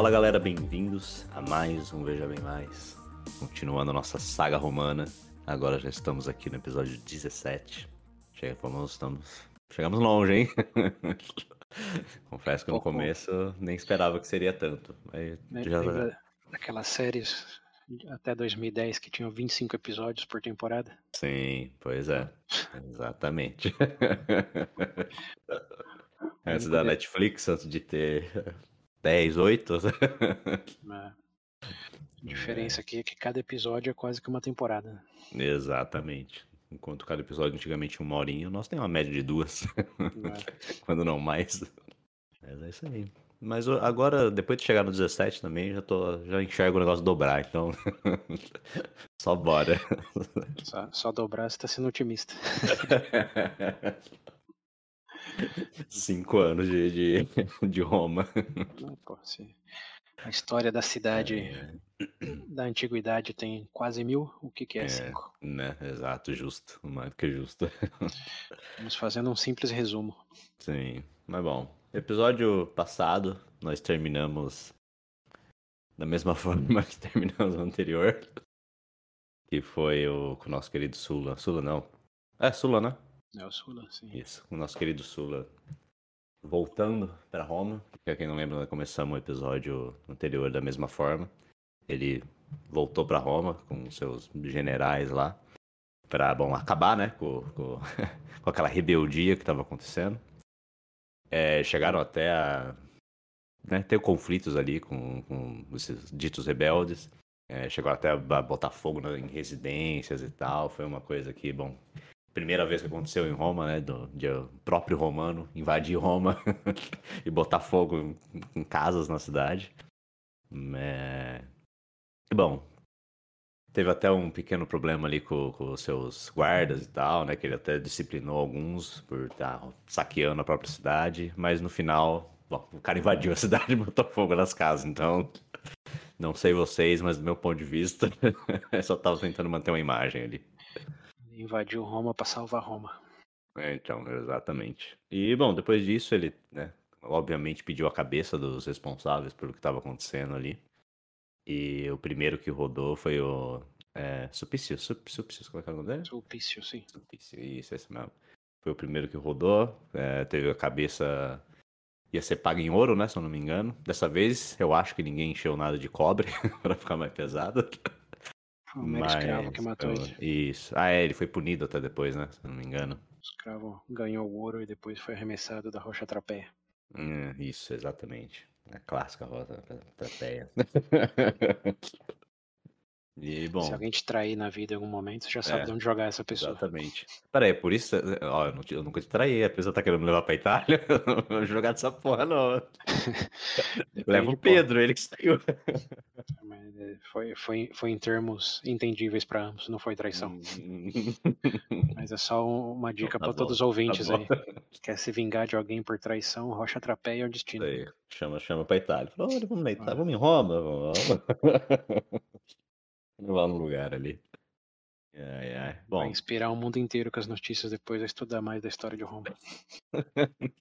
Fala galera, bem-vindos a mais um Veja Bem Mais. Continuando a nossa saga romana. Agora já estamos aqui no episódio 17. Chegamos, estamos... Chegamos longe, hein? Confesso que no começo nem esperava que seria tanto. Mas Né, já... lembra Daquelas séries até 2010 que tinham 25 episódios por temporada. Sim, pois é. Exatamente. antes da Netflix, antes de ter 10, 8. Né? A diferença aqui é que cada episódio é quase que uma temporada. Exatamente. Enquanto cada episódio antigamente tinha uma horinha, nós temos uma média de duas, né? quando não mais. Mas é isso aí. Mas o- agora, depois de chegar no 17 também, já, tô, já enxergo o negócio dobrar, então. Só bora. Só, só dobrar você tá sendo otimista. Cinco anos de, de, de Roma. A história da cidade É, da antiguidade tem quase mil, o que, que é, É. cinco? né? Exato, justo. Mais do que justo. Vamos fazendo um simples resumo. Sim, mas bom. Episódio passado, nós terminamos da mesma forma que terminamos o anterior. Que foi o com o nosso querido Sula. Sula não. É, Sula, né? É o Sula, sim. Isso. O nosso querido Sula voltando para Roma. Pra quem não lembra, começamos o episódio anterior da mesma forma. Ele voltou para Roma com seus generais lá. Pra, bom, acabar, né? Com, com, com aquela rebeldia que estava acontecendo. É, chegaram até a né, ter conflitos ali com, com esses ditos rebeldes. É, chegou até a botar fogo em residências e tal. Foi uma coisa que, bom, primeira vez que aconteceu em Roma, né? Do, de próprio romano invadir Roma e botar fogo em, em casas na cidade. É... Bom, teve até um pequeno problema ali com, com os seus guardas e tal, né? Que ele até disciplinou alguns por estar saqueando a própria cidade, mas no final, bom, o cara invadiu a cidade e botou fogo nas casas, então. Não sei vocês, mas do meu ponto de vista, eu só tava tentando manter uma imagem ali. Invadiu Roma pra salvar Roma. É, então, exatamente. E, bom, depois disso ele, né, obviamente pediu a cabeça dos responsáveis pelo que estava acontecendo ali. E o primeiro que rodou foi o é, Supício, Sup, Supício, como é que é o nome dele? Sulpício, sim. Supício, isso, esse mesmo. Foi o primeiro que rodou, é, teve a cabeça, ia ser paga em ouro, né, se eu não me engano. Dessa vez, eu acho que ninguém encheu nada de cobre, para ficar mais pesado. O mero escravo que Mas, matou ele. Isso. Ah, é, ele foi punido até depois, né, se não me engano. O escravo ganhou o ouro e depois foi arremessado da rocha trapeia. É, isso, exatamente. A clássica pra peia. e, bom, Se alguém te trair na vida em algum momento, você já sabe É, de onde jogar essa pessoa. exatamente. Peraí, por isso, ó, eu, não, eu nunca te traí, a pessoa tá querendo me levar pra Itália, eu não vou jogar dessa porra, não. Leva o. Pedro, ele que saiu. É, foi, foi, foi em termos entendíveis pra ambos, não foi traição. Mas é só um- uma dica Tá pra bom, todos os tá ouvintes bom. aí. Quer se vingar de alguém por traição, rocha trapeia é o destino. Aí, chama, chama pra Itália. Falou, olha, vamos na Itália, vamos em Roma, vamos. Vamos lá no lugar ali. Ai, ai. Vai Bom, inspirar o mundo inteiro com as notícias depois a estudar mais da história de Roma.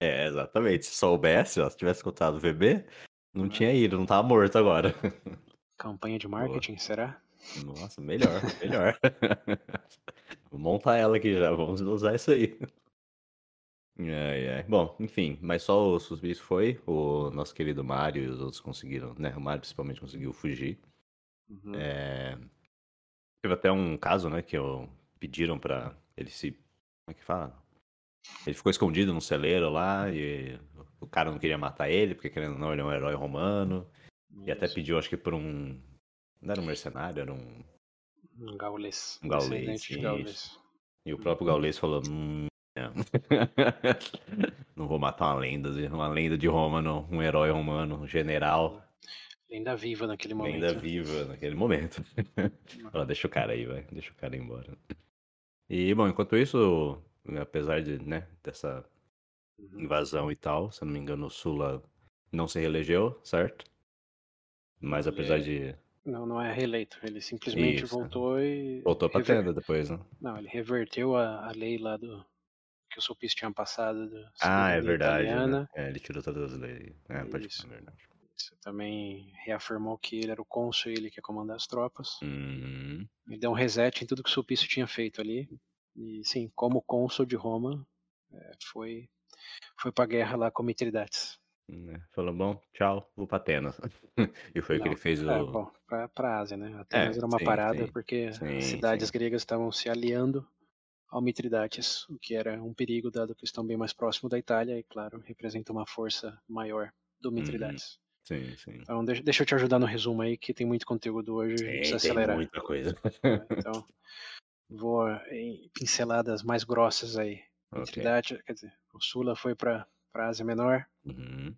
É, exatamente. Se soubesse, ó, se tivesse escutado o VB, não Né? tinha ido, não tava morto agora. Campanha de marketing, será? Nossa, melhor, melhor. Vou montar ela aqui já, vamos usar isso aí. Ai, ai. Bom, enfim, mas só o suspício foi, o nosso querido Mário e os outros conseguiram, né? O Mário principalmente conseguiu fugir. Uhum. É, Teve até um caso, né, que eu... pediram pra ele se. Como é que fala? Ele ficou escondido num celeiro lá e o cara não queria matar ele, porque querendo ou não, ele é um herói romano. E até Isso. pediu, acho que por um. Não era um mercenário, era um. Um gaulês. Um gaulês, isso. gaulês. E o próprio Gaulês falou: hum, não. não vou matar uma lenda, uma lenda de Roma, não. Um herói romano, um general, Ainda viva naquele momento. lenda viva naquele momento. Fala, deixa o cara aí, vai. Deixa o cara ir embora. E, bom, enquanto isso, apesar de, né, dessa Uhum. invasão e tal, se eu não me engano, o Sula não se reelegeu, certo? Mas Ele apesar é- de. Não, não é reeleito. Ele simplesmente Isso. voltou e. Voltou pra rever- tenda depois, né? Não, ele reverteu a, a lei lá do. Que o Sulpice tinha passado. Ah, é verdade. né? É, ele tirou todas as leis. É, pode Isso. é verdade. Isso também reafirmou que ele era o cônsul e ele que ia comandar as tropas. Uhum. Ele deu um reset em tudo que o Sulpício tinha feito ali. E sim, como cônsul de Roma, é, foi, foi pra guerra lá com Mitridates. Né, falou, bom, tchau, vou pra Atenas. e foi o que ele fez É, o. bom, pra, pra Ásia, né? Atenas É, era uma sim, parada sim. porque Sim, as cidades gregas estavam se aliando ao Mitridates, o que era um perigo, dado que estão bem mais próximo da Itália e, claro, representa uma força maior do Mitridates. Sim, sim. Então, deixa, deixa eu te ajudar no resumo aí, que tem muito conteúdo hoje, a gente Tem, precisa tem acelerar. muita coisa. né? Então, vou em pinceladas mais grossas aí. Ok. Mitridates, quer dizer, o Sula foi para a Ásia Menor, Uhum.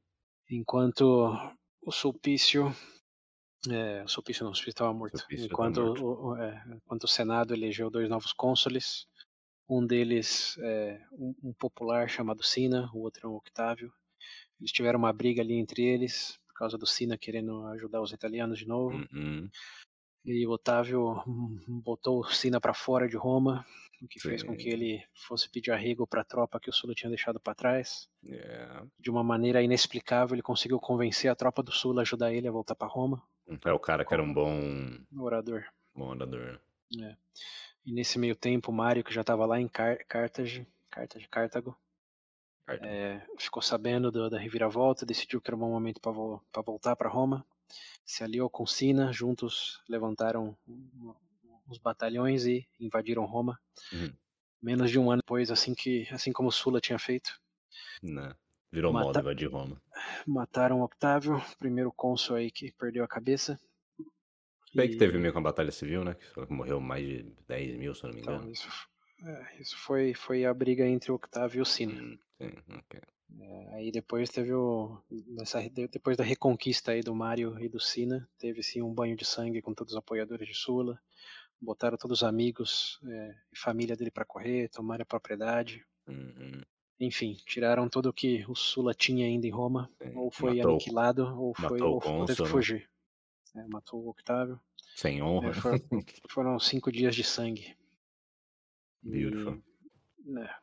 enquanto o Sulpício, é, o Sulpício não, o Sulpício estava morto, Sulpício tá enquanto, morto. O, o- é, enquanto o Senado elegeu dois novos cônsules, um deles é um, um popular chamado Sina, o outro é o Octávio. Eles tiveram uma briga ali entre eles, causa do Sina querendo ajudar os italianos de novo. Uhum. E o Otávio botou o Sina para fora de Roma, o que fez com Sim. que ele fosse pedir arrego para a tropa que o Sula tinha deixado para trás. É. De uma maneira inexplicável, ele conseguiu convencer a tropa do Sula a ajudar ele a voltar para Roma, É o cara que era um bom, orador. bom orador. E nesse meio tempo, Mário, que já estava lá em Car Carthage, Carthage, Cartago, Carta. É, ficou sabendo do- da reviravolta, decidiu que era um bom momento para vo voltar para Roma, se aliou com Sina, juntos levantaram os batalhões e invadiram Roma. Uhum. Menos de um ano depois, assim que, assim como Sula tinha feito, Né? Virou Mata- moda invadir Roma. mataram Octávio, primeiro cônsul aí que perdeu a cabeça. Bem que E- teve meio com a batalha civil, né? Que morreu mais de 10 mil, se eu não me Então, engano. isso, é, isso foi, foi a briga entre Octávio e o Sina. Hum, sim, ok. Aí depois teve o. Nessa, de- depois da reconquista aí do Mário e do Sina, teve sim um banho de sangue com todos os apoiadores de Sula. Botaram todos os amigos é, e família dele para correr, tomaram a propriedade. Uhum. Enfim, tiraram tudo o que o Sula tinha ainda em Roma. Sim. Ou foi Matou- aniquilado, ou, foi, o ou, teve que né? fugir. É, matou o Octávio. Sem honra. É, foi- Foram cinco dias de sangue. E, Beautiful. né,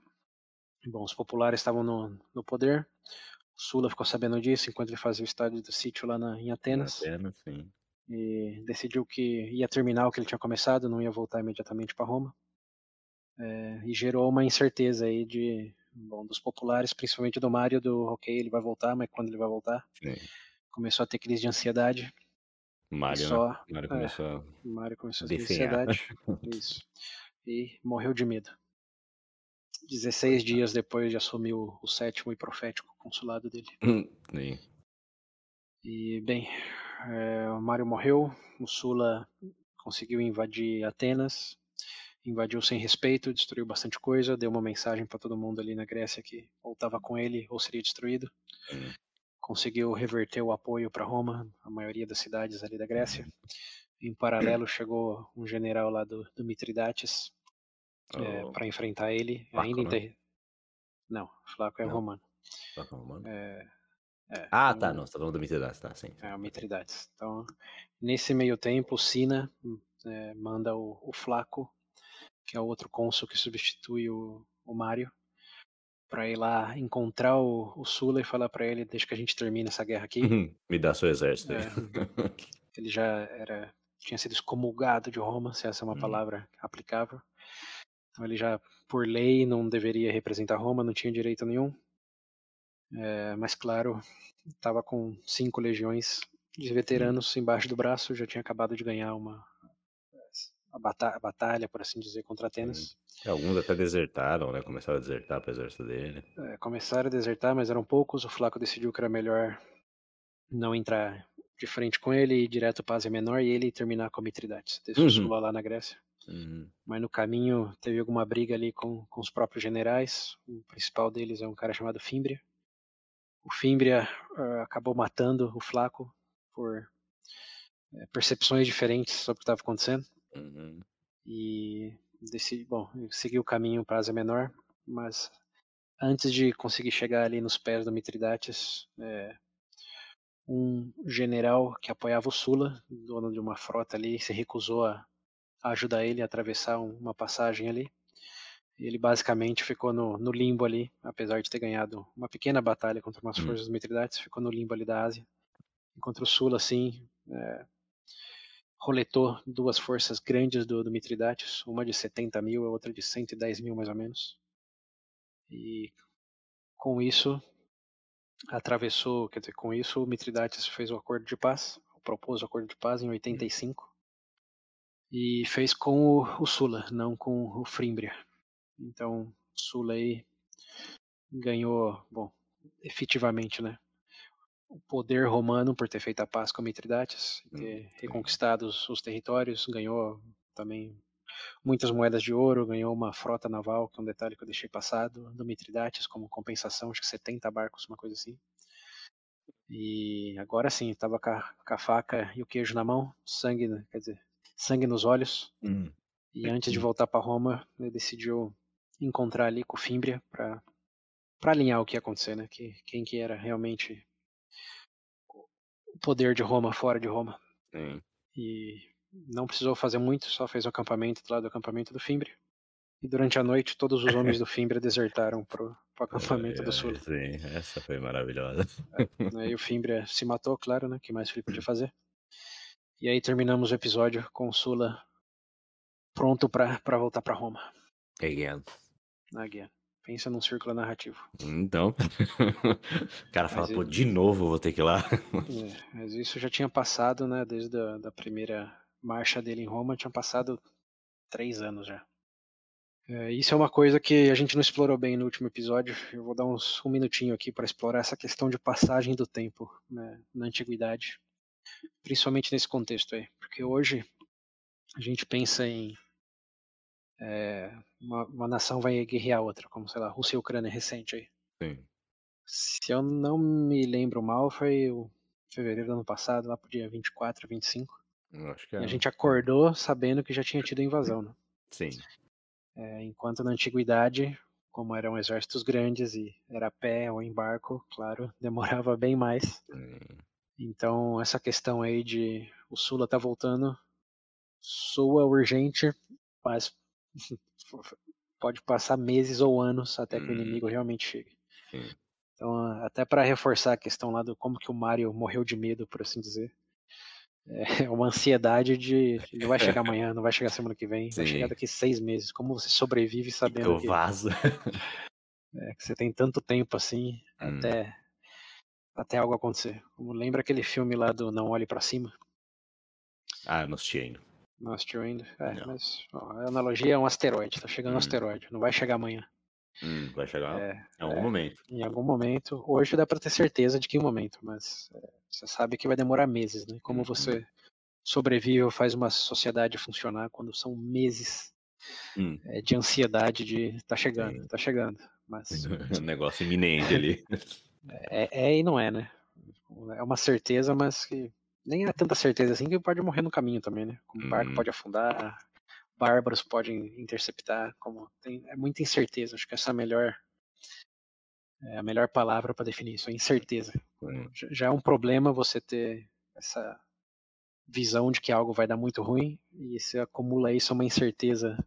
Bom, os populares estavam no, no poder. O Sula ficou sabendo disso enquanto ele fazia o estádio do sítio lá na, em Atenas. Apenas, sim. E decidiu que ia terminar o que ele tinha começado, não ia voltar imediatamente para Roma. É, e gerou uma incerteza aí de, bom, dos populares, principalmente do Mário, do ok, ele vai voltar, mas quando ele vai voltar? sim. Começou a ter crise de ansiedade. Mário, e só, né? Mário é, começou a Mário começou a ter ansiedade. Isso. E morreu de medo. 16 dias depois de assumir o, o sétimo e profético consulado dele. Hum, sim. E, bem, é, o Mário morreu, o Sula conseguiu invadir Atenas, invadiu sem respeito, destruiu bastante coisa, deu uma mensagem para todo mundo ali na Grécia que ou estava com ele ou seria destruído. Hum. Conseguiu reverter o apoio para Roma, a maioria das cidades ali da Grécia. Em paralelo, chegou um general lá do, do Mitridates Oh, para enfrentar ele, Flaco, ainda em né? terri- Não, Flaco é Não. romano. tá falando? É, é, Ah, tá, não, você tá falando do Mitridates, tá, sim. É, o Mitridates. Então, nesse meio tempo, o Sina hum, é, manda o, o Flaco, que é o outro cônsul que substitui o, o Mário, para ir lá encontrar o, o Sula e falar para ele: deixa que a gente termine essa guerra aqui. Me dá seu exército aí. É. Ele já era tinha sido excomulgado de Roma, se essa é uma Hum. palavra aplicável. Então ele já, por lei, não deveria representar Roma, não tinha direito nenhum. É, mas claro, estava com cinco legiões de veteranos embaixo do braço, já tinha acabado de ganhar uma a bata- a batalha, por assim dizer, contra Atenas. Alguns até desertaram, né? Começaram a desertar pro exército dele. É, começaram a desertar, mas eram poucos. O Flaco decidiu que era melhor não entrar de frente com ele, ir direto para a Ásia Menor e ele terminar com a Mitridates, descer Uhum. o lá na Grécia. Uhum. Mas no caminho teve alguma briga ali com, com os próprios generais. O principal deles é um cara chamado Fímbria. O Fímbria ah, acabou matando o Flaco por eh, percepções diferentes sobre o que estava acontecendo. Uhum. E decidi, bom, seguiu o caminho para a Ásia Menor, mas antes de conseguir chegar ali nos pés do Mitridates, eh, um general que apoiava o Sula, dono de uma frota ali, se recusou a ajudar ele a atravessar um- uma passagem ali. Ele basicamente ficou no, no limbo ali, apesar de ter ganhado uma pequena batalha contra umas Hum. forças do Mitridates, ficou no limbo ali da Ásia, enquanto o Sula, assim, é, roletou duas forças grandes do, do Mitridates, uma de 70 mil, a outra de 110 mil, mais ou menos. E com isso, atravessou, quer dizer, com isso o Mitridates fez o acordo de paz, propôs o acordo de paz em 85 e fez com o, o Sula, não com o Frímbria. Então, Sula aí ganhou, bom, efetivamente, né, o poder romano por ter feito a paz com Mitridates, hum, ter reconquistado os, os territórios, ganhou também muitas moedas de ouro, ganhou uma frota naval, que é um detalhe que eu deixei passado, do Mitridates como compensação, acho que 70 barcos, uma coisa assim. E agora sim, estava com, com, a faca e o queijo na mão, sangue, quer dizer, sangue nos olhos. Hum. E antes de voltar para Roma, ele decidiu encontrar ali com Fímbria para para alinhar o que ia acontecer, né? Que, quem que era realmente o poder de Roma fora de Roma. Sim. E não precisou fazer muito, só fez o acampamento lá do acampamento do Fimbre. E durante a noite, todos os homens do Fimbre desertaram pro, pro acampamento do Sul. Sim, essa foi maravilhosa. É, e o Fimbre se matou, claro, né? que mais ele podia fazer? E aí terminamos o episódio com o Sula pronto para voltar para Roma. Again. Again. Pensa num círculo narrativo. Então. o cara fala, mas pô, de novo vou ter que ir lá. É, mas isso já tinha passado, né? Desde a da primeira marcha dele em Roma, tinha passado três anos já. É, isso é uma coisa que a gente não explorou bem no último episódio. Eu vou dar uns um minutinho aqui para explorar essa questão de passagem do tempo né, na antiguidade, principalmente nesse contexto aí, porque hoje a gente pensa em é, uma, uma, nação vai guerrear outra, como sei lá, Rússia e Ucrânia recente aí. Sim. Se eu não me lembro mal, foi o fevereiro do ano passado, lá pro dia 24, 25. Eu acho que é. E a gente acordou sabendo que já tinha tido invasão, né? Sim. É, enquanto na antiguidade, como eram exércitos grandes e era pé ou em barco, claro, demorava bem mais. Hum. Então essa questão aí de o Sula tá voltando soa urgente, mas pode passar meses ou anos até que hum. o inimigo realmente chegue. Sim. Então, até para reforçar a questão lá do como que o Mario morreu de medo, por assim dizer. É uma ansiedade de não vai chegar amanhã, não vai chegar semana que vem, Sim. vai chegar daqui seis meses. Como você sobrevive sabendo que, vaza. É, que você tem tanto tempo assim hum. até até algo acontecer. Como lembra aquele filme lá do Não Olhe para Cima? Ah, eu não assisti ainda. Não assistiu ainda? É, não. mas ó, a analogia é um asteroide, tá chegando hum. um asteroide, não vai chegar amanhã. Hum, vai chegar é, em algum é, momento. Em algum momento. Hoje dá para ter certeza de que um momento, mas é, você sabe que vai demorar meses, né? Como uhum. você sobrevive ou faz uma sociedade funcionar quando são meses hum. É, de ansiedade de tá chegando, Sim. tá chegando. Mas um negócio iminente ali. É, é, e não é, né? É uma certeza, mas que nem é tanta certeza assim que pode morrer no caminho também, né? Como o barco uhum. pode afundar, bárbaros podem interceptar, como tem é muita incerteza. Acho que essa é a melhor é a melhor palavra para definir isso, é incerteza. Uhum. Já é um problema você ter essa visão de que algo vai dar muito ruim e você acumula isso uma incerteza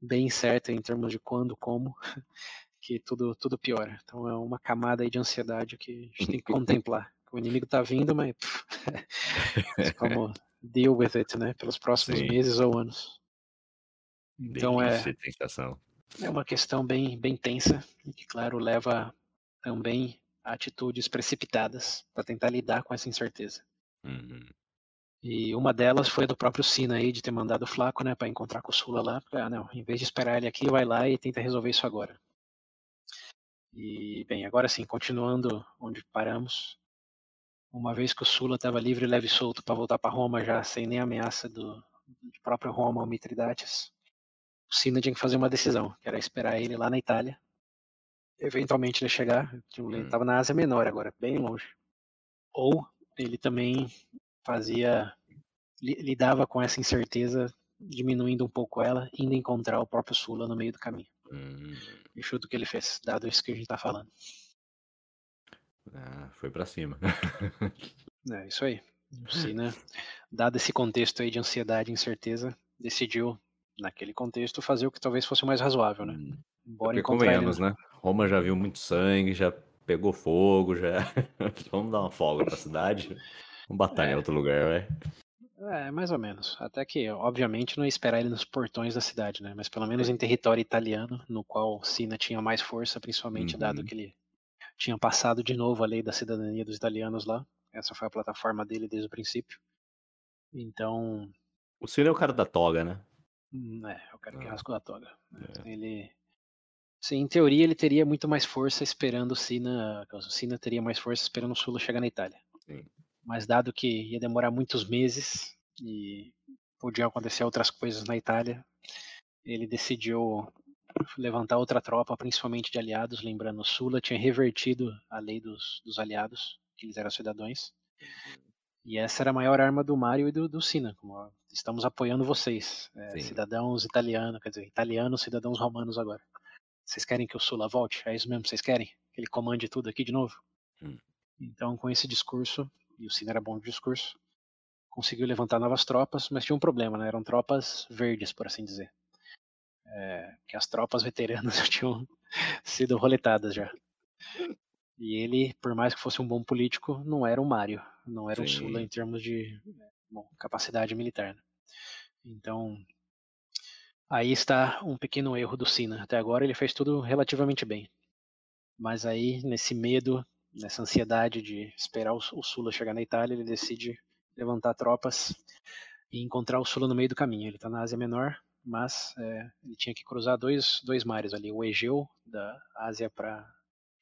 bem incerta em termos de quando, como, que tudo tudo piora. Então é uma camada aí de ansiedade que a gente tem que contemplar. O inimigo tá vindo, mas como deal with it, né? Pelos próximos Sim. meses ou anos. Então é, é uma questão bem, bem tensa e que, claro, leva também a atitudes precipitadas para tentar lidar com essa incerteza. Uhum. E uma delas foi do próprio Sina aí, de ter mandado o Flaco, né, para encontrar com o Sula lá. Ah, não, em vez de esperar ele aqui, vai lá e tenta resolver isso agora. E, bem, agora sim, continuando onde paramos, uma vez que o Sula estava livre, leve e solto para voltar para Roma já sem nem ameaça do, próprio Roma ou Mitridates, o Sina tinha que fazer uma decisão, que era esperar ele lá na Itália. Eventualmente ele chegar, ele estava hum. na Ásia Menor agora, bem longe. Ou ele também fazia, lidava com essa incerteza, diminuindo um pouco ela, indo encontrar o próprio Sula no meio do caminho. Hum. E chuto que ele fez, dado isso que a gente está falando. Ah, foi para cima. é, isso aí. O Sina, dado esse contexto aí de ansiedade e incerteza, decidiu, naquele contexto, fazer o que talvez fosse o mais razoável, né? Hum. Embora Porque convenhamos, né? Roma já viu muito sangue, já pegou fogo já. Vamos dar uma folga pra cidade. Vamos batalhar É. em outro lugar, vai. É, mais ou menos. Até que, obviamente, não ia esperar ele nos portões da cidade, né? Mas pelo menos em território italiano, no qual Sina tinha mais força, principalmente dado Uhum. que ele tinha passado de novo a lei da cidadania dos italianos lá. Essa foi a plataforma dele desde o princípio. Então, O Ciro é o cara da toga, né? hum, é, é o cara que Ah. rasgou a toga. né? É. Ele. Sim, em teoria ele teria muito mais força esperando o Sina. O Sina teria mais força esperando o Sula chegar na Itália. Sim. Mas dado que ia demorar muitos meses e podiam acontecer outras coisas na Itália, ele decidiu levantar outra tropa, principalmente de aliados. Lembrando, Sula tinha revertido a lei dos, dos aliados, que eles eram cidadãos. E essa era a maior arma do Mário e do, do Sina. Como, estamos apoiando vocês, é, cidadãos italianos, quer dizer, italianos, cidadãos romanos agora. Vocês querem que o Sula volte? É isso mesmo, vocês querem? Que ele comande tudo aqui de novo? Hum. Então, com esse discurso, e o Sina era bom de discurso, conseguiu levantar novas tropas, mas tinha um problema, né? Eram tropas verdes, por assim dizer. É, que as tropas veteranas já tinham sido roletadas já. E ele, por mais que fosse um bom político, não era um Mário, não era um Sim. Sula em termos de bom, capacidade militar. né? Então, aí está um pequeno erro do Sina. Até agora ele fez tudo relativamente bem. Mas aí, nesse medo, nessa ansiedade de esperar o, Sula chegar na Itália, ele decide levantar tropas e encontrar o Sula no meio do caminho. Ele está na Ásia Menor, mas é, ele tinha que cruzar dois, dois mares ali, o Egeu, da Ásia para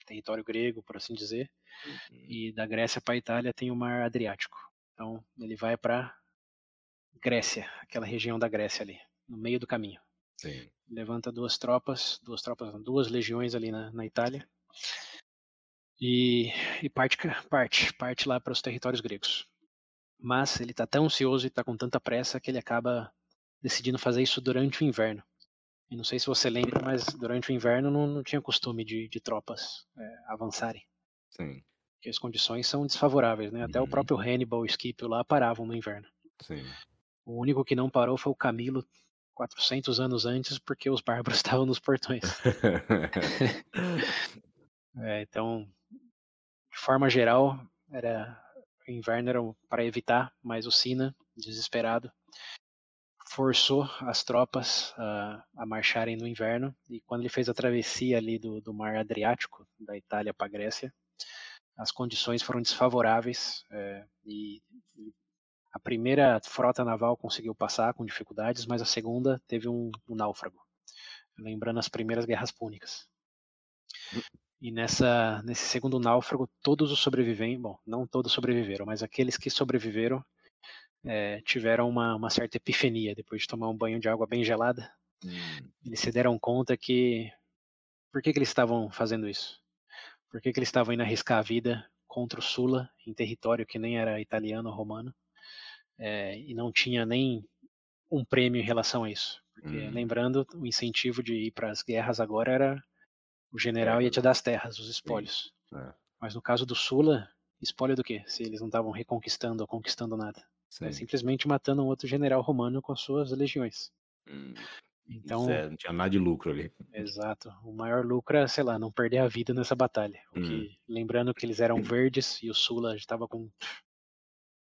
território grego, por assim dizer, e da Grécia para a Itália tem o Mar Adriático. Então ele vai para Grécia, aquela região da Grécia ali, no meio do caminho. Sim. Levanta duas tropas, duas tropas, duas legiões ali na, na Itália e, e parte, parte, parte lá para os territórios gregos. Mas ele está tão ansioso e está com tanta pressa que ele acaba decidindo fazer isso durante o inverno. E não sei se você lembra, mas durante o inverno não, não tinha costume de, de tropas é, avançarem, Sim. porque as condições são desfavoráveis, né? Até o Uhum. próprio Hannibal e Scipio lá paravam no inverno. Sim. O único que não parou foi o Camilo 400 anos antes, porque os bárbaros estavam nos portões. É, então, de forma geral, era o inverno era para evitar, mas o Sina, desesperado, forçou as tropas a, a marcharem no inverno. E quando ele fez a travessia ali do, do Mar Adriático, da Itália para a Grécia, as condições foram desfavoráveis é, e a primeira frota naval conseguiu passar com dificuldades, mas a segunda teve um, um náufrago, lembrando as primeiras guerras púnicas. E nessa, nesse segundo náufrago, todos os sobreviventes, bom, não todos sobreviveram, mas aqueles que sobreviveram é, tiveram uma, uma certa epifania depois de tomar um banho de água bem gelada. Hum, Eles se deram conta que. Por que, que eles estavam fazendo isso? Por que, que eles estavam indo arriscar a vida contra o Sula, em território que nem era italiano ou romano, é, e não tinha nem um prêmio em relação a isso? Porque, Hum. lembrando, o incentivo de ir para as guerras agora era o general ia te dar as terras, os espólios. é, Mas no caso do Sula, espólio do quê? Se eles não estavam reconquistando ou conquistando nada. É sim. simplesmente matando um outro general romano com as suas legiões. Hum, Então, é, não tinha nada de lucro ali. exato. O maior lucro é, sei lá, não perder a vida nessa batalha. Que, lembrando que eles eram verdes e o Sula estava com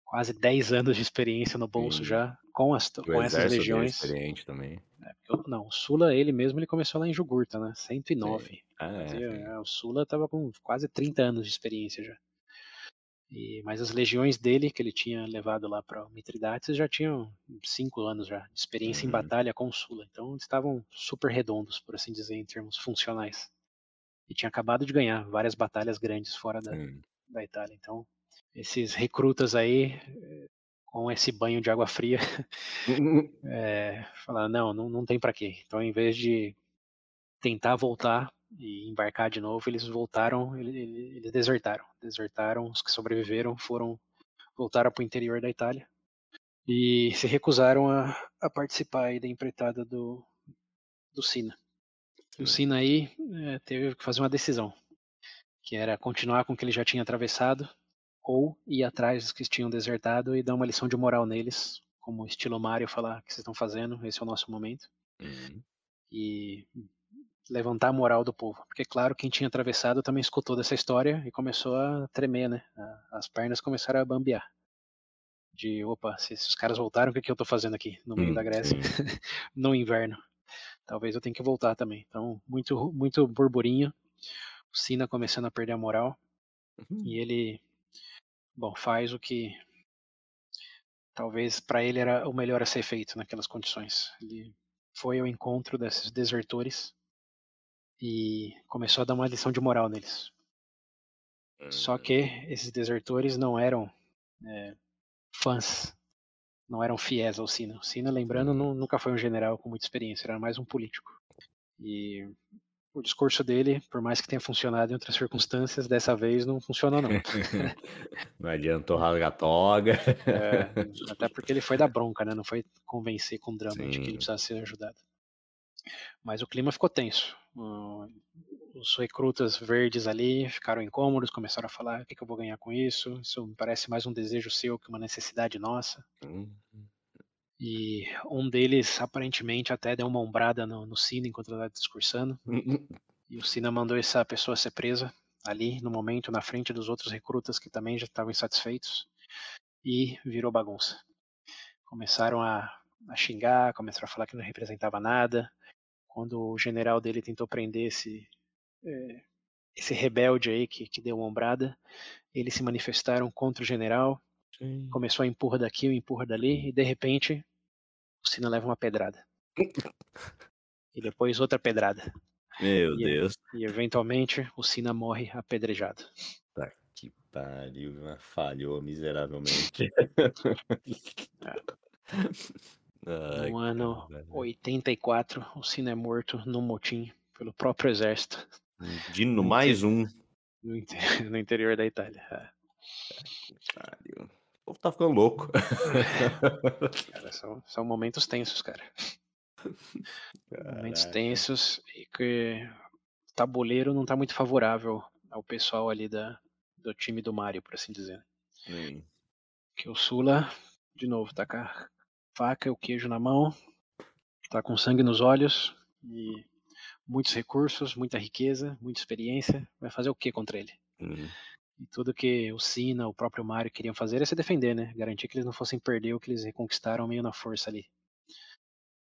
quase 10 anos de experiência no bolso Sim. já com, as, O com essas é legiões. experiente também. Eu- Não, o Sula, ele mesmo, ele começou lá em Jugurta, né? 109. Ah, é, é, o Sula estava com quase 30 anos de experiência já. E, mas as legiões dele, que ele tinha levado lá para Mitridates, já tinham 5 anos já de experiência em Uhum. batalha com o Sula. Então eles estavam super redondos, por assim dizer, em termos funcionais. E tinha acabado de ganhar várias batalhas grandes fora da, Sim. da Itália. Então, esses recrutas aí, com esse banho de água fria, é, falaram, não, não, não tem para quê. Então, em vez de tentar voltar e embarcar de novo, eles voltaram, ele- ele- eles desertaram. Desertaram, os que sobreviveram foram voltaram para o interior da Itália e se recusaram a, a participar da empreitada do, do Sina. E o. Sina aí eh, teve que fazer uma decisão, que era continuar com o que ele já tinha atravessado ou ir atrás dos que tinham desertado e dar uma lição de moral neles, como estilo Mário falar o que vocês estão fazendo, esse é o nosso momento. Hum, E levantar a moral do povo. Porque, claro, quem tinha atravessado também escutou dessa história e começou a tremer, né? As pernas começaram a bambear. De, opa, se os caras voltaram, o que, que eu tô fazendo aqui no meio hum, da Grécia, no inverno? Talvez eu tenha que voltar também. Então, muito, muito burburinho. O Sina começando a perder a moral. Uhum. E ele, bom, faz o que talvez para ele era o melhor a ser feito naquelas condições. Ele foi ao encontro desses desertores e começou a dar uma lição de moral neles. Só que esses desertores não eram é, fãs, não eram fiéis ao Sina. O Sina, lembrando, uhum. nunca foi um general com muita experiência, era mais um político. E o discurso dele, por mais que tenha funcionado em outras circunstâncias, dessa vez não funcionou não. não adiantou rasgar toga. É, até porque ele foi da bronca, né? Não foi convencer com drama Sim. de que ele precisava ser ajudado. Mas o clima ficou tenso. Os recrutas verdes ali ficaram incômodos, começaram a falar: o que, que eu vou ganhar com isso? Isso me parece mais um desejo seu que uma necessidade nossa. Uhum. E um deles aparentemente até deu uma ombrada no, no Sina enquanto ele estava discursando. Uhum. E o Sina mandou essa pessoa ser presa ali no momento, na frente dos outros recrutas que também já estavam insatisfeitos. E virou bagunça. Começaram a, a xingar, começaram a falar que não representava nada quando o general dele tentou prender esse, é, esse rebelde aí que, que deu uma ombrada, eles se manifestaram contra o general, Sim. começou a empurra daqui, empurra dali, e de repente o Sina leva uma pedrada. e depois outra pedrada. Meu e, Deus. E eventualmente o Sina morre apedrejado. Tá que pariu, falhou miseravelmente. Ai, no ano cara, 84, o Sina é morto no motim pelo próprio exército. De no mais um. No, no, interior da Itália. É. O povo tá ficando louco. Cara, são, são momentos tensos, cara. Caraca. Momentos tensos e que o tabuleiro não tá muito favorável ao pessoal ali da, do time do Mario, por assim dizer. Sim. Que o Sula, de novo, tá com a faca e o queijo na mão, está com sangue nos olhos e muitos recursos, muita riqueza, muita experiência. Vai fazer o que contra ele? Uhum. E tudo que o Sina, o próprio Mario queriam fazer é se defender, né? Garantir que eles não fossem perder o que eles reconquistaram meio na força ali.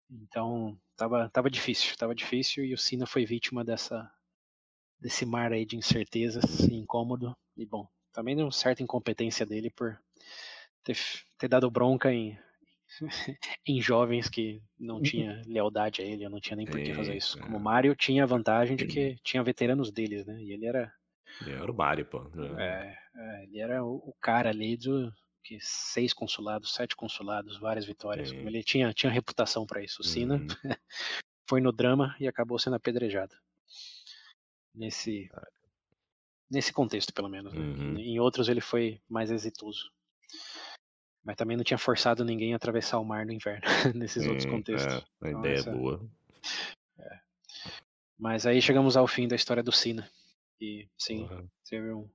Então, tava, tava difícil, tava difícil e o Sina foi vítima dessa desse mar aí de incertezas e incômodo. E bom, também de uma certa incompetência dele por ter, ter dado bronca em em jovens que não uhum. tinha lealdade a ele, eu não tinha nem por que fazer isso. Como o Mario tinha a vantagem de que tinha veteranos deles, né? E ele era. Ele era o Mario, pô. É, é, ele era o, o, cara ali do que seis consulados, sete consulados, várias vitórias. Ele tinha, tinha reputação para isso. O Sina uhum. foi no drama e acabou sendo apedrejado. Nesse, nesse contexto, pelo menos. Né? Uhum. Em outros ele foi mais exitoso. Mas também não tinha forçado ninguém a atravessar o mar no inverno, nesses Sim, outros contextos. É, a então, ideia essa... é boa. É. Mas aí chegamos ao fim da história do Sina. E sim, uhum. teve um,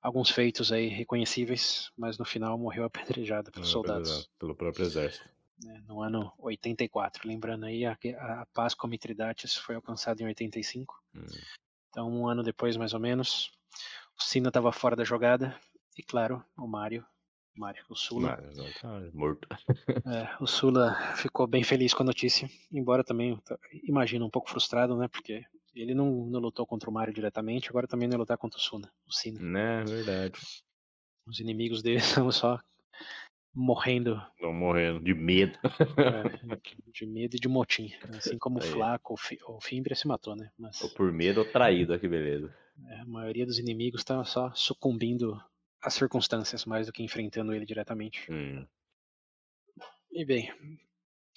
alguns feitos aí reconhecíveis, mas no final morreu apedrejado pelos soldados. Pelo próprio exército. É, no ano 84. Lembrando aí, a, a paz com Mitridates foi alcançada em 85. Hum. Então, um ano depois, mais ou menos, o Sina estava fora da jogada. E claro, o Mário Mário, o Sula. Mário, morto. É, o Sula ficou bem feliz com a notícia, embora também, imagino, um pouco frustrado, né? Porque ele não, não lutou contra o Mário diretamente, agora também não ia lutar contra o Suna, o Sina. Né, verdade. Os inimigos dele estão só morrendo. Estão morrendo de medo. É, de medo e de motim. Assim como o Flaco, o Fimbria se matou, né? Mas... Ou por medo ou traído, que beleza. É, a maioria dos inimigos está só sucumbindo as circunstâncias mais do que enfrentando ele diretamente. Hum. E bem,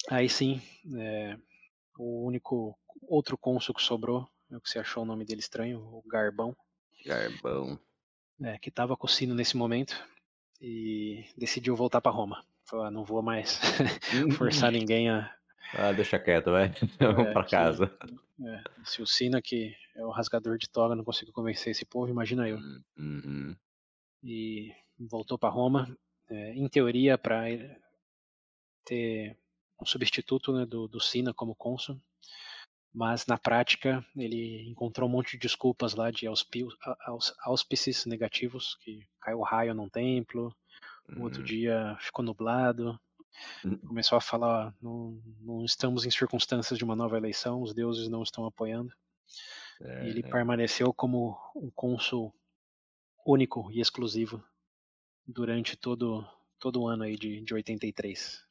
aí sim, é, o único outro cônsul que sobrou, é o que você achou o nome dele estranho, o Garbão. Garbão. É, que estava com o sino nesse momento e decidiu voltar para Roma. Falou, ah, não vou mais forçar ninguém a. Ah, deixa quieto, vai. Vamos é, para casa. É, se o Sina, que é o rasgador de toga, não conseguiu convencer esse povo, imagina eu. Uhum e voltou para Roma, é, em teoria para ter um substituto né, do, do Sina como cônsul. mas na prática ele encontrou um monte de desculpas lá de auspícios negativos, que caiu raio num templo, o outro Hum, dia ficou nublado, hum, começou a falar, não, não estamos em circunstâncias de uma nova eleição, os deuses não estão apoiando. E ele é, é. permaneceu como um cônsul único e exclusivo durante todo, todo o ano aí de, de 83.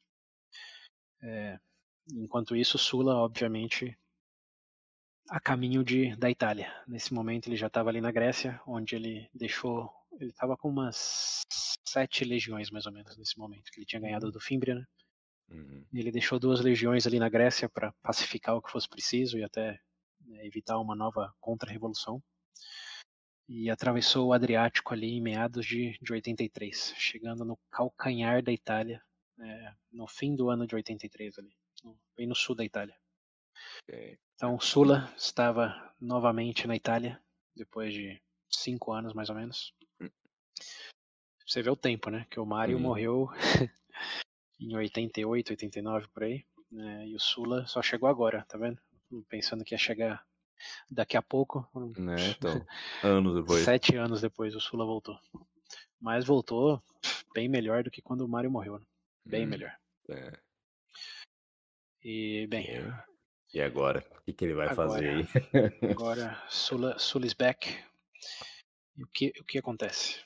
É, enquanto isso, Sula, obviamente, a caminho de, da Itália. Nesse momento ele já estava ali na Grécia, onde ele deixou, ele estava com umas sete legiões mais ou menos nesse momento, que ele tinha ganhado do Fimbria, né? Uhum. Ele deixou duas legiões ali na Grécia para pacificar o que fosse preciso e até né, evitar uma nova contra-revolução. E atravessou o Adriático ali em meados de, de 83, chegando no calcanhar da Itália, é, no fim do ano de 83 ali, bem no sul da Itália. Ok. Então Sula estava novamente na Itália, depois de cinco anos mais ou menos. Você vê o tempo, né? Que o Mário Uhum. morreu em 88, 89 por aí, né? E o Sula só chegou agora, tá vendo? Pensando que ia chegar daqui a pouco, Né, então, anos depois. sete anos depois o Sula voltou. Mas voltou bem melhor do que quando o Mário morreu, né? Bem Hum, melhor. é. E bem. E agora? O que, que ele vai Agora. fazer aí? Agora, Sula, back. E o que, o que acontece?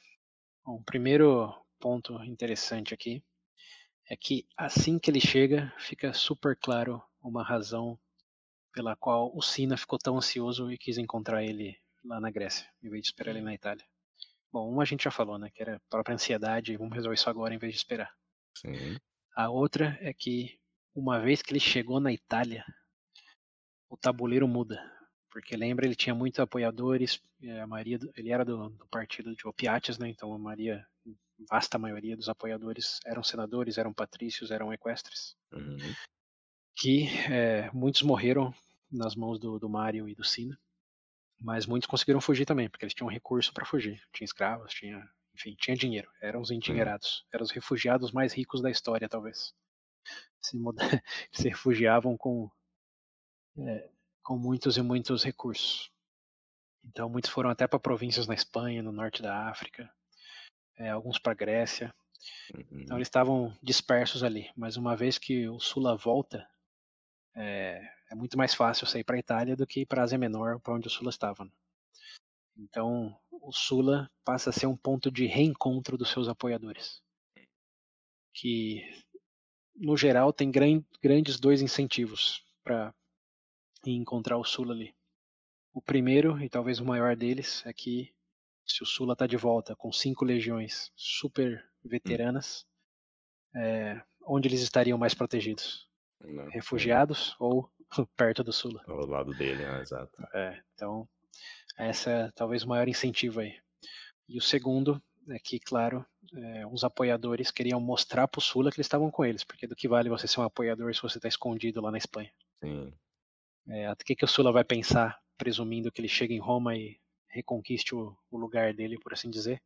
Bom, o primeiro ponto interessante aqui é que assim que ele chega, fica super claro uma razão pela qual o Sina ficou tão ansioso e quis encontrar ele lá na Grécia, em vez de esperar ele na Itália. Bom, uma a gente já falou, né? Que era a própria ansiedade, vamos resolver isso agora em vez de esperar. Sim. A outra é que, uma vez que ele chegou na Itália, o tabuleiro muda. Porque lembra, ele tinha muitos apoiadores, eh, a maioria, ele era do, do partido de Opiates, né? Então a maioria, vasta maioria dos apoiadores eram senadores, eram patrícios, eram equestres. Uhum. Que eh, muitos morreram nas mãos do, do Mário e do Sina, mas muitos conseguiram fugir também, porque eles tinham recurso para fugir. Tinha escravos, tinha, enfim, tinha dinheiro. Eram os endinheirados, eram os refugiados mais ricos da história, talvez. Se, muda- se refugiavam com, é, com muitos e muitos recursos. Então, muitos foram até para províncias na Espanha, no norte da África, é, alguns para Grécia. Uhum. Então, eles estavam dispersos ali. Mas uma vez que o Sula volta, é, é muito mais fácil sair para a Itália do que para a Ásia Menor, para onde o Sula estava. né? Então, o Sula passa a ser um ponto de reencontro dos seus apoiadores, que no geral tem gran- grandes dois incentivos para encontrar o Sula ali. O primeiro e talvez o maior deles é que se o Sula está de volta com cinco legiões super veteranas, é, onde eles estariam mais protegidos? Não. Refugiados ou perto do Sula? Ao lado dele, né? Exato. É, então, essa é talvez o maior incentivo aí. E o segundo é que, claro, é, os apoiadores queriam mostrar para o Sula que eles estavam com eles, porque do que vale você ser um apoiador se você está escondido lá na Espanha? Sim. É, o que, que o Sula vai pensar, presumindo que ele chega em Roma e reconquiste o, o lugar dele, por assim dizer?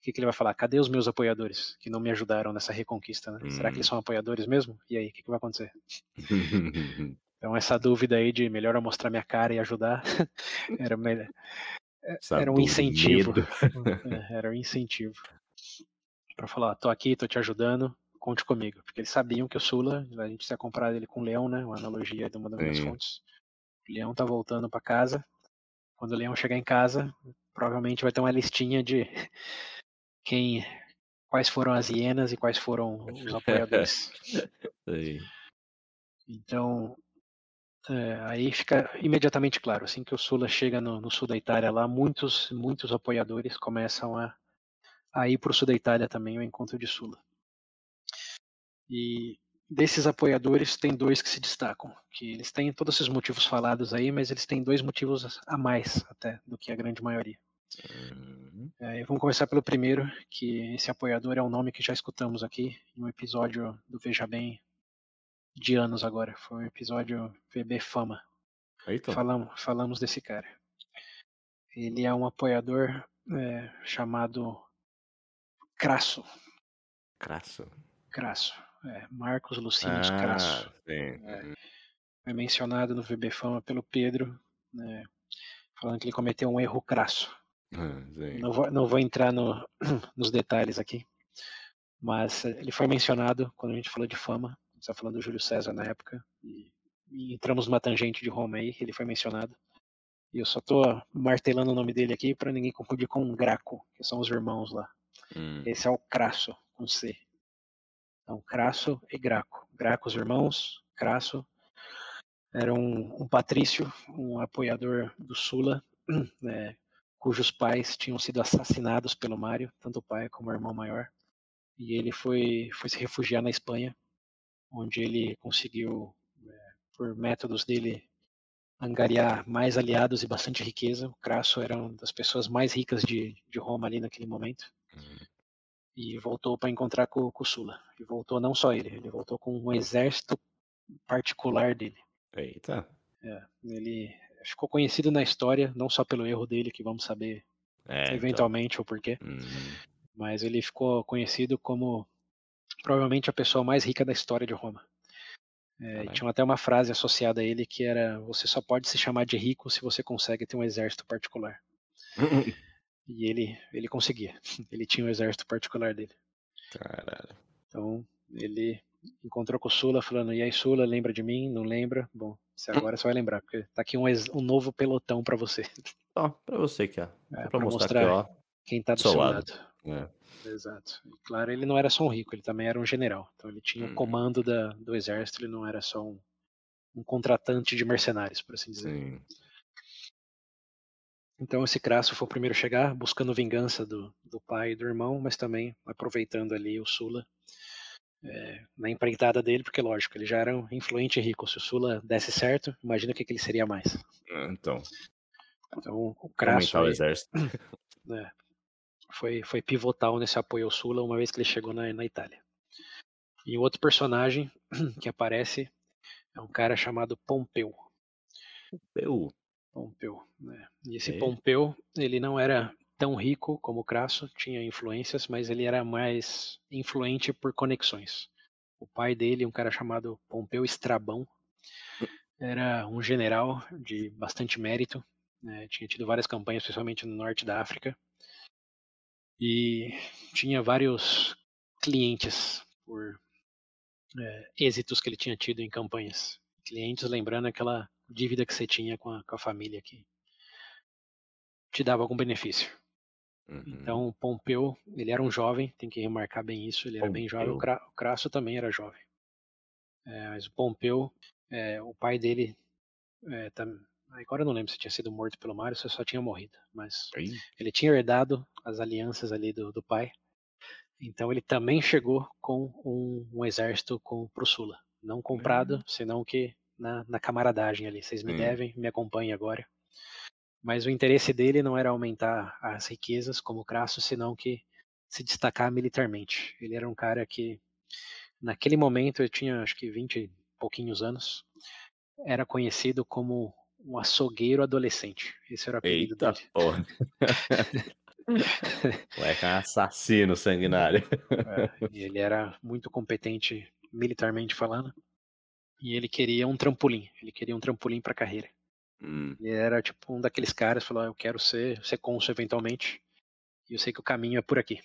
O que, que ele vai falar? Cadê os meus apoiadores que não me ajudaram nessa reconquista? Né? Será que eles são apoiadores mesmo? E aí, o que, que vai acontecer? Então, essa dúvida aí de melhor eu mostrar minha cara e ajudar era, melhor, era um incentivo. É, era um incentivo. Para falar, tô aqui, tô te ajudando, conte comigo. Porque eles sabiam que o Sula, a gente tinha comprado ele com o Leão, né? Uma analogia de uma das minhas fontes. O Leão tá voltando para casa. Quando o Leão chegar em casa, provavelmente vai ter uma listinha de quem, quais foram as hienas e quais foram os apoiadores. Então, é, aí fica imediatamente claro, assim que o Sula chega no, no sul da Itália lá, muitos, muitos apoiadores começam a, a ir para o sul da Itália também, o encontro de Sula. E desses apoiadores tem dois que se destacam, que eles têm todos esses motivos falados aí, mas eles têm dois motivos a mais até do que a grande maioria. Uhum. É, vamos começar pelo primeiro, que esse apoiador é um nome que já escutamos aqui em um episódio do Veja Bem de anos agora. Foi um episódio VB Fama. Então, Falamos, falamos desse cara. Ele é um apoiador é, chamado Crasso. crasso. Crasso. É, Marcos Lucínios Ah, Crasso. É. Foi mencionado no VB Fama pelo Pedro, né, falando que ele cometeu um erro crasso. Ah. Não vou, não vou entrar no, nos detalhes aqui, mas ele foi mencionado quando a gente falou de fama, está falando do Júlio César na época, e, e entramos numa tangente de Roma aí, ele foi mencionado. E eu só tô martelando o nome dele aqui para ninguém confundir com Graco, que são os irmãos lá. Hum, Esse é o Crasso, com C. Então, Crasso e Graco. Graco, os irmãos, Crasso. Era um, um patrício, um apoiador do Sula, né, cujos pais tinham sido assassinados pelo Mário, tanto o pai como o irmão maior. E ele foi, foi se refugiar na Espanha, onde ele conseguiu, é, por métodos dele, angariar mais aliados e bastante riqueza. O Crasso era uma das pessoas mais ricas de, de Roma ali naquele momento hum. e voltou para encontrar com, com o Sula. E voltou não só ele, ele voltou com um exército particular dele. Eita. É, ele ficou conhecido na história, não só pelo erro dele, que vamos saber É, então. eventualmente o porquê, Hum, mas ele ficou conhecido como provavelmente a pessoa mais rica da história de Roma. É, tinha até uma frase associada a ele que era: Você só pode se chamar de rico se você consegue ter um exército particular. E ele, ele conseguia. Ele tinha um exército particular dele. Caralho. Então, ele encontrou com o Sula, falando: E aí, Sula, lembra de mim? Não lembra? Bom, se agora você vai lembrar, porque tá aqui um, um novo pelotão para você. Ó, pra você que ó. É, Só pra pra mostrar, mostrar aqui, quem tá do Seu seu lado. lado. É. Exato. E, claro, ele não era só um rico, ele também era um general. Então, ele tinha o Hum. comando da, do exército, ele não era só um, um contratante de mercenários, por assim dizer. Sim. Então esse Crasso foi o primeiro a chegar, buscando vingança do, do pai e do irmão, mas também aproveitando ali o Sula é, na empreitada dele, porque lógico, ele já era um influente e rico. Se o Sula desse certo, imagina o que, que ele seria mais. Então, Então o Crasso aumentar o exército. né, foi, foi pivotal nesse apoio ao Sula, uma vez que ele chegou na, na Itália. E outro personagem que aparece é um cara chamado Pompeu. Eu. Pompeu. Né? E esse É. Pompeu, ele não era tão rico como Crasso, tinha influências, mas ele era mais influente por conexões. O pai dele, um cara chamado Pompeu Estrabão, era um general de bastante mérito, né? tinha tido várias campanhas, especialmente no norte da África, e tinha vários clientes por é, êxitos que ele tinha tido em campanhas. Clientes, lembrando aquela dívida que você tinha com a, com a família que te dava algum benefício. Uhum. Então, o Pompeu, ele era um jovem, tem que remarcar bem isso, ele era bem jovem, o, Pompeu. Cra o Crasso também era jovem. É, mas o Pompeu, é, o pai dele, é, tam- agora eu não lembro se tinha sido morto pelo Mário, se só tinha morrido, mas ele tinha herdado as alianças ali do, do pai, então ele também chegou com um, um exército com, pro Sula, não comprado, senão que na, na camaradagem ali, vocês me Sim. devem, me acompanhem agora. Mas o interesse dele não era aumentar as riquezas como Crasso, senão que se destacar militarmente. Ele era um cara que, naquele momento, eu tinha acho que 20 e pouquinhos anos, era conhecido como um açougueiro adolescente. Esse era o apelido Eita dele. porra. Moleque é um assassino sanguinário. É, ele era muito competente militarmente falando. E ele queria um trampolim. Ele queria um trampolim para carreira. Hum, Ele era tipo um daqueles caras, falou, "Ah, eu quero ser, ser cônsul eventualmente. E eu sei que o caminho é por aqui.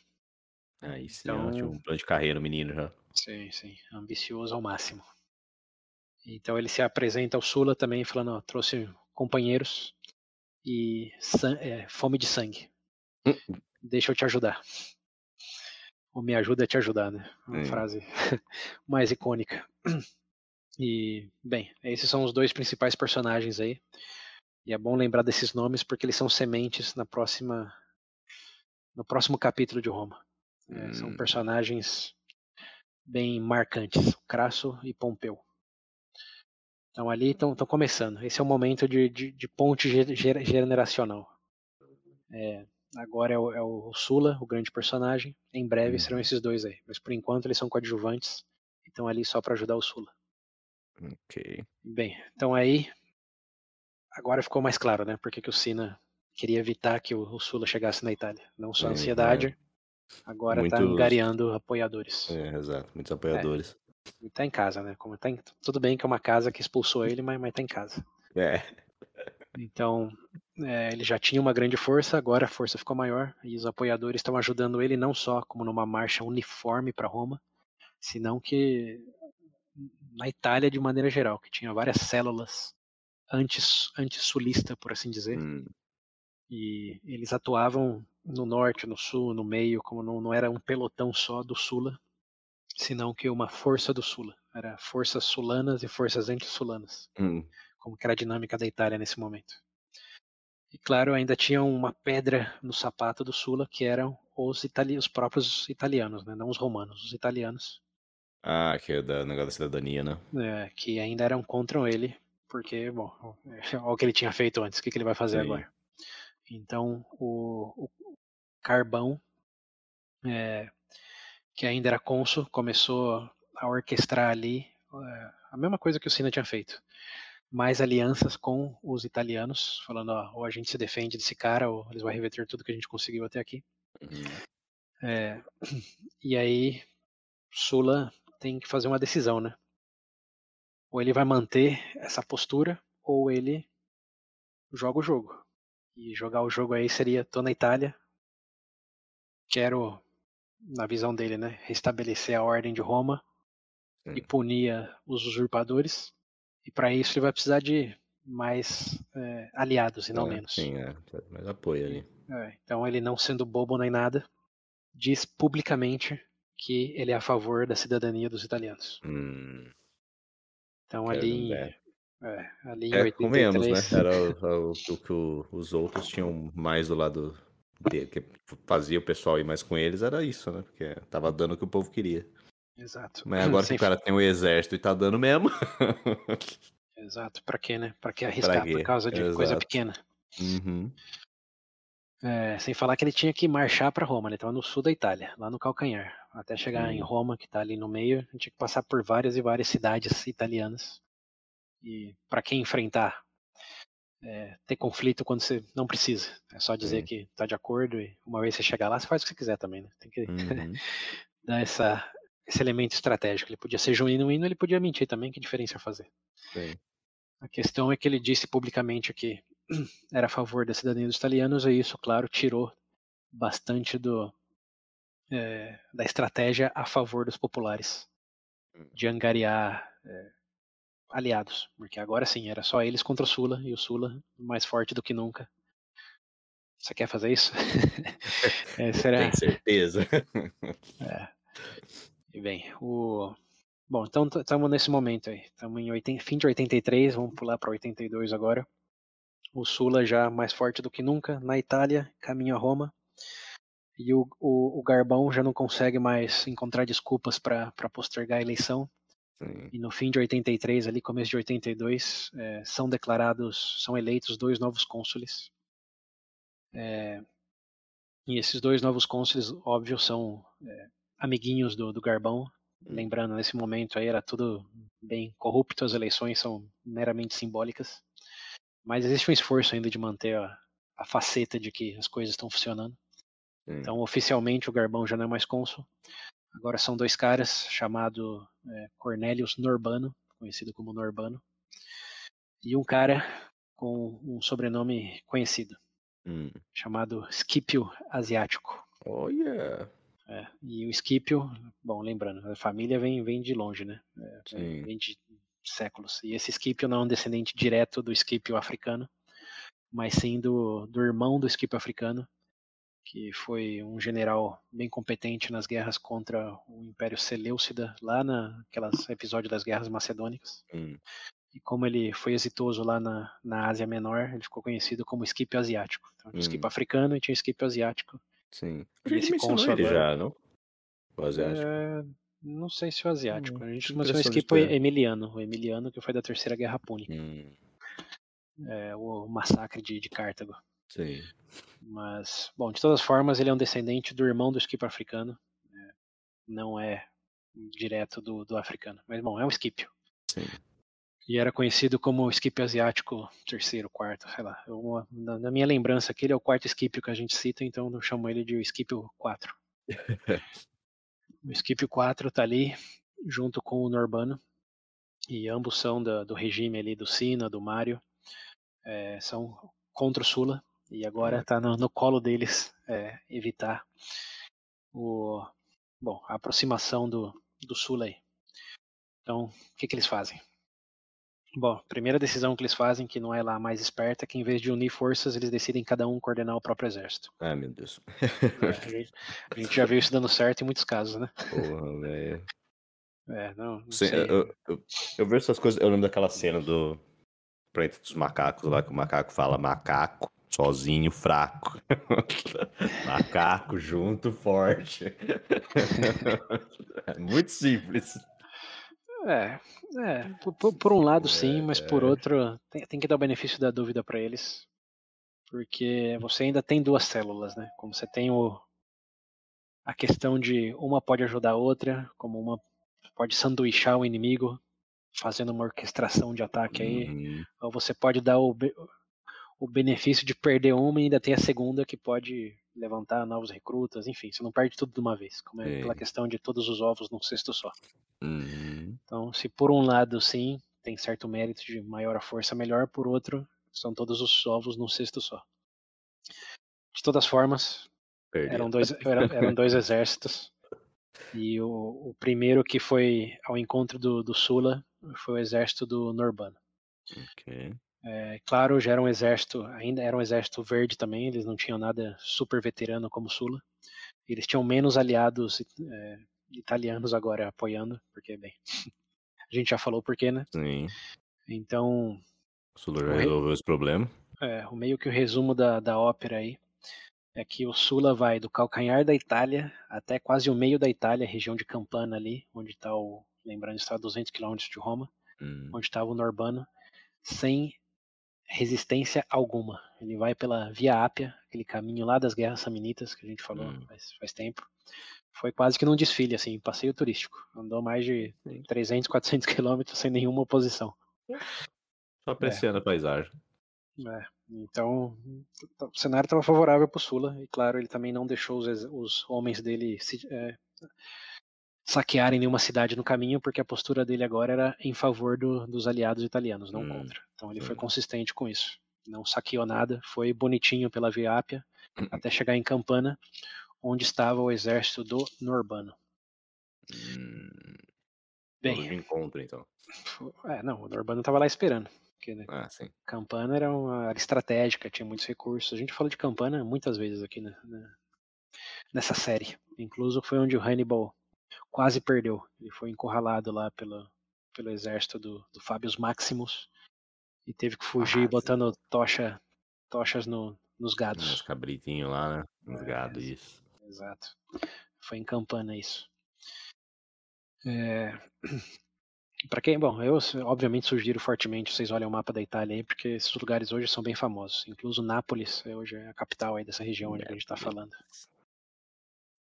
aí sim, Então- tinha um plano de carreira, o menino já. Sim, sim. Ambicioso ao máximo. Então ele se apresenta ao Sula também, falando, ó, trouxe companheiros e é, fome de sangue. Hum. Deixa eu te ajudar. Ou me ajuda a te ajudar, né? Uma frase mais icônica. E, bem, esses são os dois principais personagens aí. E é bom lembrar desses nomes porque eles são sementes na próxima no próximo capítulo de Roma. É, São Hum. personagens bem marcantes, Crasso e Pompeu. Então ali estão começando. Esse é o momento de, de, de ponte ge- ge- generacional. É, agora é o, é o Sula, o grande personagem. Em breve Uhum. serão esses dois aí. Mas por enquanto eles são coadjuvantes. Então ali só para ajudar o Sula. Ok. Bem, então aí agora ficou mais claro, né? Porque que o Sina queria evitar que o, o Sula chegasse na Itália. Não só a É, ansiedade, agora está Muitos- angariando apoiadores. É, exato. Muitos apoiadores. Ele tá em casa, né? Como tá em... Tudo bem que é uma casa que expulsou ele, mas, mas tá em casa. É. Então, é, ele já tinha uma grande força, agora a força ficou maior e os apoiadores estão ajudando ele não só como numa marcha uniforme para Roma, senão que na Itália de maneira geral, que tinha várias células anti, anti-sulista, por assim dizer. Hum. E eles atuavam no norte, no sul, no meio, como não, não era um pelotão só do Sula, senão que uma força do Sula. Era forças sulanas e forças anti-sulanas. Hum. Como que era a dinâmica da Itália nesse momento. E claro, ainda tinha uma pedra no sapato do Sula, que eram os, itali os próprios italianos, né? não os romanos, os italianos. Ah, que é da negócio da cidadania, né? É, que ainda eram contra ele, porque, bom, olha o que ele tinha feito antes, o que, que ele vai fazer Sim. agora. Então, o, o Carbão, é, que ainda era cônsul, começou a orquestrar ali é, a mesma coisa que o Sina tinha feito. Mais alianças com os italianos, falando, ó, ou a gente se defende desse cara, ou eles vão reverter tudo que a gente conseguiu até aqui. Uhum. É, e aí, Sula tem que fazer uma decisão, né? Ou ele vai manter essa postura, ou ele joga o jogo. E jogar o jogo aí seria: tô na Itália, quero, na visão dele, né, restabelecer a ordem de Roma Sim. e punir os usurpadores. E para isso ele vai precisar de mais é, aliados e não É, menos. Sim, é. Mais apoio ali. É, então ele não sendo bobo nem nada, diz publicamente que ele é a favor da cidadania dos italianos. Hum. Então ali, é, ali em É, convenhamos, 83, né? Era o, o- o que os outros tinham mais do lado que fazia o pessoal ir mais com eles, era isso, né? Porque tava dando o que o povo queria. Exato. Mas agora que Sem o cara tem o exército e tá dando mesmo. Exato. Pra quê, né? Pra que arriscar quê? por causa de coisa Exato. pequena? Uhum. É, sem falar que ele tinha que marchar para Roma, ele estava no sul da Itália, lá no calcanhar. Até chegar em. Roma, que está ali no meio, tinha que passar por várias e várias cidades italianas. E para quem enfrentar, é, ter conflito quando você não precisa. É só dizer Sim. que está de acordo e uma vez você chegar lá, você faz o que você quiser também, né? Tem que Uhum. dar essa, esse elemento estratégico. Ele podia ser genuíno, ele podia mentir também, que diferença fazer? Sim. A questão é que ele disse publicamente que era a favor da cidadania dos italianos e isso, claro, tirou bastante do é, da estratégia a favor dos populares de angariar é, aliados, porque agora sim era só eles contra o Sula e o Sula mais forte do que nunca. Você quer fazer isso? Essa era Tem certeza. E bem, o. Bom, então estamos nesse momento aí. Estamos em 80, fim de 83, vamos pular para 82 agora. O Sula já mais forte do que nunca na Itália, caminho a Roma. E o, o, o Garbão já não consegue mais encontrar desculpas para postergar a eleição. Sim. E no fim de 83, ali começo de 82, é, são declarados, são eleitos dois novos cônsules. É, e esses dois novos cônsules, óbvio, são é, amiguinhos do, do Garbão. Lembrando, nesse momento aí era tudo bem corrupto, as eleições são meramente simbólicas. Mas existe um esforço ainda de manter a, a faceta de que as coisas estão funcionando. Sim. Então, oficialmente, o Garbão já não é mais cônsul. Agora são dois caras, chamado é, Cornelius Norbano, conhecido como Norbano, e um cara com um sobrenome conhecido, Hum. chamado Scipio Asiático. Olha. É, e o Scipio, bom, lembrando, a família vem, vem de longe, né? É, Sim. vem de séculos. E esse Scipio não é um descendente direto do Scipio africano, mas sim do, do irmão do Scipio africano, que foi um general bem competente nas guerras contra o Império Seleucida, lá naquelas episódio das guerras macedônicas. Hum. E como ele foi exitoso lá na, na Ásia Menor, ele ficou conhecido como Scipio Asiático. Então, tinha Hum. Scipio africano e tinha Scipio Asiático. Sim. A gente mencionou ele já, não? O asiático. É, não sei se o asiático. Hum, a gente tinha mencionou o ter. Emiliano. O Emiliano que foi da Terceira Guerra Púnica. Hum. É, o massacre de, de Cartago. Sim. Mas, bom, de todas formas, ele é um descendente do irmão do Scipio africano. né? Não é direto do, do africano. Mas, bom, é um Scipio. Sim. E era conhecido como o Scipio asiático terceiro, quarto, sei lá. Eu- na, na minha lembrança aqui, ele é o quarto Scipio que a gente cita, então eu chamo ele de Scipio 4. o Scipio 4 tá ali junto com o Norbano, e ambos são da, do regime ali do Sina, do Mário, é, são contra o Sula, e agora está no, no, colo deles é, evitar o, bom, a aproximação do, do Sula aí. Então, o que, que eles fazem? Bom, primeira decisão que eles fazem, que não é lá a mais esperta, é que em vez de unir forças, eles decidem cada um coordenar o próprio exército. Ah, meu Deus. É, a, gente, a, gente, já viu isso dando certo em muitos casos, né? Porra, velho. É, não, não Sim, eu, eu, eu, vejo essas coisas, eu lembro daquela cena do Planeta dos Macacos lá, que o macaco fala macaco, sozinho, fraco. macaco, junto, forte. é muito simples. É, é por, por, um lado sim, mas por é. outro tem, tem que dar o benefício da dúvida para eles, porque você ainda tem duas células, né? Como você tem o a questão de uma pode ajudar a outra, como uma pode sanduichar o inimigo, fazendo uma orquestração de ataque aí, uhum. ou você pode dar o, o benefício de perder uma e ainda ter a segunda que pode levantar novos recrutas, enfim, você não perde tudo de uma vez, como é, é. pela questão de todos os ovos num cesto só. Uhum. Então, se por um lado sim, tem certo mérito de maior a força melhor, por outro, são todos os ovos num cesto só. De todas formas, eram dois, eram, eram dois exércitos. E o, o, primeiro que foi ao encontro do, do Sula foi o exército do Norbano. Okay. É, claro, já era um exército, ainda era um exército verde também, eles não tinham nada super veterano como Sula. Eles tinham menos aliados é, italianos agora apoiando, porque, bem, a gente já falou porquê, né? Sim. Então. O Sula já resolveu esse problema. É, o meio que o resumo da, da ópera aí é que o Sula vai do calcanhar da Itália até quase o meio da Itália, região de Campana ali, onde está o. Lembrando, está a 200 quilômetros de Roma, hum. onde estava o Norbano, sem resistência alguma. Ele vai pela Via Ápia, aquele caminho lá das guerras samnitas que a gente falou hum. faz, faz, tempo. Foi quase que num desfile, assim, passeio turístico. Andou mais de 300, 400 quilômetros sem nenhuma oposição. Só apreciando é. a paisagem. É. Então, o cenário estava favorável para o Sula, e claro, ele também não deixou os, os homens dele se, é, saquearem nenhuma cidade no caminho, porque a postura dele agora era em favor do, dos aliados italianos, não hum, contra. Então ele foi consistente com isso. Não saqueou nada, foi bonitinho pela Via Ápia hum. até chegar em Campana, onde estava o exército do Norbano. Hum, Bem, encontro, então. É, não, o Norbano estava lá esperando. Porque, né, ah, sim. Campana era uma área estratégica, tinha muitos recursos. A gente fala de Campana muitas vezes aqui né, nessa série. Incluso foi onde o Hannibal quase perdeu. Ele foi encurralado lá pelo, pelo exército do, do Fabius Maximus e teve que fugir ah, botando tocha, tochas no, nos gados. Nos cabritinhos lá, né? Nos é, gados, isso. Exato. Foi em Campana isso. É... Para quem, bom, eu obviamente sugiro fortemente vocês olhem o mapa da Itália aí, porque esses lugares hoje são bem famosos. Incluso Nápoles, hoje é a capital aí dessa região onde a gente está falando.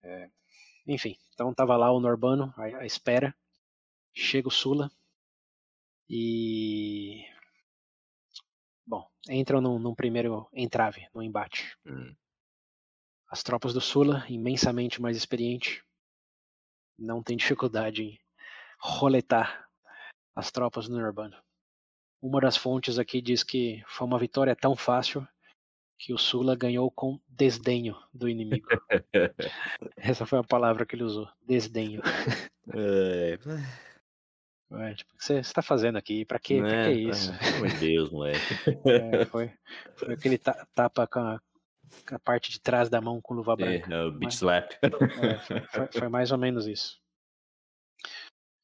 É, enfim, então tava lá o Norbano à, à espera. Chega o Sula e bom, entram num, num primeiro entrave, no embate. Hum. As tropas do Sula, imensamente mais experiente, não tem dificuldade em roletar as tropas do Norbano. Uma das fontes aqui diz que foi uma vitória tão fácil que o Sula ganhou com desdenho do inimigo. Essa foi a palavra que ele usou, desdenho. É... É, tipo, o que você está fazendo aqui? Pra quê? Pra que isso? Meu Deus, moleque. É, foi, foi aquele tapa com a, com a, parte de trás da mão com luva é, branca. É, o beat slap. É, foi, foi, mais ou menos isso.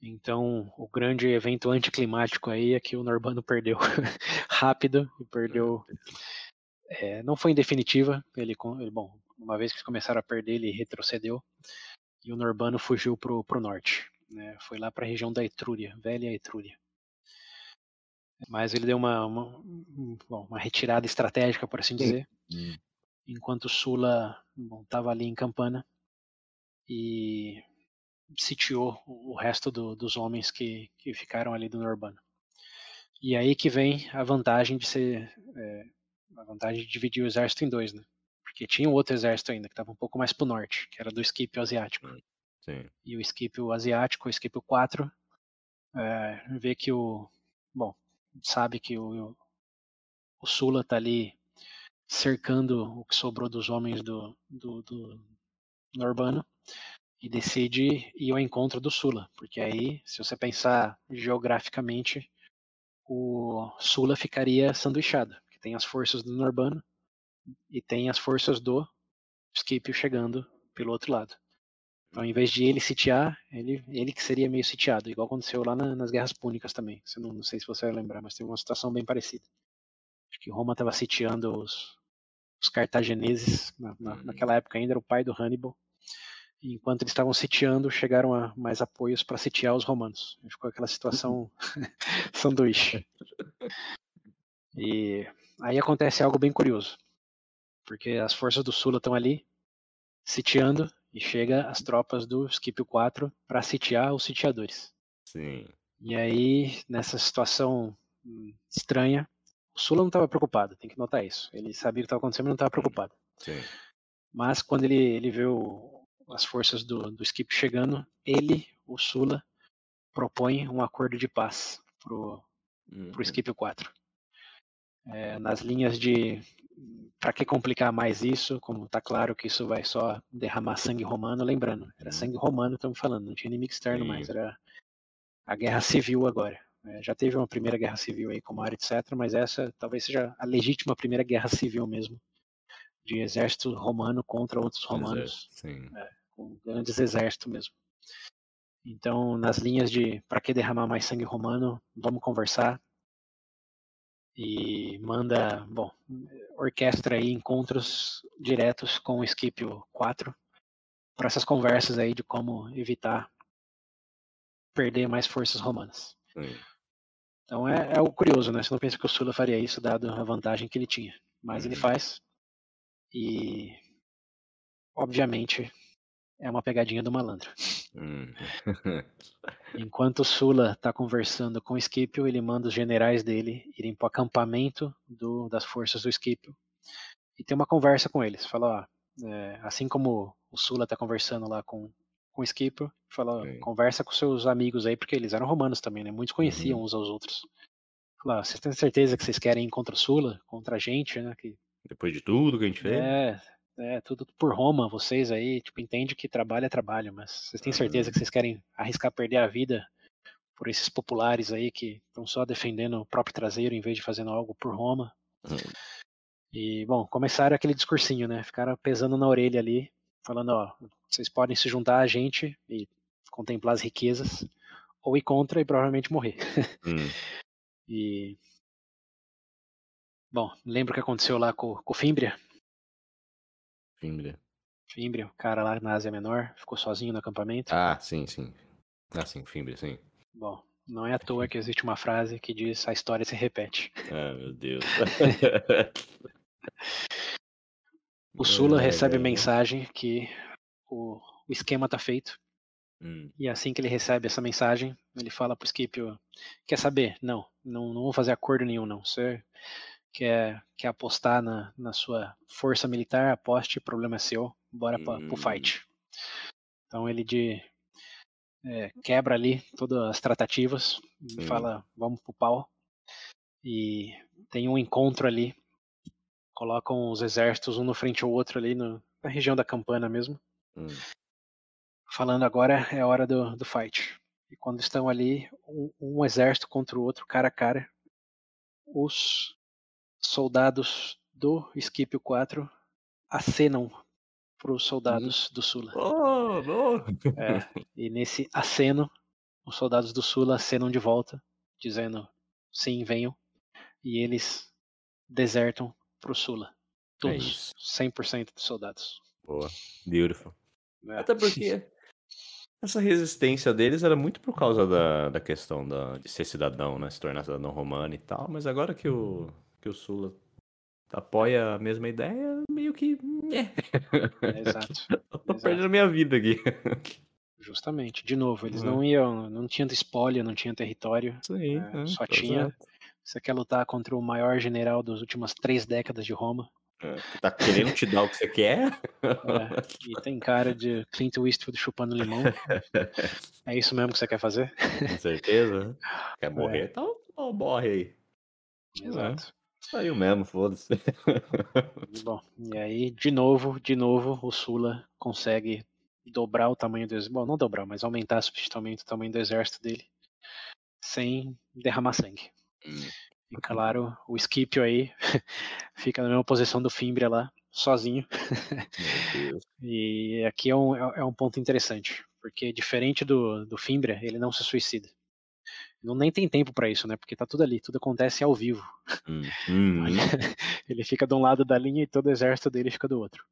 Então, o grande evento anticlimático aí é que o Norbano perdeu rápido e perdeu é, não foi em definitiva, ele, ele, bom, uma vez que começaram a perder, ele retrocedeu e o Norbano fugiu para o norte. Né, foi lá para a região da Etrúria, velha Etrúria. Mas ele deu uma, uma, bom, uma retirada estratégica, por assim dizer, hum. enquanto Sula estava ali em Campana e sitiou o resto do, dos homens que, que ficaram ali do Norbano. E aí que vem a vantagem de ser é, a vantagem de dividir o exército em dois, né? Porque tinha um outro exército ainda, que estava um pouco mais pro norte, que era do Esquipe Asiático. Sim. e o Scipio asiático, o Scipio 4, é, vê que o. Bom, sabe que o, o Sula tá ali cercando o que sobrou dos homens do, do, do Norbano e decide ir ao encontro do Sula, porque aí, se você pensar geograficamente, o Sula ficaria sanduichado, tem as forças do Norbano e tem as forças do Scipio chegando pelo outro lado. Então, em vez de ele sitiar, ele, ele que seria meio sitiado, igual aconteceu lá na, nas Guerras Púnicas também. Não, não sei se você vai lembrar, mas teve uma situação bem parecida. Acho que Roma estava sitiando os, os cartagineses, na, na, Uhum. naquela época ainda era o pai do Hannibal. E enquanto eles estavam sitiando, chegaram a mais apoios para sitiar os romanos. Ficou aquela situação sanduíche. E aí acontece algo bem curioso, porque as forças do Sula estão ali sitiando e chega as tropas do Scipio 4 para sitiar os sitiadores. Sim. E aí, nessa situação hum, estranha, o Sula não estava preocupado, tem que notar isso. Ele sabia o que estava acontecendo, mas não estava preocupado. Sim. Mas quando ele, ele vê o- as forças do, do Scipio chegando, ele, o Sula, propõe um acordo de paz pro, Uhum. pro Scipio 4. É, nas linhas de para que complicar mais isso, como tá claro que isso vai só derramar sangue romano, lembrando, era sangue romano, estamos falando, não tinha inimigo externo Sim. mais, era a guerra civil agora. É, já teve uma primeira guerra civil aí com Mar, etc., mas essa talvez seja a legítima primeira guerra civil mesmo, de exército romano contra outros romanos Sim. com grandes exércitos mesmo. Então, nas linhas de para que derramar mais sangue romano, vamos conversar. E manda, bom, orquestra aí encontros diretos com o Scipio 4 para essas conversas aí de como evitar perder mais forças romanas. Sim. Então é, é o curioso, né? Você não pensa que o Sula faria isso dado a vantagem que ele tinha, mas ele Uhum. faz. E obviamente é uma pegadinha do malandro. Hum. Enquanto o Sula está conversando com o Scipio, ele manda os generais dele irem para o acampamento do- das forças do Scipio e tem uma conversa com eles. Fala, ó, é, assim como o Sula está conversando lá com, com o Scipio, fala, ó, conversa com seus amigos aí, porque eles eram romanos também, né? Muitos conheciam Uhum. uns aos outros. Fala, vocês têm certeza que vocês querem ir contra o Sula, contra a gente, né? Que, Depois de tudo que a gente fez. é, é, tudo por Roma, vocês aí, tipo, entende que trabalho é trabalho, mas vocês têm certeza que vocês querem arriscar perder a vida por esses populares aí que estão só defendendo o próprio traseiro em vez de fazendo algo por Roma? Hum. E, bom, começaram aquele discursinho, né? Ficaram pesando na orelha ali, falando, ó, vocês podem se juntar a gente e contemplar as riquezas, ou ir contra e provavelmente morrer. Hum. E. Bom, lembra o que aconteceu lá com, com o Fimbria? Fimbria. Fimbria, o cara lá na Ásia Menor, ficou sozinho no acampamento. Ah, sim, sim. Ah, sim, Fimbria, sim. Bom, não é à toa que existe uma frase que diz a história se repete. Ah, meu Deus. O Sula É, recebe velho. mensagem que o, o esquema tá feito. Hum. E assim que ele recebe essa mensagem, ele fala pro Scipio, quer saber? Não, não, não vou fazer acordo nenhum, não. Você quer, quer apostar na, na sua força militar, aposte, problema é seu, bora pra, pro Hum. fight. Então ele de, é, quebra ali todas as tratativas fala, vamos pro pau. E tem um encontro ali, colocam os exércitos um no frente ao outro ali no- na região da Campana mesmo Hum. falando agora é a hora do, do fight. E quando estão ali, um, um exército contra o outro, cara a cara, os soldados do Scipio 4 acenam para os soldados do Sula. Oh, não. É, e nesse aceno, os soldados do Sula acenam de volta, dizendo sim, venham. E eles desertam para o Sula. É Todos, isso. 100% dos soldados. Boa. Beautiful. É. Até porque essa resistência deles era muito por causa da, da questão da, de ser cidadão, né? Se tornar cidadão romano e tal. Mas agora que o, que o Sula apoia a mesma ideia, meio que. É. Exato. Eu tô Exato. perdendo minha vida aqui. Justamente. De novo, eles Uhum. não iam, não tinham espólio, não tinham território. Sim, É, é, só tinha- exato. Você quer lutar contra o maior general das últimas três décadas de Roma. É, tá querendo te dar o que você quer? É, e tem cara de Clint Eastwood chupando limão. É isso mesmo que você quer fazer? Com certeza. Quer morrer? É. Então, então morre aí. Exato. Saiu mesmo, foda-se. Bom, e aí, de novo, de novo, o Sula consegue dobrar o tamanho do exército. Bom, não dobrar, mas aumentar substancialmente o tamanho do exército dele sem derramar sangue. Hum. E claro, o Scipio aí fica na mesma posição do Fimbria lá, sozinho. e aqui é um, é, é um ponto interessante, porque diferente do, do Fimbria, ele não se suicida. Não nem tem tempo para isso, né? Porque tá tudo ali, tudo acontece ao vivo. Hum. Hum. ele fica de um lado da linha e todo o exército dele fica do outro.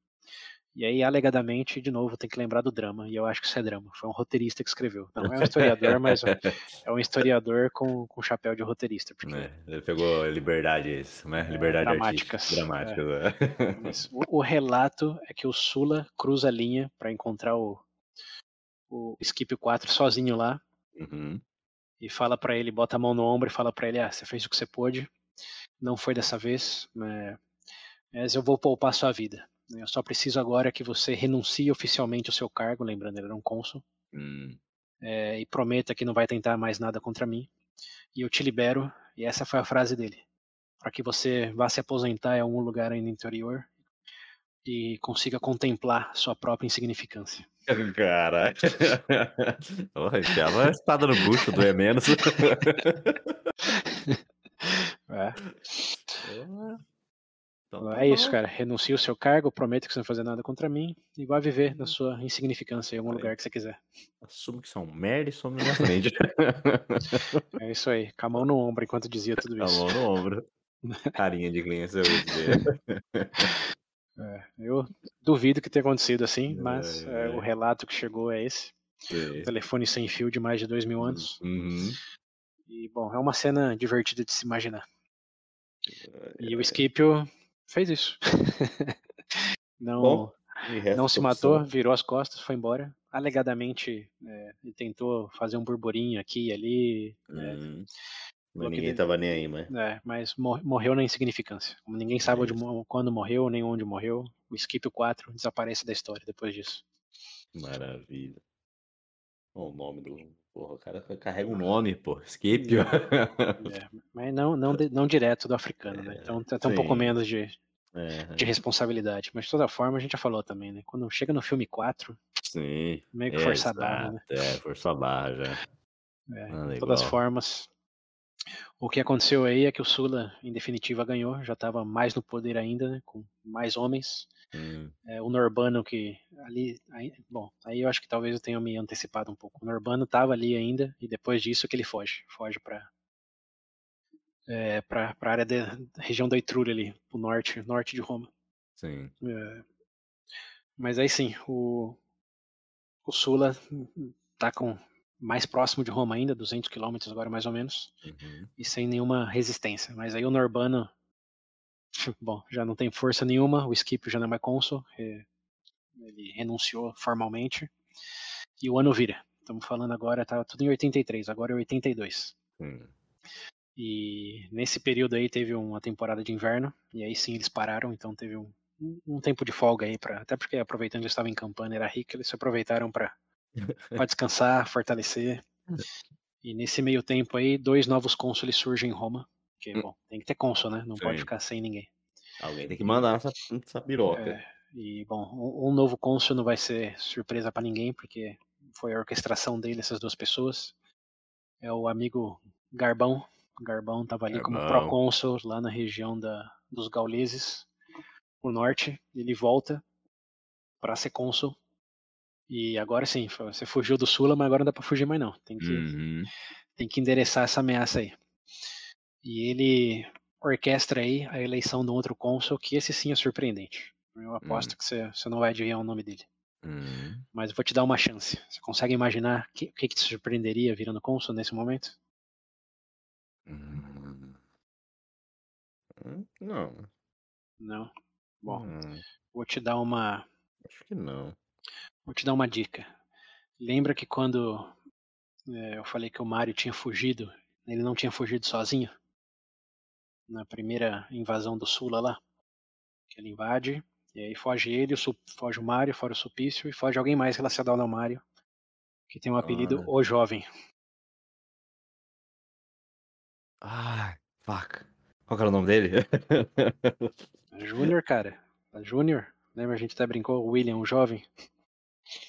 E aí, alegadamente, de novo, tem que lembrar do drama, e eu acho que isso é drama. Foi um roteirista que escreveu. Não é um historiador, mas é um historiador com, com chapéu de roteirista. Porque... É, ele pegou liberdades, né? É, liberdade é, dramáticas. Dramáticas. É. O, o, relato é que o Sula cruza a linha para encontrar o, o Skip 4 sozinho lá. Uhum. E fala para ele, bota a mão no ombro e fala para ele: Ah, você fez o que você pôde. Não foi dessa vez, mas eu vou poupar sua vida. Eu só preciso agora que você renuncie oficialmente ao seu cargo, lembrando, ele era um cônsul, hum. é, e prometa que não vai tentar mais nada contra mim. E eu te libero, e essa foi a frase dele, para que você vá se aposentar em algum lugar no interior e consiga contemplar sua própria insignificância. Cara, porra, enfiava a espada no bucho, doer menos. é. Então, tá é isso, cara. Renuncie o seu cargo, prometa que você não vai fazer nada contra mim e vai viver na sua insignificância em algum é. lugar que você quiser. Assume que um merda e some na frente. é isso aí. Com a mão no ombro enquanto dizia tudo isso. Com a mão no ombro. Carinha de cliente, eu é, eu duvido que tenha acontecido assim, mas é, é, o relato que chegou é esse. O telefone sem fio de mais de dois mil anos. Uhum. E, bom, é uma cena divertida de se imaginar. E o Scipio fez isso. não Bom, não se matou, virou as costas, foi embora. Alegadamente, é, tentou fazer um burburinho aqui e ali. Né. Hum, mas ninguém tava nem aí, mas. É, mas morreu na insignificância. Como ninguém sabe onde, quando morreu, nem onde morreu, o Skip 4 desaparece da história depois disso. Maravilha. o nome do. Porra, o cara carrega um nome, pô. Skip. É, é, mas não, não, não direto do africano, né? Então tem um pouco menos de, é, de responsabilidade. Mas de toda forma, a gente já falou também, né? Quando chega no filme 4, Sim, meio que é, força a barra, né? É, força a barra já. É, ah, de todas as formas, o que aconteceu aí é que o Sula, em definitiva, ganhou, já estava mais no poder ainda, né, com mais homens. Hum. É, o Norbano que ali, aí, bom, aí eu acho que talvez eu tenha me antecipado um pouco. O Norbano estava ali ainda e depois disso que ele foge, foge para é, para a área da região da Etrúria ali, o norte, norte de Roma. Sim. É, mas aí sim, o, o Sula está com mais próximo de Roma ainda, 200 quilômetros agora mais ou menos, uhum. e sem nenhuma resistência. Mas aí o Norbano, bom, já não tem força nenhuma, o Skip já não é mais cônsul, ele renunciou formalmente, e o ano vira. Estamos falando agora, tá tudo em 83, agora é 82. Uhum. E nesse período aí teve uma temporada de inverno, e aí sim eles pararam, então teve um, um tempo de folga aí, pra, até porque aproveitando que eles estavam em campanha, era rico, eles se aproveitaram para descansar, fortalecer. E nesse meio tempo aí, dois novos cônsules surgem em Roma, porque, hum. bom, tem que ter cônsul, né? Não sim. pode ficar sem ninguém. Alguém tem que mandar nessa, nessa piroca. É, e, bom, um, um novo cônsul não vai ser surpresa para ninguém, porque foi a orquestração dele, essas duas pessoas. É o amigo Garbão, Garbão estava ali Garbão. como procônsul lá na região da, dos gauleses, o norte. Ele volta para ser cônsul. E agora sim, você fugiu do Sula, mas agora não dá para fugir mais não. Tem que, uhum. tem que endereçar essa ameaça aí. E ele orquestra aí a eleição de um outro cônsul, que esse sim é surpreendente. Eu aposto uhum. que você, você não vai adivinhar o nome dele. Uhum. Mas eu vou te dar uma chance. Você consegue imaginar o que, que, que te surpreenderia virando cônsul nesse momento? Hum. Hum, não. Não? Bom, hum. vou te dar uma. Acho que não. Vou te dar uma dica. Lembra que quando é, eu falei que o Mario tinha fugido, ele não tinha fugido sozinho? Na primeira invasão do Sula lá? que ele invade. E aí foge ele, o foge o Mario, fora o Supício e foge alguém mais relacionado ao Mario, que tem um apelido Ah. O Jovem. Ah, fuck. Qual que era o nome dele? Júnior, cara. Júnior. Lembra, a gente até brincou, o William, o Jovem.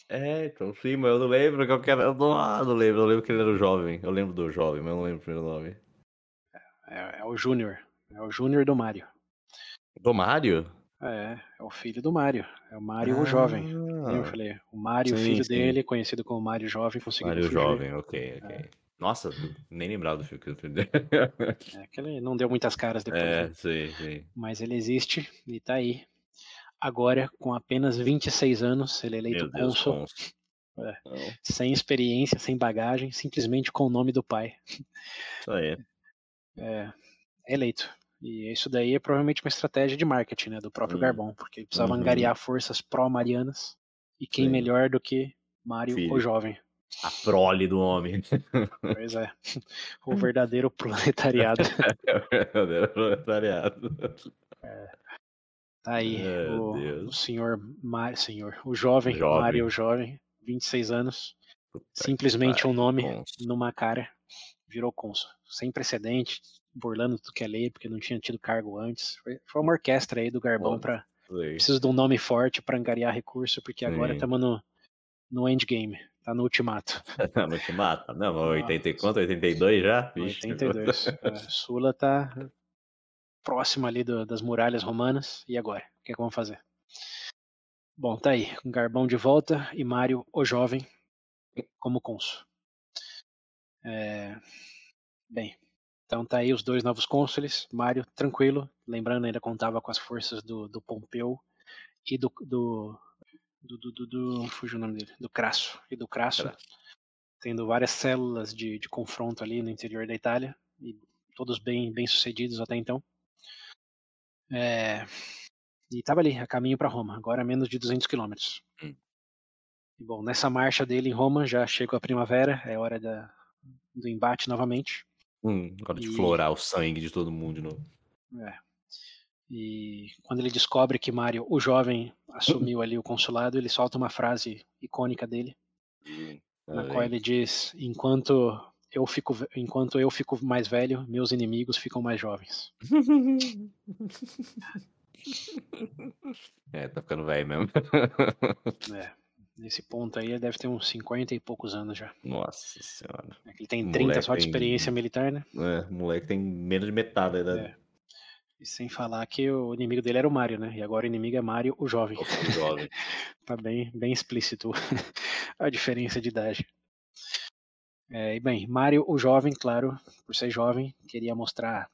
É, então sim, mas eu não lembro qual que era. Eu não, ah, não lembro, eu lembro que ele era o jovem. Eu lembro do jovem, mas eu não lembro o primeiro nome. É, é o Júnior. É o Júnior do Mario. Do Mario? É, é o filho do Mario. É o Mario o Jovem. Lembra? Eu Ah, falei, o Mario, Sim, filho sim. dele, conhecido como Mario Jovem, conseguiu Mario fugir. Jovem, ok, ok. Nossa, nem lembrava do filme que eu É que ele não deu muitas caras depois. É, né? sim, sim. Mas ele existe e tá aí. Agora, com apenas 26 anos, ele é eleito Meu cônsul. É. Sem experiência, sem bagagem, simplesmente com o nome do pai. Isso aí. É, eleito. E isso daí é provavelmente uma estratégia de marketing né, do próprio Hum. Garbon, porque ele precisava Uhum. angariar forças pró-marianas. E quem Sim. melhor do que Filho. o jovem? A prole do homem. Pois é. O verdadeiro proletariado. É o verdadeiro proletariado. Tá aí, o, o senhor, Mário, senhor, o jovem, Jovem. Mário Jovem, 26 anos, Puta simplesmente um nome Consul. numa cara, virou cônsul. Sem precedente, burlando tudo que é lei, porque não tinha tido cargo antes. Foi, foi uma orquestra aí do Garbão. Sei. Preciso de um nome forte pra angariar recurso, porque agora estamos no, no endgame, tá no ultimato. Não te mata. Não, mas 80 e quanto? 82 já? Vixe, 82. É, Sula tá próximo ali do- das muralhas romanas. E agora? O que, é que vamos fazer? Bom, tá aí. Com Garbão de volta e Mário, o jovem, como cônsul. É, Bem, então tá aí os dois novos cônsules. Mário, tranquilo. Lembrando, ainda contava com as forças do, do Pompeu e do. do do, do, do, do- fugiu o nome dele, do Crasso e do Crasso, Crasso. tendo várias células de, de confronto ali no interior da Itália e todos bem bem sucedidos até então. É, e estava ali, a caminho para Roma, agora a menos de 200 quilômetros. Hum. Bom, nessa marcha dele em Roma já chegou a primavera, é hora da, do embate novamente. Hum, hora de E- florar o sangue de todo mundo de novo. É. E quando ele descobre que Mário, o jovem, assumiu ali o consulado, ele solta uma frase icônica dele, na qual ele diz: "Enquanto eu fico, enquanto eu fico mais velho, meus inimigos ficam mais jovens." É, tá ficando velho mesmo. É. Nesse ponto aí, ele deve ter uns 50 e poucos anos já. Nossa senhora. É Ele tem O 30 só de moleque tem- experiência militar, né? É, o moleque tem menos de metade da idade. É. E sem falar que o inimigo dele era o Mario, né? E agora o inimigo é Mario, o jovem. O jovem. Tá bem, bem explícito a diferença de idade. É, e bem, Mario, o jovem, claro, por ser jovem, queria mostrar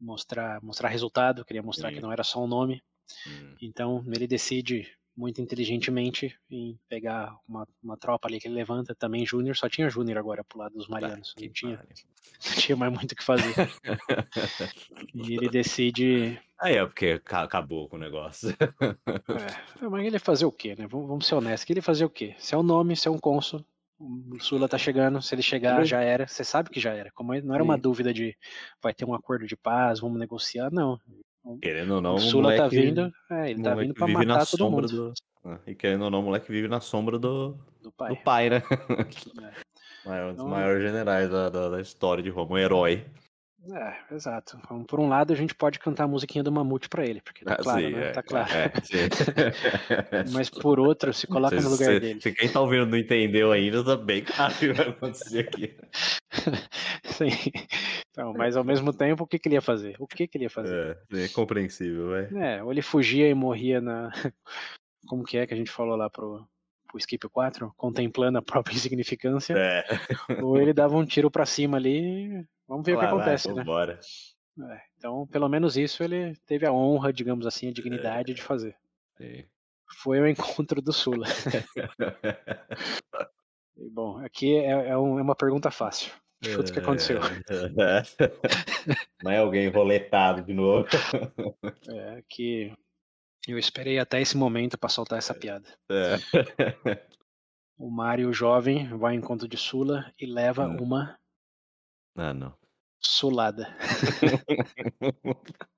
mostrar mostrar resultado, queria mostrar Sim. que não era só um nome. Hum, Então ele decide muito inteligentemente em pegar uma, uma tropa ali que ele levanta, também Júnior, só tinha Júnior agora pro lado dos marianos, que não tinha, não tinha mais muito o que fazer. E ele decide Aí é porque ca- acabou com o negócio. É, mas ele fazer o quê, né? Vamos, vamos ser honestos. Que ele fazer o quê? Se é um nome, se é um cônsul, o Sula tá chegando, se ele chegar, já era. Você sabe que já era. Como não era uma Sim. dúvida de vai ter um acordo de paz, vamos negociar, não. Querendo ou não, o Sula tá moleque- vindo, é, ele tá vindo pra matar todo mundo do. Ah, E querendo ou não, o moleque vive na sombra do, do pai. do pai, né? É. Maior, um dos Então- maiores generais da, da, da história de Roma, um herói. É, exato. Então, por um lado, a gente pode cantar a musiquinha do Mamute pra ele, porque tá Ah, claro, sim, né? é, Tá claro. é, sim. Mas por outro, se coloca no lugar se- dele. Se quem tá ouvindo não entendeu ainda, tá bem claro o que vai acontecer aqui. Sim. Então, mas ao mesmo tempo, o que, que ele ia fazer? O que, que ele ia fazer? É, é compreensível, vai. É, ou ele fugia e morria na. Como que é que a gente falou lá pro, pro Skip 4? Contemplando a própria insignificância. É. Ou ele dava um tiro pra cima ali. Vamos ver o que Vai lá, acontece, né? É, então, pelo menos isso ele teve a honra, digamos assim, a dignidade de fazer. Sim. Foi o encontro do Sula. E, bom, aqui é, é um- é uma pergunta fácil. Chuta o que aconteceu. Não é alguém roletado de novo. É que eu esperei até esse momento pra soltar essa piada. É. O Mario jovem vai ao encontro de Sula e leva Hum. uma Ah, não. Sulada.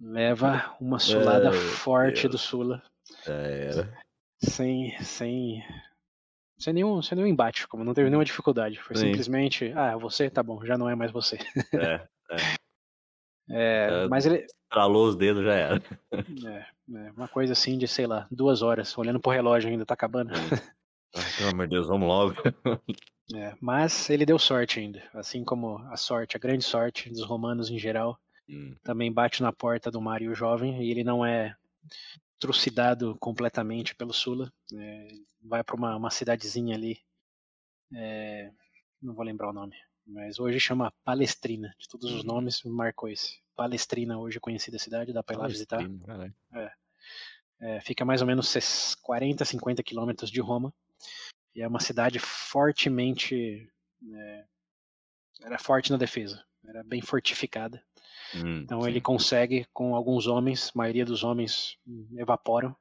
leva uma sulada Ai, forte do Deus. Sula, era. sem, sem, sem, nenhum, sem nenhum embate, como não teve nenhuma dificuldade. Foi Sim. simplesmente, ah, você, tá bom, já não é mais você. É, É, É. mas ele, estralou os dedos, já era. é, é, uma coisa assim de, sei lá, duas horas, olhando pro relógio ainda, tá acabando. Ai, pelo amor de Deus, vamos logo. É, mas ele deu sorte ainda, assim como a sorte, a grande sorte dos romanos em geral, Hum, também bate na porta do Mário jovem e ele não é trucidado completamente pelo Sula. é, vai para uma, uma cidadezinha ali, é, não vou lembrar o nome, mas hoje chama Palestrina. De todos os Uhum. nomes, marcou esse. Palestrina, hoje conhecida cidade, dá para ir lá visitar. Caralho. É, fica mais ou menos ses- 40, 50 quilômetros de Roma. E é uma cidade fortemente. é, era forte na defesa, era bem fortificada. Hum, Então sim. ele consegue, com alguns homens, a maioria dos homens hum, evaporam,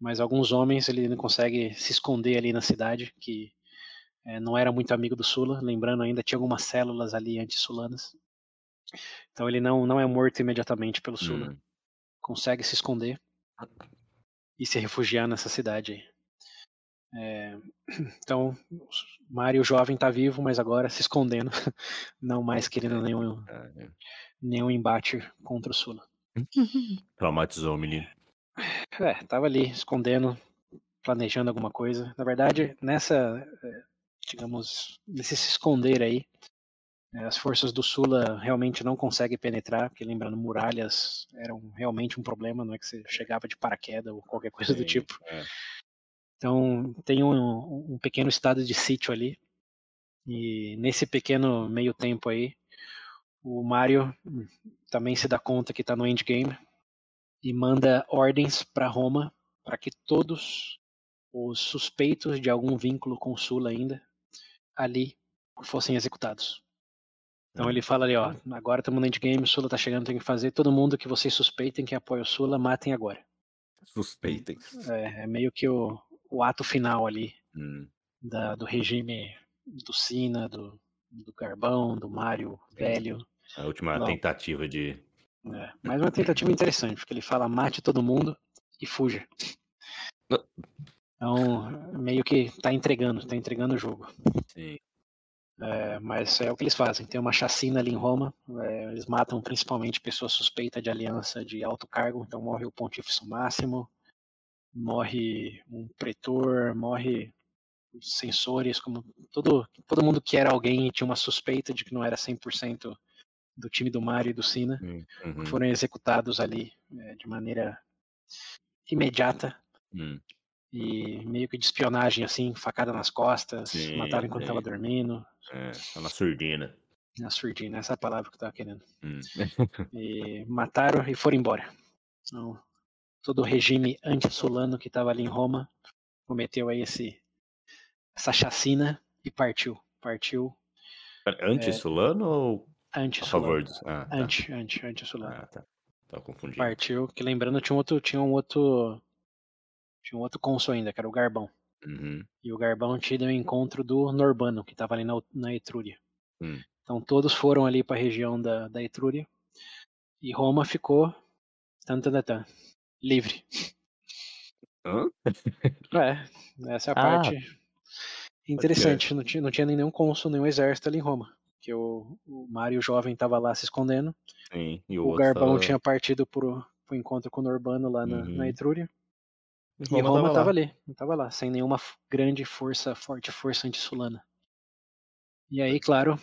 mas alguns homens ele não consegue se esconder ali na cidade, que eh, não era muito amigo do Sula, lembrando ainda tinha algumas células ali anti-sulanas. Então ele não, não é morto imediatamente pelo Sula, Hum, consegue se esconder e se refugiar nessa cidade aí. É, então, o Mário jovem está vivo, mas agora se escondendo, não mais querendo nenhum, nenhum embate contra o Sula. Traumatizou o menino. É, tava ali escondendo, planejando alguma coisa. Na verdade, nessa, é, digamos, nesse se esconder aí, é, as forças do Sula realmente não conseguem penetrar, porque lembrando, muralhas eram realmente um problema, não é que você chegava de paraquedas ou qualquer coisa do Sim, tipo. é. Então tem um, um pequeno estado de sítio ali. E nesse pequeno meio tempo aí, o Mario também se dá conta que está no endgame e manda ordens para Roma para que todos os suspeitos de algum vínculo com Sula ainda ali fossem executados. Então ele fala ali, ó, agora estamos no endgame, Sula tá chegando, tem que fazer, todo mundo que vocês suspeitem que apoia o Sula, matem agora. Suspeitem. É, é meio que o, o ato final ali Hum, da- do regime do Sina, do, do Garbão, do Mário Velho. a última Não. tentativa de. É, mas uma tentativa interessante, porque ele fala mate todo mundo e fuja. Então, meio que tá entregando, tá entregando o jogo. Sim. É, mas é o que eles fazem. Tem uma chacina ali em Roma, é, eles matam principalmente pessoas suspeitas de aliança de alto cargo, então morre o pontífice máximo, morre um pretor, morre os censores, como todo, todo mundo que era alguém e tinha uma suspeita de que não era 100% do time do Mário e do Sina, Hum, uhum, foram executados ali é, de maneira imediata hum, e meio que de espionagem, assim, facada nas costas, Sim, mataram enquanto estava dormindo, é, na surdina. na surdina, essa é a palavra que eu estava querendo. Hum. E mataram e foram embora. Então, todo o regime anti-solano que estava ali em Roma cometeu aí esse, essa chacina e partiu. Partiu Anti-Sulano ou a anti-solano. favor dos. Ah, tá. Anti, anti, anti-solano. Ah, tá. Tava confundindo. Partiu, que lembrando tinha um outro, tinha um outro, tinha um outro cônsul ainda, que era o Garbão. Uhum. E o Garbão tinha ido ao encontro do Norbano, que estava ali na, na Etrúria. Hum. Então todos foram ali para a região da, da Etrúria. E Roma ficou tan, tan, tan, tan, livre. Hã? É, essa é a Ah, parte interessante. Não tinha, não tinha nenhum cônsul, nenhum exército ali em Roma. Que o, o Mário jovem estava lá se escondendo. Sim. E o, O, Garbão tava- tinha partido pro, pro encontro com o Norbano lá na, Uhum. na Etrúria. E E Roma tava estava lá. ali, estava lá, sem nenhuma grande força, forte força anti-sulana. E aí, claro,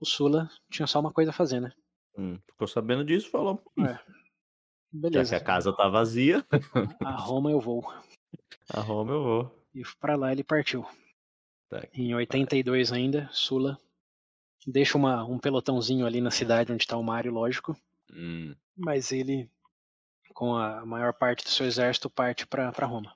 o Sula tinha só uma coisa a fazer, né? Hum, ficou sabendo disso, falou. "Hum, É. Já Beleza, que a casa tá vazia, a Roma eu vou. a Roma eu vou. E pra lá ele partiu. Tá. Em 82 ainda, Sula deixa uma, um pelotãozinho ali na cidade onde está o Mário, lógico. Hum, Mas ele, com a maior parte do seu exército, parte para Roma.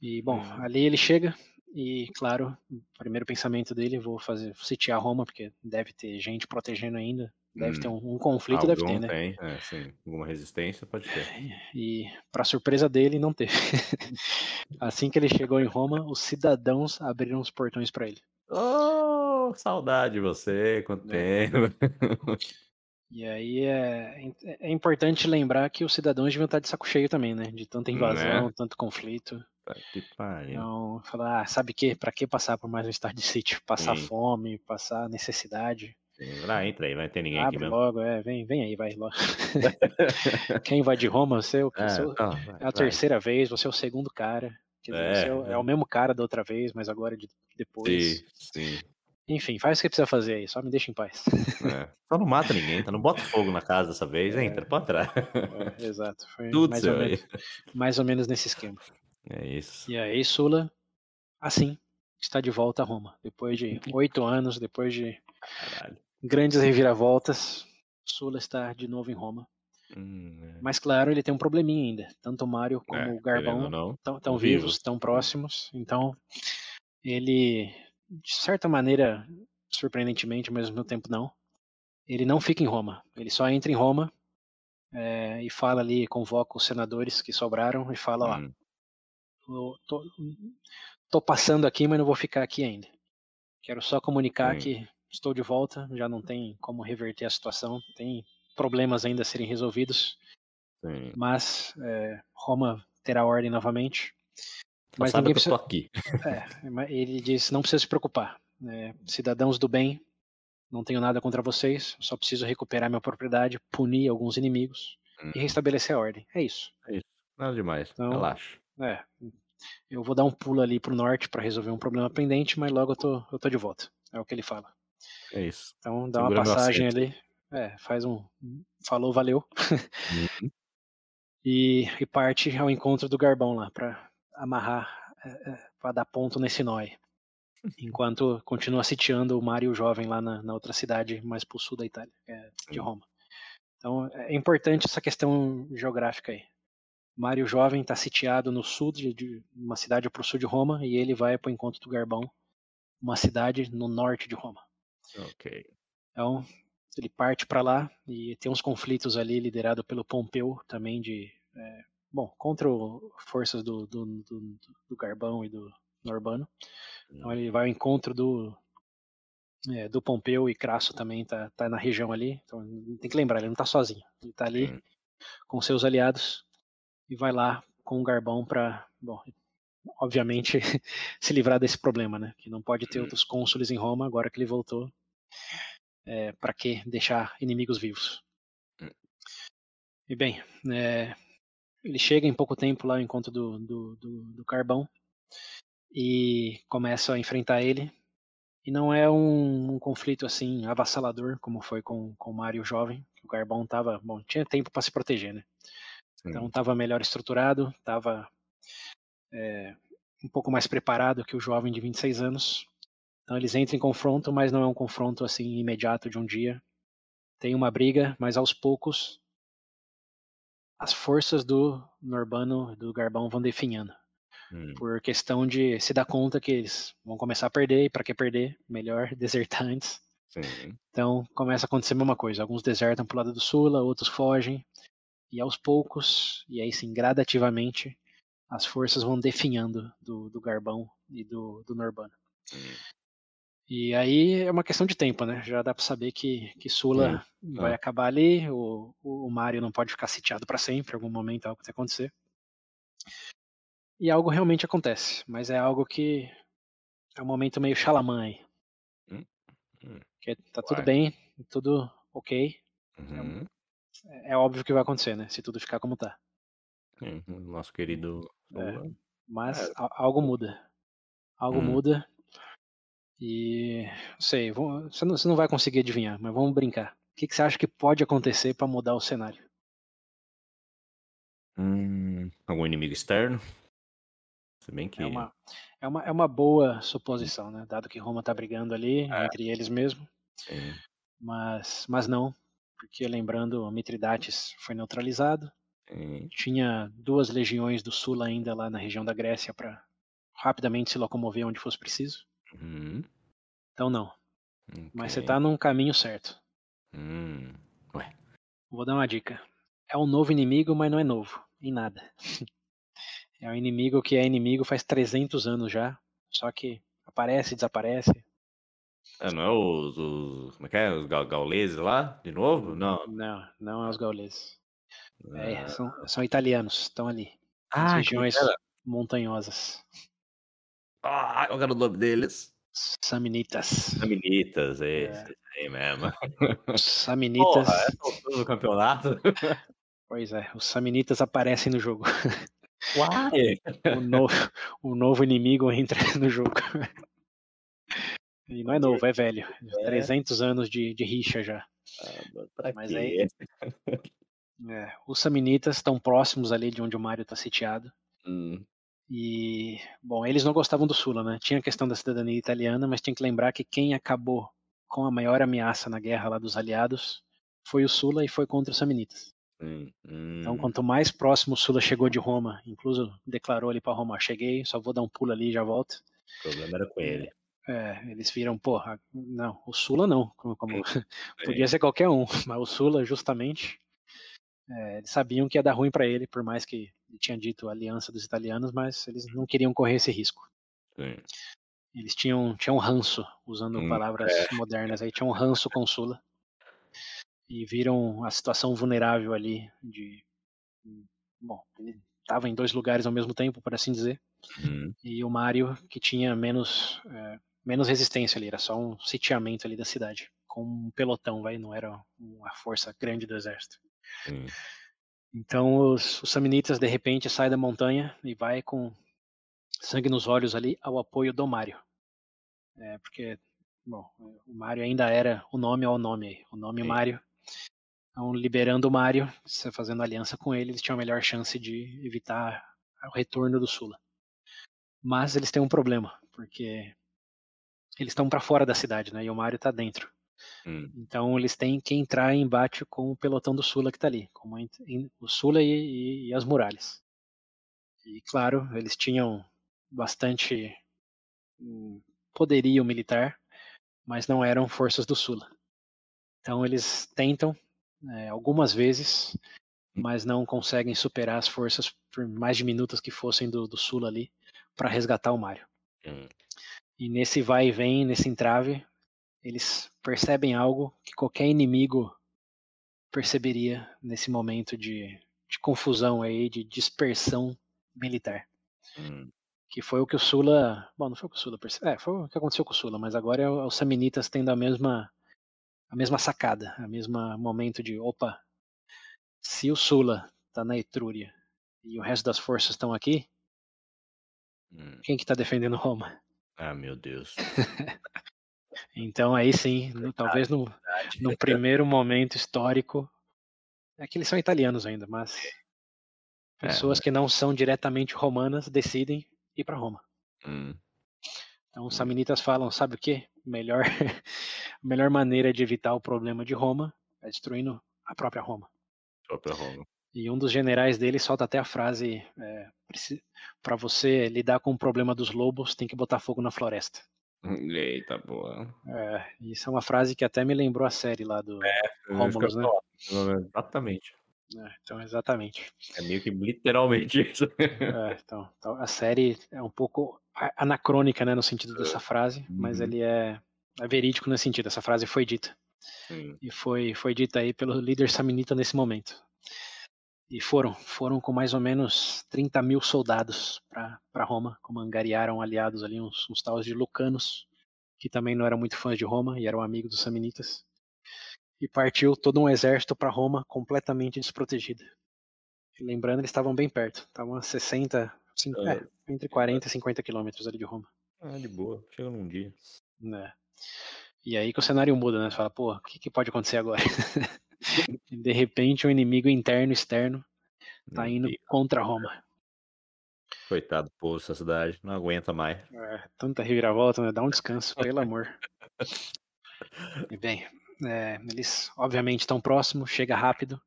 E, bom, Hum. ali ele chega e, claro, o primeiro pensamento dele, vou fazer sitiar Roma, porque deve ter gente protegendo ainda. Deve Hum. ter um, um conflito, deve ter, algum né? tem, é, sim. Alguma resistência pode ter. E, para surpresa dele, não teve. assim que ele chegou em Roma, os cidadãos abriram os portões para ele. Oh, saudade de você, quanto É. tempo. E aí é, é importante lembrar que os cidadãos deviam estar de saco cheio também, né? De tanta invasão, Né? tanto conflito. Que pariu. Então, falar, ah, sabe que? Pra que passar por mais um estado de sítio? Passar Sim. fome, passar necessidade. Lá, entra aí, vai ter ninguém aqui Abre mesmo. logo, é, vem, vem aí, vai logo. Quem vai de Roma? Você é o, É, você é o- então, vai, é a vai. terceira vez, você é o segundo cara. Dizer, É, é, o, é o é. mesmo cara da outra vez, mas agora de, depois. Sim, sim. Enfim, faz o que precisa fazer aí, só me deixa em paz. É. Só não mata ninguém, tá? Não bota fogo na casa dessa vez, É. entra, pode entrar. É, exato, foi Tudo mais seu ou, aí. menos, mais ou menos nesse esquema. É isso. E aí, Sula, assim, está de volta a Roma. Depois de oito anos, depois de Caralho. Grandes reviravoltas, Sula está de novo em Roma. Hum, é. Mas claro, ele tem um probleminha ainda. Tanto o Mário como É, o Garbão estão tão vivos, estão próximos. Então, ele, de certa maneira, surpreendentemente, mas ao mesmo tempo não, ele não fica em Roma. Ele só entra em Roma é, e fala ali, convoca os senadores que sobraram e fala, ó, Hum, eu tô, tô passando aqui, mas não vou ficar aqui ainda. Quero só comunicar Sim. que estou de volta, já não tem como reverter a situação, tem problemas ainda a serem resolvidos, sim. mas é, Roma terá ordem novamente. Mas sabe ninguém que precisa. aqui. É, mas ele disse: não precisa se preocupar. né, cidadãos do bem, não tenho nada contra vocês, só preciso recuperar minha propriedade, punir alguns inimigos Hum, e restabelecer a ordem. É isso. Nada demais, Então- relaxa. É, eu vou dar um pulo ali pro norte para resolver um problema pendente, mas logo eu tô, eu tô de volta. É o que ele fala. É isso. Então dá uma Segura meu passagem ali, é, faz um falou, valeu Uhum. e, e parte ao encontro do Garbão lá para amarrar, é, é, para dar ponto nesse nó. aí. Enquanto continua sitiando o Mário Jovem lá na, na outra cidade mais pro sul da Itália, é, de. Roma. Então é importante essa questão geográfica aí. Mário Jovem está sitiado no sul de, de uma cidade pro sul de Roma e ele vai para o encontro do Garbão, uma cidade no norte de Roma. Ok. Então, ele parte para lá e tem uns conflitos ali liderado pelo Pompeu também de é, bom contra o, forças do, do, do, do Garbão e do Norbano. Então ele vai ao encontro do é, do Pompeu e Crasso também tá, tá na região ali. Então tem que lembrar, ele não tá sozinho. Ele tá ali Sim. com seus aliados e vai lá com o Garbão para, bom, obviamente se livrar desse problema, né? Que não pode ter outros cônsules em Roma agora que ele voltou. É, para que deixar inimigos vivos? Hum. E bem, é, ele chega em pouco tempo lá ao encontro do, do, do, do Carbão e começa a enfrentar ele. E não é um, um conflito assim avassalador como foi com, com o Mário Jovem. O Carbão tava, bom, tinha tempo para se proteger, né? Então estava melhor estruturado, estava é, um pouco mais preparado que o jovem de 26 anos. Então eles entram em confronto, mas não é um confronto assim imediato de um dia. Tem uma briga, mas aos poucos as forças do Norbano, do Garbão vão definhando. Hum, Por questão de se dar conta que eles vão começar a perder, e para que perder? Melhor desertar antes. sim. Então começa a acontecer a mesma coisa. Alguns desertam pro lado do Sula, outros fogem. E aos poucos, e aí sim, gradativamente, as forças vão definhando do, do Garbão e do, do Norbano. E aí é uma questão de tempo, né? Já dá pra saber que, que Sula vai Ah. acabar ali, o, o Mario não pode ficar sitiado pra sempre, em algum momento algo que acontecer. E algo realmente acontece, mas é algo que é um momento meio xalamã aí. Hum, hum. Que tá tudo Uai. bem, tudo ok, Uhum. é óbvio que vai acontecer, né? Se tudo ficar como tá. Sim, o Nosso querido. É. Mas É. algo muda. Algo Hum. muda. E não sei, vamos- você, não, você não vai conseguir adivinhar, mas vamos brincar. O que, que você acha que pode acontecer para mudar o cenário? Hum, algum inimigo externo? Se bem que. É uma, é uma, é uma boa suposição, né? Dado que Roma tá brigando ali É. entre eles mesmo. Sim. Mas, mas não, porque lembrando, Mitridates foi neutralizado. Sim. Tinha duas legiões do sul ainda lá na região da Grécia para rapidamente se locomover onde fosse preciso. Uhum. Então não. Mas você tá num caminho certo. Hum. Ué. Vou dar uma dica. É um novo inimigo, mas não é novo. Em nada. É um inimigo que é inimigo faz 300 anos já. Só que aparece, desaparece. É, não é os, os- Como é que é? Os ga- gauleses lá? De novo? Não. Não, não é os gauleses. É, Ah, são, são italianos, estão ali. Ah, regiões montanhosas. Ah, qual era o nome deles? Samnitas. Samnitas, É. aí mesmo. Os Samnitas. Porra, altura do campeonato? Pois é, os Samnitas aparecem no jogo. Uai! O novo, o novo inimigo entra no jogo. E não é novo, é velho. 300 anos de, de rixa já. Ah, Mas quê? aí- É, os Samnitas estão próximos ali de onde o Mario está sitiado. Hum, E, bom, eles não gostavam do Sula, né? Tinha a questão da cidadania italiana, mas tinha que lembrar que quem acabou com a maior ameaça na guerra lá dos aliados foi o Sula e foi contra os Samnitas. hum, Então, hum. quanto mais próximo o Sula chegou de Roma, incluso declarou ali para Roma: cheguei, só vou dar um pulo ali e já volto. O problema era com ele. É, eles viram, porra, não, o Sula não, como, como- Sim. podia ser qualquer um, mas o Sula justamente, é, eles sabiam que ia dar ruim para ele, por mais que ele tinha dito aliança dos italianos, mas eles não queriam correr esse risco. Sim. Eles tinham, tinham ranço, usando Hum, palavras modernas aí, tinham ranço com Sula. E viram a situação vulnerável ali de. Bom, ele estava em dois lugares ao mesmo tempo, por assim dizer. Hum, E o Mario, que tinha menos, é, menos resistência ali, era só um sitiamento ali da cidade. Com um pelotão, vai, não era uma força grande do exército. Sim. Então os, os Samnitas de repente saem da montanha e vai com sangue nos olhos ali ao apoio do Mario. É, porque, bom, o Mario ainda era o nome ao nome aí, o nome Sim. Mario. Então, liberando o Mario, você fazendo aliança com ele, eles tinham a melhor chance de evitar o retorno do Sula. Mas eles têm um problema, porque eles estão para fora da cidade, né? E o Mario está dentro. Hum, Então eles têm que entrar em embate com o pelotão do Sula que está ali, em- o Sula e, e- e as muralhas. E claro, eles tinham bastante hum, poderio militar, mas não eram forças do Sula. Então eles tentam é, algumas vezes, mas não conseguem superar as forças por mais diminutas que fossem do, do Sula ali para resgatar o Mario. hum. E nesse vai e vem, nesse entrave, eles percebem algo que qualquer inimigo perceberia nesse momento de, de confusão aí, de dispersão militar. Hum, Que foi o que o Sula. Bom, não foi o que o Sula percebeu. É, foi o que aconteceu com o Sula, mas agora é os Samnitas tendo a mesma, a mesma sacada, a mesma momento de opa, se o Sula tá na Etrúria e o resto das forças estão aqui, hum. quem que tá defendendo Roma? Ah, meu Deus. Então aí sim, no- talvez no, num primeiro momento histórico, é que eles são italianos ainda, mas É, pessoas que não são diretamente romanas decidem ir para Roma. Hum, Então os samnitas falam, sabe o que? Melhor, a melhor maneira de evitar o problema de Roma é destruindo a própria Roma. própria Roma. E um dos generais deles solta até a frase: para você lidar com o problema dos lobos, tem que botar fogo na floresta. Eita, boa. É, isso é uma frase que até me lembrou a série lá do Romulus, né? Exatamente. É, então, exatamente. É meio que literalmente isso. É, então, então, a série é um pouco anacrônica, né, no sentido dessa frase, mas Uhum. ele é, é verídico nesse sentido. Essa frase foi dita Sim. e foi foi dita aí pelo líder saminita nesse momento. E foram, foram com mais ou menos 30 mil soldados para Roma, como angariaram aliados ali, uns, uns tais de Lucanos, que também não eram muito fãs de Roma e eram amigos dos samnitas. E partiu todo um exército para Roma completamente desprotegido. E lembrando, eles estavam bem perto, estavam a 60, cin- Ah. é, entre 40 e 50 quilômetros ali de Roma. Ah, de boa. Chega num dia. né? E aí que o cenário muda, né? Você fala, pô, o que, que pode acontecer agora? De repente um inimigo interno e externo tá Meu indo Deus. contra Roma. Coitado, pô, essa cidade não aguenta mais. É, tanta reviravolta, né? Dá um descanso, pelo amor. E bem, é, eles obviamente estão próximos, chega rápido.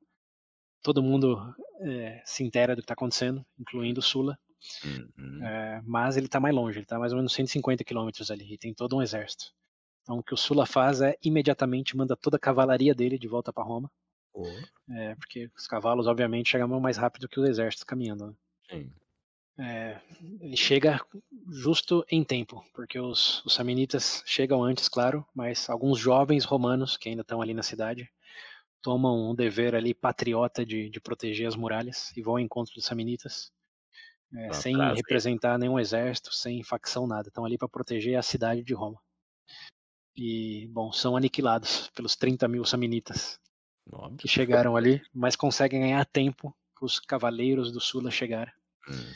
Todo mundo é, se intera do que está acontecendo, incluindo o Sula. Uhum. É, mas ele está mais longe, ele está mais ou menos 150 quilômetros ali, e tem todo um exército. Então o que o Sula faz é imediatamente manda toda a cavalaria dele de volta para Roma, Pô, é, porque os cavalos obviamente chegam mais rápido que o exército caminhando. Né? sim. é, ele chega justo em tempo, porque os, os samnitas chegam antes, claro, mas alguns jovens romanos que ainda estão ali na cidade tomam um dever ali patriota de, de proteger as muralhas e vão ao encontro dos samnitas, é, sem prazer. representar nenhum exército, sem facção, nada. Estão ali para proteger a cidade de Roma. E, bom, são aniquilados pelos 30 mil samnitas que chegaram ali, mas conseguem ganhar tempo para os cavaleiros do Sula chegarem. Hum.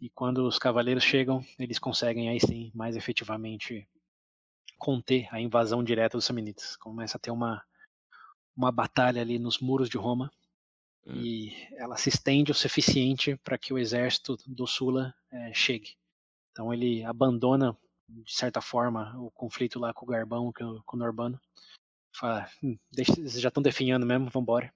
E quando os cavaleiros chegam, eles conseguem aí sim, mais efetivamente, conter a invasão direta dos samnitas. Começa a ter uma, uma batalha ali nos muros de Roma hum. e ela se estende o suficiente para que o exército do Sula é, chegue. Então ele abandona, de certa forma, o conflito lá com o Garbão, com o Norbano. Fala, hum, deixa, já estão definhando mesmo, vamos embora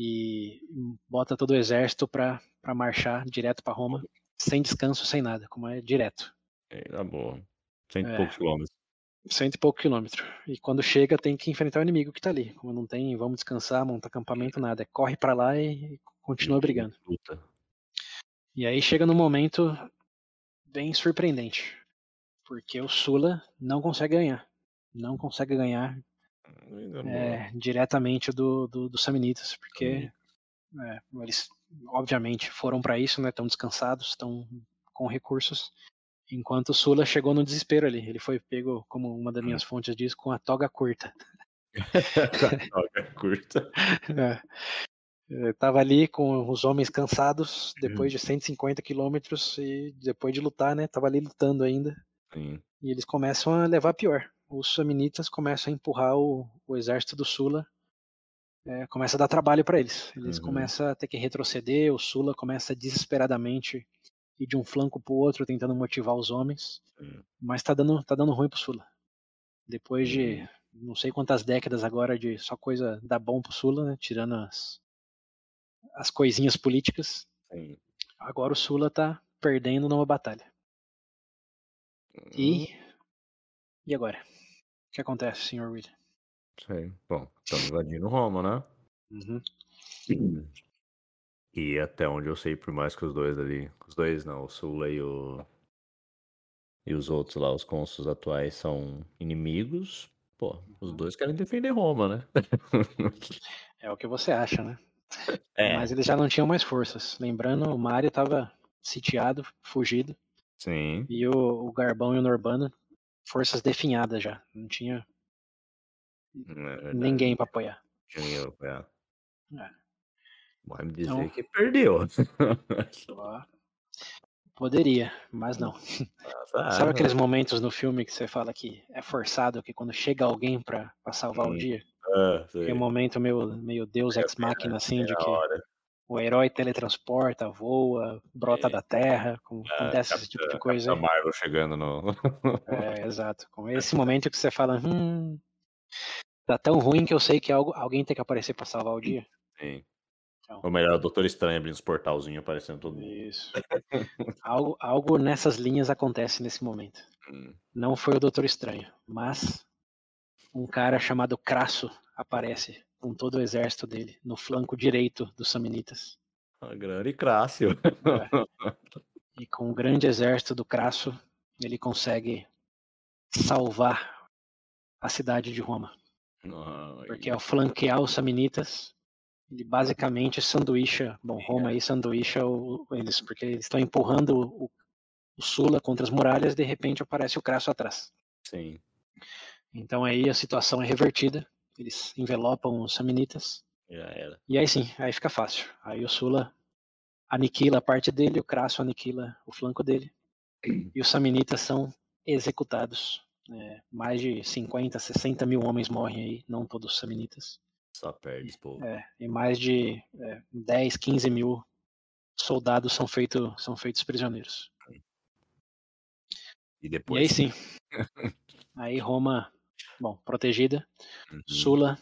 e bota todo o exército para marchar direto para Roma, sem descanso, sem nada, como é direto. É, tá bom. Cento e é, poucos quilômetros. Cento e poucos quilômetros. E quando chega, tem que enfrentar o inimigo que tá ali. Como não tem, vamos descansar, monta acampamento, nada. É corre para lá e continua brigando. Puta. E aí chega num momento bem surpreendente. Porque o Sula não consegue ganhar. Não consegue ganhar é, diretamente do, do, do Samnitas, porque é, eles obviamente foram para isso, né? Estão descansados, estão com recursos. Enquanto o Sula chegou no desespero ali, ele foi pego, como uma das minhas fontes diz, com a toga curta. toga curta. É. Estava ali com os homens cansados, depois de 150 quilômetros e depois de lutar, né? Tava ali lutando ainda. Sim. E eles começam a levar pior os samnitas começam a empurrar o, o exército do Sula, é, começa a dar trabalho para eles. Eles uhum. começam a ter que retroceder, o Sula começa desesperadamente ir de um flanco para o outro, tentando motivar os homens, uhum. mas está dando, tá dando ruim para o Sula. Depois de uhum. não sei quantas décadas agora de só coisa dar bom para o Sula, né, tirando as, as coisinhas políticas, agora o Sula está perdendo numa batalha. E hum. e agora? O que acontece, Sr. William? Sei. Bom, estamos invadindo Roma, né? Uhum. E até onde eu sei, por mais que os dois ali. Os dois não, o Sula e o. E os outros lá, os cônsuls atuais, são inimigos. Pô, os dois querem defender Roma, né? é o que você acha, né? É. Mas eles já não tinham mais forças. Lembrando, o Mário estava sitiado, fugido. Sim. E o, o Garbão e o Norbano forças definhadas já. Não tinha é ninguém para apoiar. Tinha pra apoiar. É. Vai me dizer então, que perdeu. Poderia, mas não. Ah, Sabe aqueles momentos no filme que você fala que é forçado, que quando chega alguém para salvar hum. o dia? É, Aquele momento meio, meio Deus Ex Machina, assim, de que hora o herói teletransporta, voa, brota é. da terra, com, é, acontece esse tipo de coisa. A Marvel chegando no. é, exato. Com esse momento que você fala, hum, tá tão ruim que eu sei que algo, alguém tem que aparecer para salvar o dia. Sim. Então, Ou melhor, o Doutor Estranho abrindo os portalzinhos aparecendo todo mundo. Isso. algo, algo nessas linhas acontece nesse momento. Hum. Não foi o Doutor Estranho, mas um cara chamado Crasso aparece com todo o exército dele no flanco direito dos Samnitas. A grande Crácio. É. E com o grande exército do Crasso, ele consegue salvar a cidade de Roma. Ai. Porque ao flanquear os Samnitas, ele basicamente sanduícha, bom, Roma aí sanduícha o, eles, porque eles estão empurrando o, o Sula contra as muralhas, de repente aparece o Crasso atrás. Sim. Então aí a situação é revertida eles envelopam os samnitas. Já era. E aí sim, aí fica fácil. Aí o Sula aniquila a parte dele, o Crasso aniquila o flanco dele. e os samnitas são executados. É, mais de 50, 60 mil homens morrem aí, não todos os samnitas. Só perde, pô. É, e mais de é, 10, 15 mil soldados são, feito, são feitos prisioneiros. E depois? E aí sim. aí Roma bom, protegida. Uhum. Sula,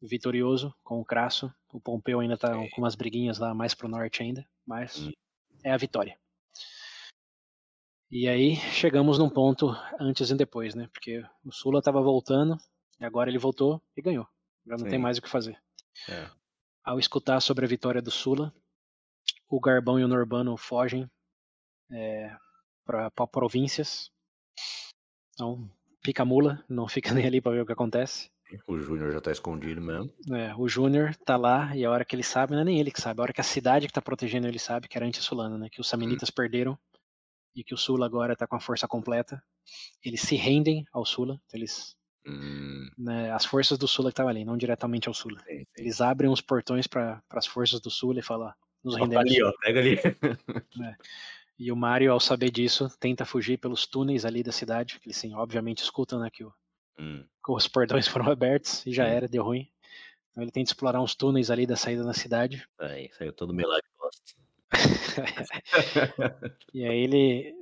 vitorioso com o Crasso. O Pompeu ainda tá com umas briguinhas lá mais pro norte ainda, mas uhum. é a vitória. E aí chegamos num ponto antes e depois, né? Porque o Sula estava voltando e agora ele voltou e ganhou. Já não Sim. tem mais o que fazer. É. Ao escutar sobre a vitória do Sula, o Garbão e o Norbano fogem é, para províncias. Então, pica mula, não fica nem ali para ver o que acontece. O Júnior já tá escondido mesmo. É, o Júnior tá lá e a hora que ele sabe, não é nem ele que sabe, a hora que a cidade que tá protegendo ele sabe, que era anti-sulana, né? Que os Samnitas hum. perderam e que o Sula agora tá com a força completa. Eles se rendem ao Sula, então eles. Hum. Né, as forças do Sula que estavam ali, não diretamente ao Sula. Sim, sim. Eles abrem os portões para as forças do Sula e falam: nos rendemos. Ali, ó, pega ali. É. E o Mario, ao saber disso, tenta fugir pelos túneis ali da cidade, que eles sim, obviamente escutam né, que, o, hum. que os portões foram abertos e já hum. era, deu ruim. Então ele tenta explorar uns túneis ali da saída da cidade. Aí, saiu todo milagre bosta. e aí ele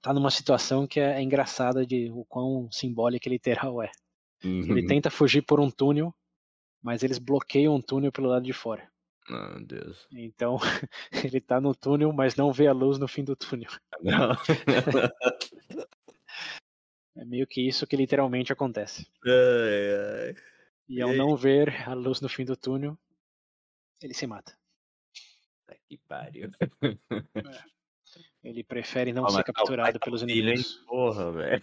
tá numa situação que é, é engraçada de o quão simbólica e literal é. Uhum. Ele tenta fugir por um túnel, mas eles bloqueiam um túnel pelo lado de fora. Oh, meu Deus. Então, ele tá no túnel, mas não vê a luz no fim do túnel. Não. é meio que isso que literalmente acontece. Ai, ai. E ao não ver a luz no fim do túnel, ele se mata. Que pariu. É. Ele prefere não ah, ser capturado pelos inimigos. Porra, velho.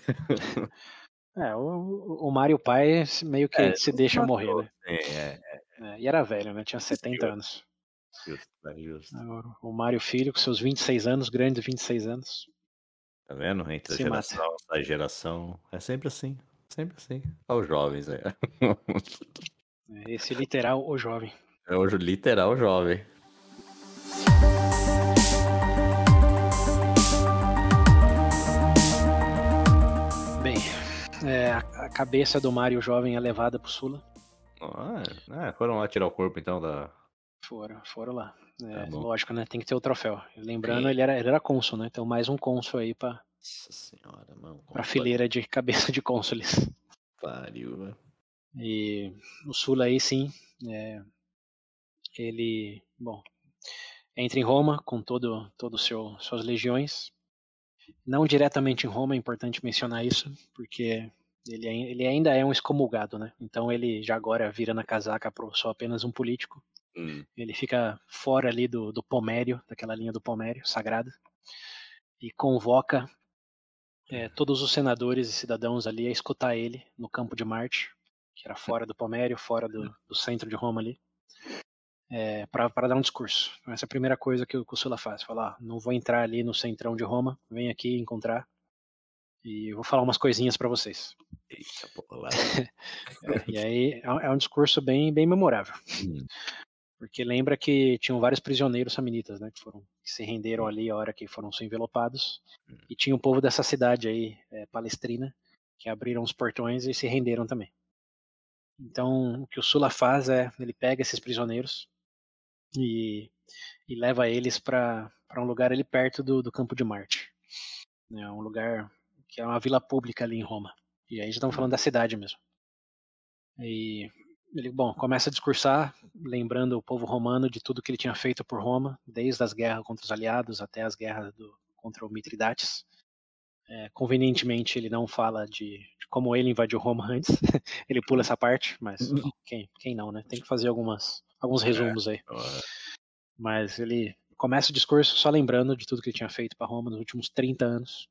É, o, o Mario pai meio que é, se deixa morrer, né? É, é, é, e era velho, né? Tinha 70 anos. Justo, é justo. O Mário Filho, com seus 26 anos, grande 26 anos. Tá vendo? Entre a geração, mata. a geração. É sempre assim. Sempre assim. Olha os jovens aí. É, esse literal, o jovem. É o literal jovem. Bem, é, a cabeça do Mario jovem é levada pro Sula. Ah, é, foram lá tirar o corpo então da. Foram, foram lá. É, tá lógico, né? Tem que ter o troféu. Lembrando, ele era, ele era cônsul, né? Então mais um cônsul aí pra. Nossa senhora, mano. Pra fileira de cabeça de cônsules. Pariu, velho. E o Sula aí sim. É, ele. Bom. Entra em Roma com todo, todo seu suas legiões. Não diretamente em Roma, é importante mencionar isso, porque ele, ele ainda é um excomulgado, né? Então ele já agora vira na casaca pro só apenas um político. Hum. Ele fica fora ali do, do Pomério, daquela linha do Pomério sagrada, e convoca é, todos os senadores e cidadãos ali a escutar ele no campo de Marte, que era fora do Pomério, fora do, do centro de Roma ali, é, para dar um discurso. Essa é a primeira coisa que o, que o Sula faz, falar, ah, não vou entrar ali no centrão de Roma, vem aqui encontrar e eu vou falar umas coisinhas para vocês. Eita, porra, é, e aí é, é um discurso bem, bem memorável. Hum. Porque lembra que tinham vários prisioneiros samnitas, né, que foram que se renderam ali a hora que foram ser envelopados. Hum. E tinha o um povo dessa cidade aí, é, palestrina, que abriram os portões e se renderam também. Então, o que o Sula faz é, ele pega esses prisioneiros e, e leva eles para um lugar ali perto do, do campo de Marte. É um lugar que é uma vila pública ali em Roma. E aí já estamos falando da cidade mesmo. E ele, bom, começa a discursar, lembrando o povo romano de tudo que ele tinha feito por Roma, desde as guerras contra os aliados até as guerras do, contra o Mitridates. É, convenientemente, ele não fala de, de, como ele invadiu Roma antes. ele pula essa parte, mas quem, quem não, né? Tem que fazer algumas, alguns é, resumos aí. Mas ele começa o discurso só lembrando de tudo que ele tinha feito para Roma nos últimos 30 anos.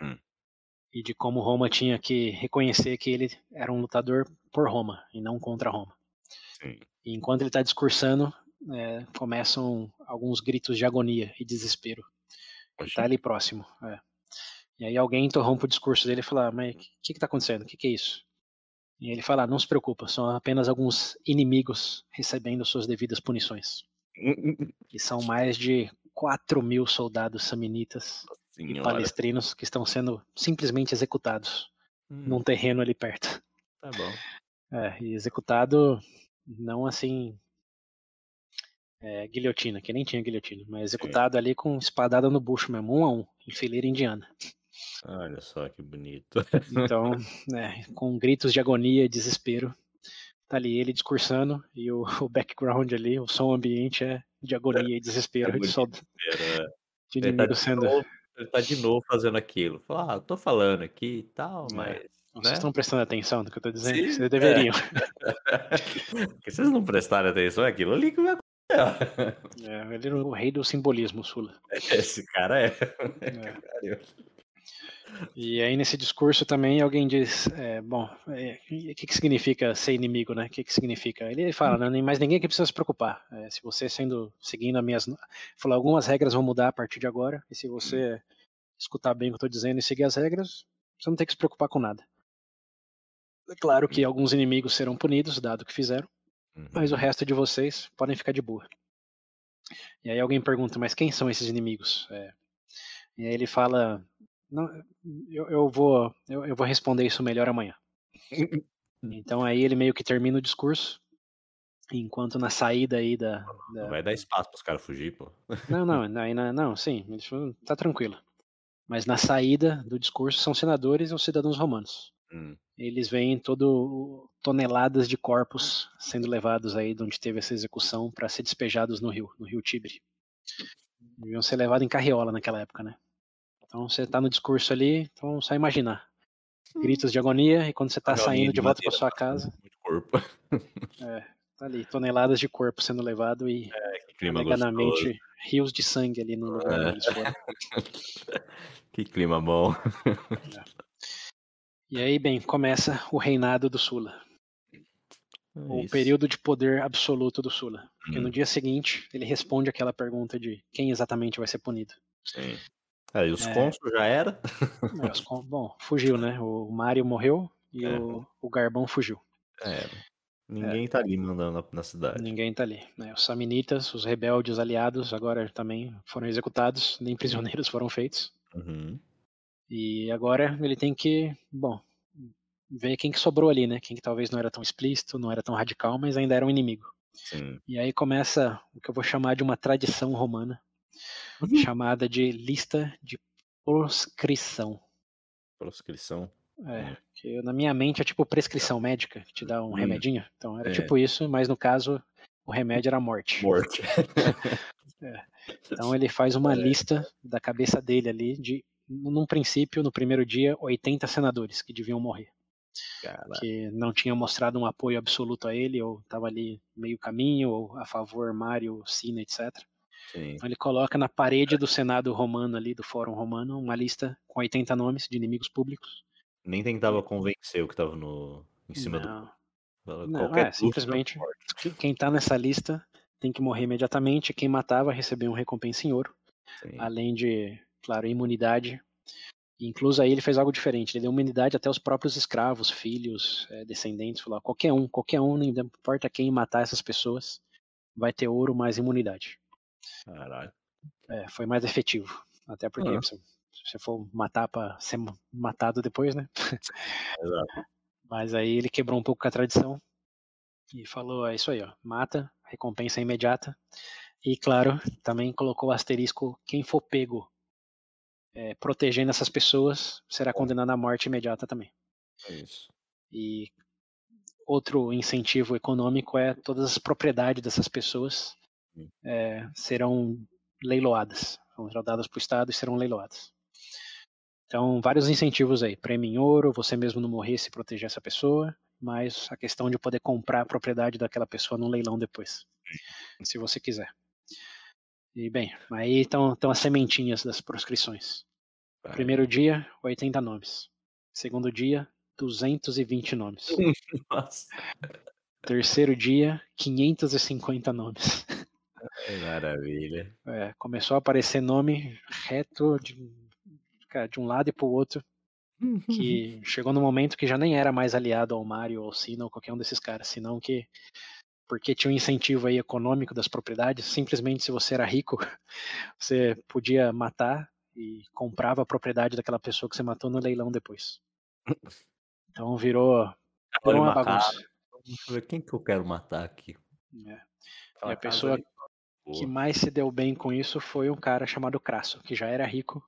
Hum e de como Roma tinha que reconhecer que ele era um lutador por Roma e não contra Roma. Sim. E enquanto ele está discursando, é, começam alguns gritos de agonia e desespero. Ele está ali próximo. É. E aí alguém interrompe o discurso dele e fala: Mas o que está acontecendo? O que, que, é isso? E ele fala: Não se preocupa, são apenas alguns inimigos recebendo suas devidas punições. e são mais de 4 mil soldados samnitas Senhora. e palestrinos que estão sendo simplesmente executados hum. num terreno ali perto. Tá bom. É, e executado não assim é, guilhotina, que nem tinha guilhotina, mas executado Sim. ali com espadada no bucho mesmo, um a um, em fileira indiana. Olha só que bonito. Então, né, com gritos de agonia e desespero, tá ali ele discursando e o, o background ali, o som ambiente é de agonia e desespero é de, soldado, é. de tá inimigo sendo. Ele tá de novo fazendo aquilo. Fala, ah, tô falando aqui e tal, é. mas. Né? Vocês estão prestando atenção no que eu tô dizendo? Sim, vocês deveriam. É. Vocês não prestarem atenção, é aquilo ali que vai É. É, ele era o rei do simbolismo, Sula. Esse cara é. É. E aí nesse discurso também alguém diz, é, bom, é, o que, que significa ser inimigo, né? O que, que significa? Ele fala, não, nem mais ninguém que precisa se preocupar. É, se você sendo seguindo as minhas, falou, algumas regras vão mudar a partir de agora. E se você escutar bem o que eu estou dizendo e seguir as regras, você não tem que se preocupar com nada. É claro que alguns inimigos serão punidos, dado o que fizeram, Uhum. mas o resto de vocês podem ficar de boa. E aí alguém pergunta, mas quem são esses inimigos? É, e aí ele fala, não, eu, eu vou, eu, eu vou responder isso melhor amanhã. Então aí ele meio que termina o discurso, enquanto na saída aí da, da- Não vai dar espaço pros caras fugir, pô. não, não, na- não, sim, tá tranquilo. Mas na saída do discurso são senadores ou cidadãos romanos. Hum. Eles veem todo toneladas de corpos sendo levados aí de onde teve essa execução para ser despejados no rio, no rio Tibre. Deviam ser levados em carriola naquela época, né? Então você tá no discurso ali, então só imaginar. Gritos de agonia e quando você tá Caminhoninho saindo de de volta para sua passando casa, Muito corpo. tá ali toneladas de corpo sendo levado e alegadamente rios de sangue ali no lugar É. onde eles foram. Que clima bom. E aí, bem, começa o reinado do Sula. o É Isso. período de poder absoluto do Sula. Porque Hum. no dia seguinte ele responde aquela pergunta de quem exatamente vai ser punido. Sim. É, e os É. cônsul já era? Os Bom, fugiu, né? O Mário morreu e É. o, o Garbão fugiu. É. Ninguém tá ali mandando na, cidade. Ninguém tá ali. né? Os Samnitas, os rebeldes aliados, agora também foram executados, nem prisioneiros foram feitos. Uhum. E agora ele tem que, bom, ver quem que sobrou ali, né? Quem que talvez não era tão explícito, não era tão radical, mas ainda era um inimigo. Sim. E aí começa o que eu vou chamar de uma tradição romana, Uhum. chamada de lista de proscrição. Proscrição. É, que na minha mente é tipo prescrição médica, que te dá um Hum. remedinho. Então era É. tipo isso, mas no caso o remédio era a morte. Morte. Então ele faz uma É. lista da cabeça dele ali de, num princípio, no primeiro dia, 80 senadores que deviam morrer. Cara. Que não tinham mostrado um apoio absoluto a ele, ou estava ali meio caminho, ou a favor Mário, Sina, etc. Sim. Então ele coloca na parede do Senado romano ali, do Fórum Romano, uma lista com 80 nomes de inimigos públicos. Nem tentava convencer o que tava no, em cima do. Não, Fala, não, Qualquer é, simplesmente quem tá nessa lista tem que morrer imediatamente, quem matava recebia um recompensa em ouro, Sim. além de, claro, imunidade. Incluso aí ele fez algo diferente, ele deu imunidade até os próprios escravos, filhos, eh, descendentes, falou, qualquer um, qualquer um, não importa quem matar essas pessoas, vai ter ouro mais imunidade. Caralho. É, foi mais efetivo. Até porque Ah. se você for matar pra ser matado depois, né? Exato. Mas aí ele quebrou um pouco com a tradição e falou: é isso aí, ó, mata, recompensa imediata. E claro, também colocou o asterisco: quem for pego é, protegendo essas pessoas será condenado à morte imediata também. É isso. E outro incentivo econômico é todas as propriedades dessas pessoas. É, serão leiloadas, serão dadas para o Estado e serão leiloadas. Então, vários incentivos aí, prêmio em ouro, você mesmo não morrer se proteger essa pessoa, mas a questão de poder comprar a propriedade daquela pessoa num leilão depois, se você quiser. E bem, aí estão as sementinhas das proscrições. Vai. Primeiro dia, 80 nomes. Segundo dia, 220 nomes. Nossa. Terceiro dia, 550 nomes. Maravilha. É, começou a aparecer nome reto de, cara, de um lado e pro outro, que chegou no momento que já nem era mais aliado ao Mario ou ao Sina ou qualquer um desses caras, senão que porque tinha um incentivo aí econômico das propriedades, simplesmente se você era rico, você podia matar e comprava a propriedade daquela pessoa que você matou no leilão depois. Então virou, virou uma bagunça. eu ver quem que eu quero matar aqui. É. A pessoa ali. Que Boa. mais se deu bem com isso foi um cara chamado Crasso, que já era rico.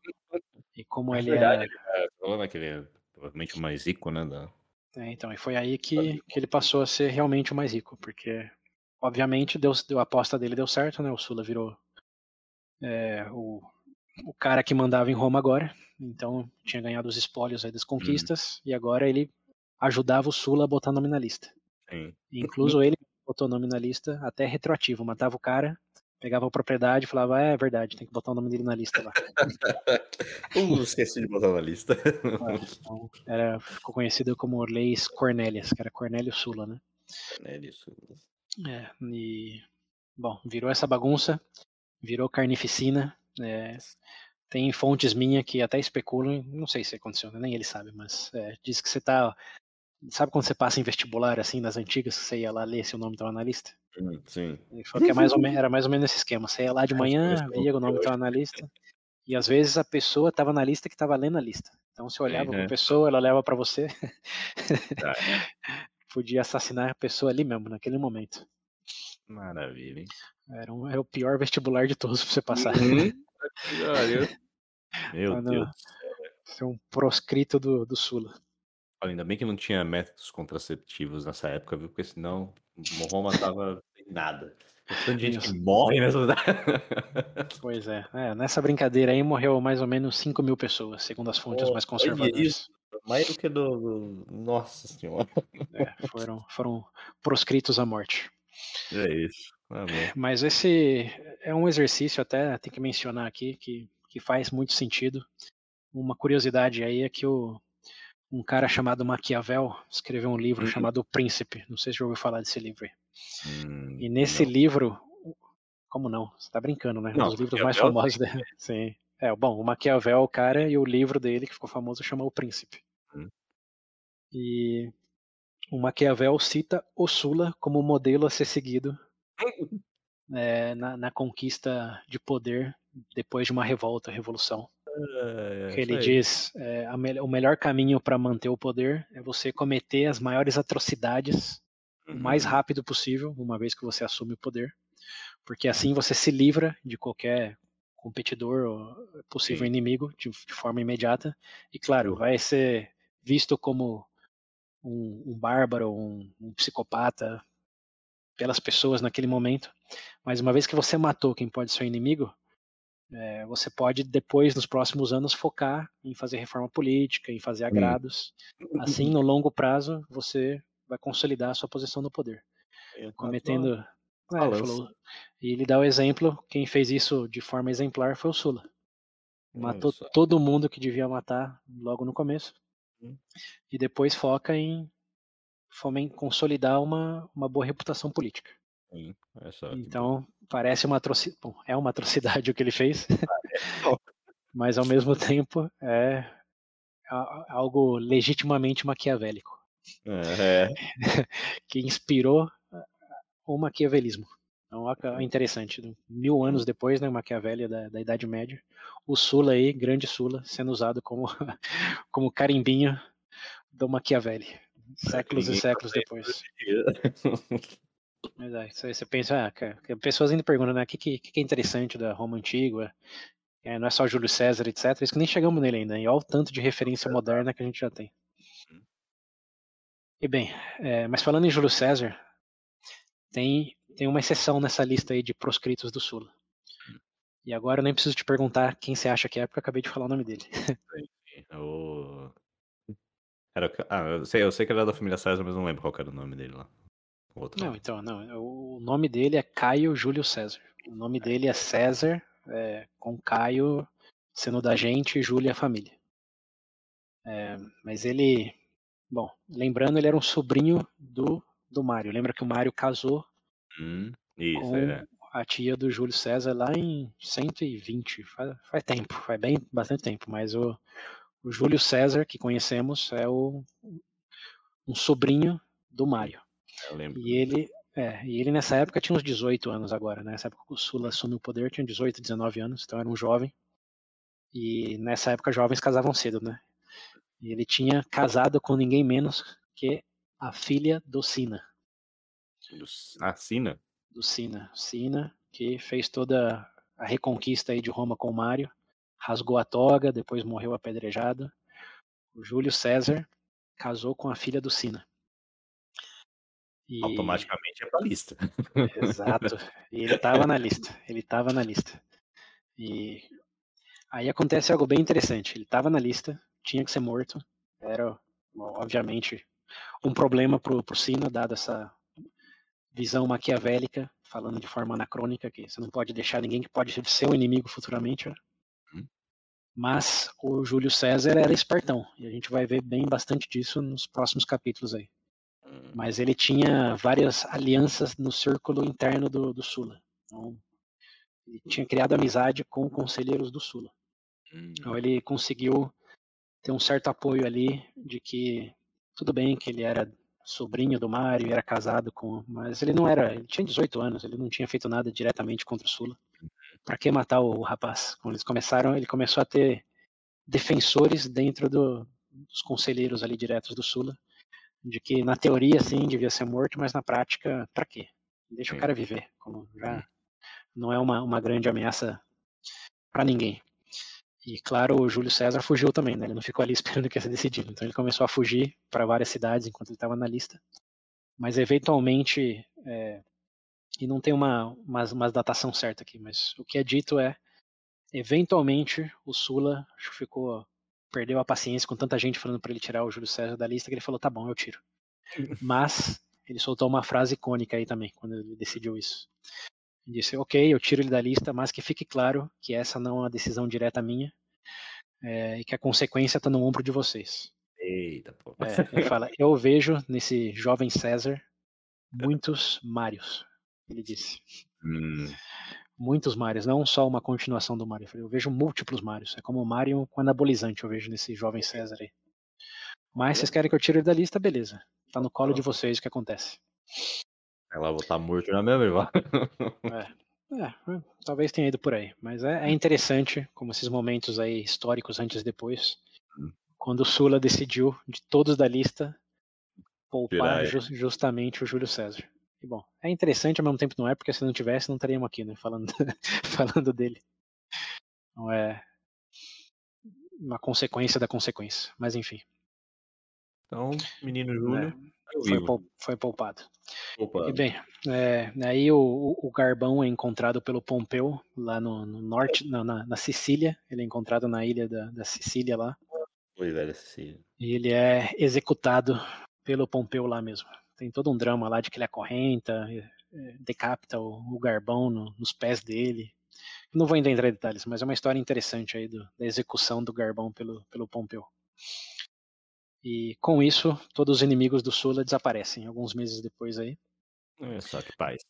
E como É ele verdade, era. É, falando que ele é provavelmente o mais rico, né? Da... É, então, e foi aí que, que ele passou a ser realmente o mais rico, porque, obviamente, deu, deu, a aposta dele deu certo, né? O Sula virou é, o, o cara que mandava em Roma agora, então tinha ganhado os espólios aí das conquistas, e agora ele ajudava o Sula a botar nome na lista. Sim. Incluso ele botou nome na lista, até retroativo, matava o cara, pegava a propriedade e falava, é, é verdade, tem que botar o nome dele na lista lá. uh, esqueci de botar na lista. então, era, ficou conhecido como Leis Cornélias, que era Cornélio Sula, né? Cornélio Sula. É, e, bom, virou essa bagunça, virou carnificina, é, tem fontes minhas que até especulam, não sei se aconteceu, nem ele sabe, mas é, diz que você tá. Sabe quando você passa em vestibular, assim, nas antigas, você ia lá ler se o nome estava na lista? Hum, sim. Ele falou que é mais menos, era mais ou menos esse esquema. Você ia lá de manhã, via o nome estava na lista, e às vezes a pessoa estava na lista que estava lendo a lista. Então você olhava para a pessoa, ela olhava para você. Tá. Podia assassinar a pessoa ali mesmo, naquele momento. Maravilha, hein? Era, um, era o pior vestibular de todos para você passar. Uhum. Meu Deus. Ser um proscrito do, do Sula. Olha, ainda bem que não tinha métodos contraceptivos nessa época, viu? Porque senão Roma tava sem nada. Tanta gente que morre nessa Pois é. É, Nessa brincadeira aí morreu mais ou menos 5 mil pessoas, segundo as fontes Oh, mais conservadoras. isso. Mais do que do. Nossa senhora. É, foram, foram proscritos à morte. É isso. Bom. Mas esse é um exercício, até tem que mencionar aqui, que, que faz muito sentido. Uma curiosidade aí é que o, um cara chamado Maquiavel escreveu um livro Uhum. chamado O Príncipe. Não sei se já ouviu falar desse livro. Hum, E nesse não. livro, como não? Você tá brincando, né? Um Não, dos livros mais famosos dele. Sim. É, bom, o Maquiavel, o cara, e o livro dele que ficou famoso chama O Príncipe. Hum. E o Maquiavel cita o Sula como modelo a ser seguido é, na, na conquista de poder depois de uma revolta, revolução. É, ele diz é, me- o melhor caminho para manter o poder é você cometer as maiores atrocidades o mais Uhum. rápido possível, uma vez que você assume o poder, porque assim você se livra de qualquer competidor ou possível Sim. inimigo de, de forma imediata. E claro, Uhum. vai ser visto como um, um bárbaro, um, um psicopata pelas pessoas naquele momento, mas uma vez que você matou quem pode ser o inimigo, é, você pode depois, nos próximos anos, focar em fazer reforma política, em fazer agrados. Assim, no longo prazo, você vai consolidar a sua posição no poder É, cometendo. É, falou- e ele dá o exemplo: quem fez isso de forma exemplar foi o Sula. Matou todo mundo que devia matar logo no começo. Hum. E depois foca em fomen- consolidar uma, uma boa reputação política. Sim, que Então, parece uma atrocidade. Bom, é uma atrocidade o que ele fez, bom. mas ao mesmo tempo é algo legitimamente maquiavélico, É, que inspirou o maquiavelismo. Então, que interessante. Mil anos depois, né, Maquiavelli da, da Idade Média, o Sula aí, grande Sula, sendo usado como, como carimbinho do Maquiavelli. Séculos e séculos depois. É. Mas é, você, pensa, ah, cara, pessoas ainda perguntam, né, o que, que, que é interessante da Roma Antiga? É, não é só Júlio César, etc. Isso que nem chegamos nele ainda. E olha o tanto de referência moderna que a gente já tem. E bem, é, mas falando em Júlio César, tem, tem uma exceção nessa lista aí de proscritos do Sula. E agora eu nem preciso te perguntar quem você acha que é, porque eu acabei de falar o nome dele. O- Era... o ca- Ah, eu sei, eu sei que era da família César, mas não lembro qual era o nome dele lá. O outro Não, nome. então, não. O nome dele é Caio Júlio César. O nome dele é César, é, com Caio sendo da gente e Júlio a família. É, mas ele, bom, lembrando, ele era um sobrinho do, do Mário. Lembra que o Mário casou Hum, isso, com é. a tia do Júlio César lá em 120. Faz, faz tempo, faz bem bastante tempo. Mas o, o Júlio César que conhecemos é o, um sobrinho do Mário. Eu lembro. E ele, é, e ele nessa época tinha uns 18 anos agora, né? Nessa época que o Sula assumiu o poder, tinha 18, 19 anos, então era um jovem. E nessa época jovens casavam cedo, né? E ele tinha casado com ninguém menos que a filha do Sina. Ah, Sina? Do Sina. Sina, que fez toda a reconquista aí de Roma com o Mário, rasgou a toga, depois morreu apedrejado. O Júlio César casou com a filha do Sina. E... Automaticamente é pra lista. Exato. E ele estava na lista. Ele estava na lista. E aí acontece algo bem interessante. Ele estava na lista, tinha que ser morto. Era, obviamente, um problema pro, pro Sina, dada essa visão maquiavélica, falando de forma anacrônica, que você não pode deixar ninguém que pode ser um inimigo futuramente. Né? Uhum. Mas o Júlio César era espartão, e a gente vai ver bem bastante disso nos próximos capítulos aí. Mas ele tinha várias alianças no círculo interno do, do Sula. Então, ele tinha criado amizade com conselheiros do Sula. Então hum. ele conseguiu ter um certo apoio ali de que tudo bem que ele era sobrinho do Mário, era casado com, mas ele não era, ele tinha 18 anos, ele não tinha feito nada diretamente contra o Sula. Para que matar o rapaz? Quando eles começaram, ele começou a ter defensores dentro do, dos conselheiros ali diretos do Sula, de que na teoria sim devia ser morto, mas na prática, para quê? Deixa o cara viver, como já não é uma, uma grande ameaça para ninguém. E claro, o Júlio César fugiu também, né? Ele não ficou ali esperando que ia ser decidido. Então ele começou a fugir para várias cidades enquanto ele estava na lista. Mas eventualmente, é, e não tem uma, uma, uma, datação certa aqui, mas o que é dito é, eventualmente o Sula ficou perdeu a paciência com tanta gente falando para ele tirar o Júlio César da lista que ele falou tá bom, eu tiro. Mas ele soltou uma frase icônica aí também quando ele decidiu isso disse, ok, eu tiro ele da lista, mas que fique claro que essa não é uma decisão direta minha é, e que a consequência está no ombro de vocês. Eita, pô. É, ele fala, eu vejo nesse jovem César muitos Mários, ele disse. Hum. Muitos Mários, não só uma continuação do Mário. Eu vejo múltiplos Mários. É como o Mário com anabolizante, eu vejo nesse jovem César aí. Mas vocês querem que eu tire ele da lista, beleza. Tá no colo de vocês o que acontece. Ela vai estar morto já mesmo, irmão. É, é, talvez tenha ido por aí. Mas é, é, interessante como esses momentos aí históricos antes e depois. Hum. Quando o Sula decidiu, de todos da lista, poupar ju justamente o Júlio César. E bom, é interessante ao mesmo tempo não é, porque se não tivesse, não estaríamos aqui, né? Falando, falando dele. Não é uma consequência da consequência. Mas enfim. Então, menino Júlio. É. Foi, foi poupado. E bem, é, aí o, o, Garbão é encontrado pelo Pompeu, lá no, no norte, na, na, Sicília. Ele é encontrado na ilha da, da Sicília lá. Foi, velho, Sicília. E ele é executado pelo Pompeu lá mesmo. Tem todo um drama lá de que ele acorrenta, é, decapita o, o Garbão no, nos pés dele. Não vou entrar em detalhes, mas é uma história interessante aí do, da execução do Garbão pelo, pelo Pompeu. E com isso, todos os inimigos do Sula desaparecem alguns meses depois aí. É só que paz.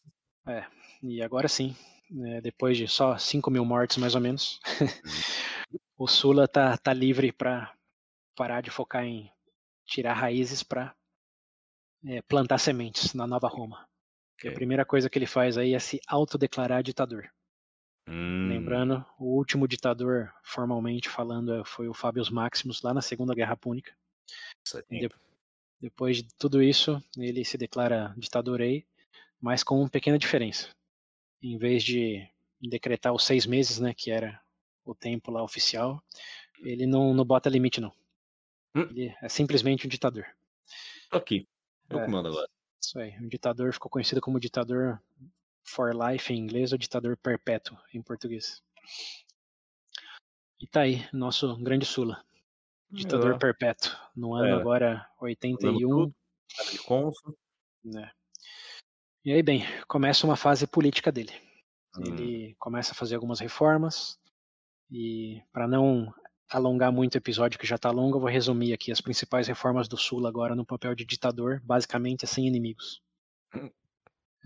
É, e agora sim, né, depois de só 5 mil mortes mais ou menos, uhum. o Sula tá, tá livre para parar de focar em tirar raízes para é, plantar sementes na Nova Roma. Okay. A primeira coisa que ele faz aí é se autodeclarar ditador. Hum. Lembrando, o último ditador, formalmente falando, foi o Fábio Maximus, lá na Segunda Guerra Púnica. De, depois de tudo isso, ele se declara ditador aí, mas com uma pequena diferença. Em vez de decretar os seis meses, né, que era o tempo lá oficial, ele não, não bota limite, não. Hum. Ele é simplesmente um ditador. Aqui. Eu é, comando agora. Isso aí. Um ditador ficou conhecido como ditador for life em inglês ou ditador perpétuo em português. E tá aí, nosso grande Sula. Ditador é. perpétuo. No ano é. agora 81. Cônsul. Né. E aí, bem, começa uma fase política dele. Hum. Ele começa a fazer algumas reformas. E para não alongar muito o episódio que já está longo, eu vou resumir aqui as principais reformas do Sul agora no papel de ditador, basicamente sem inimigos.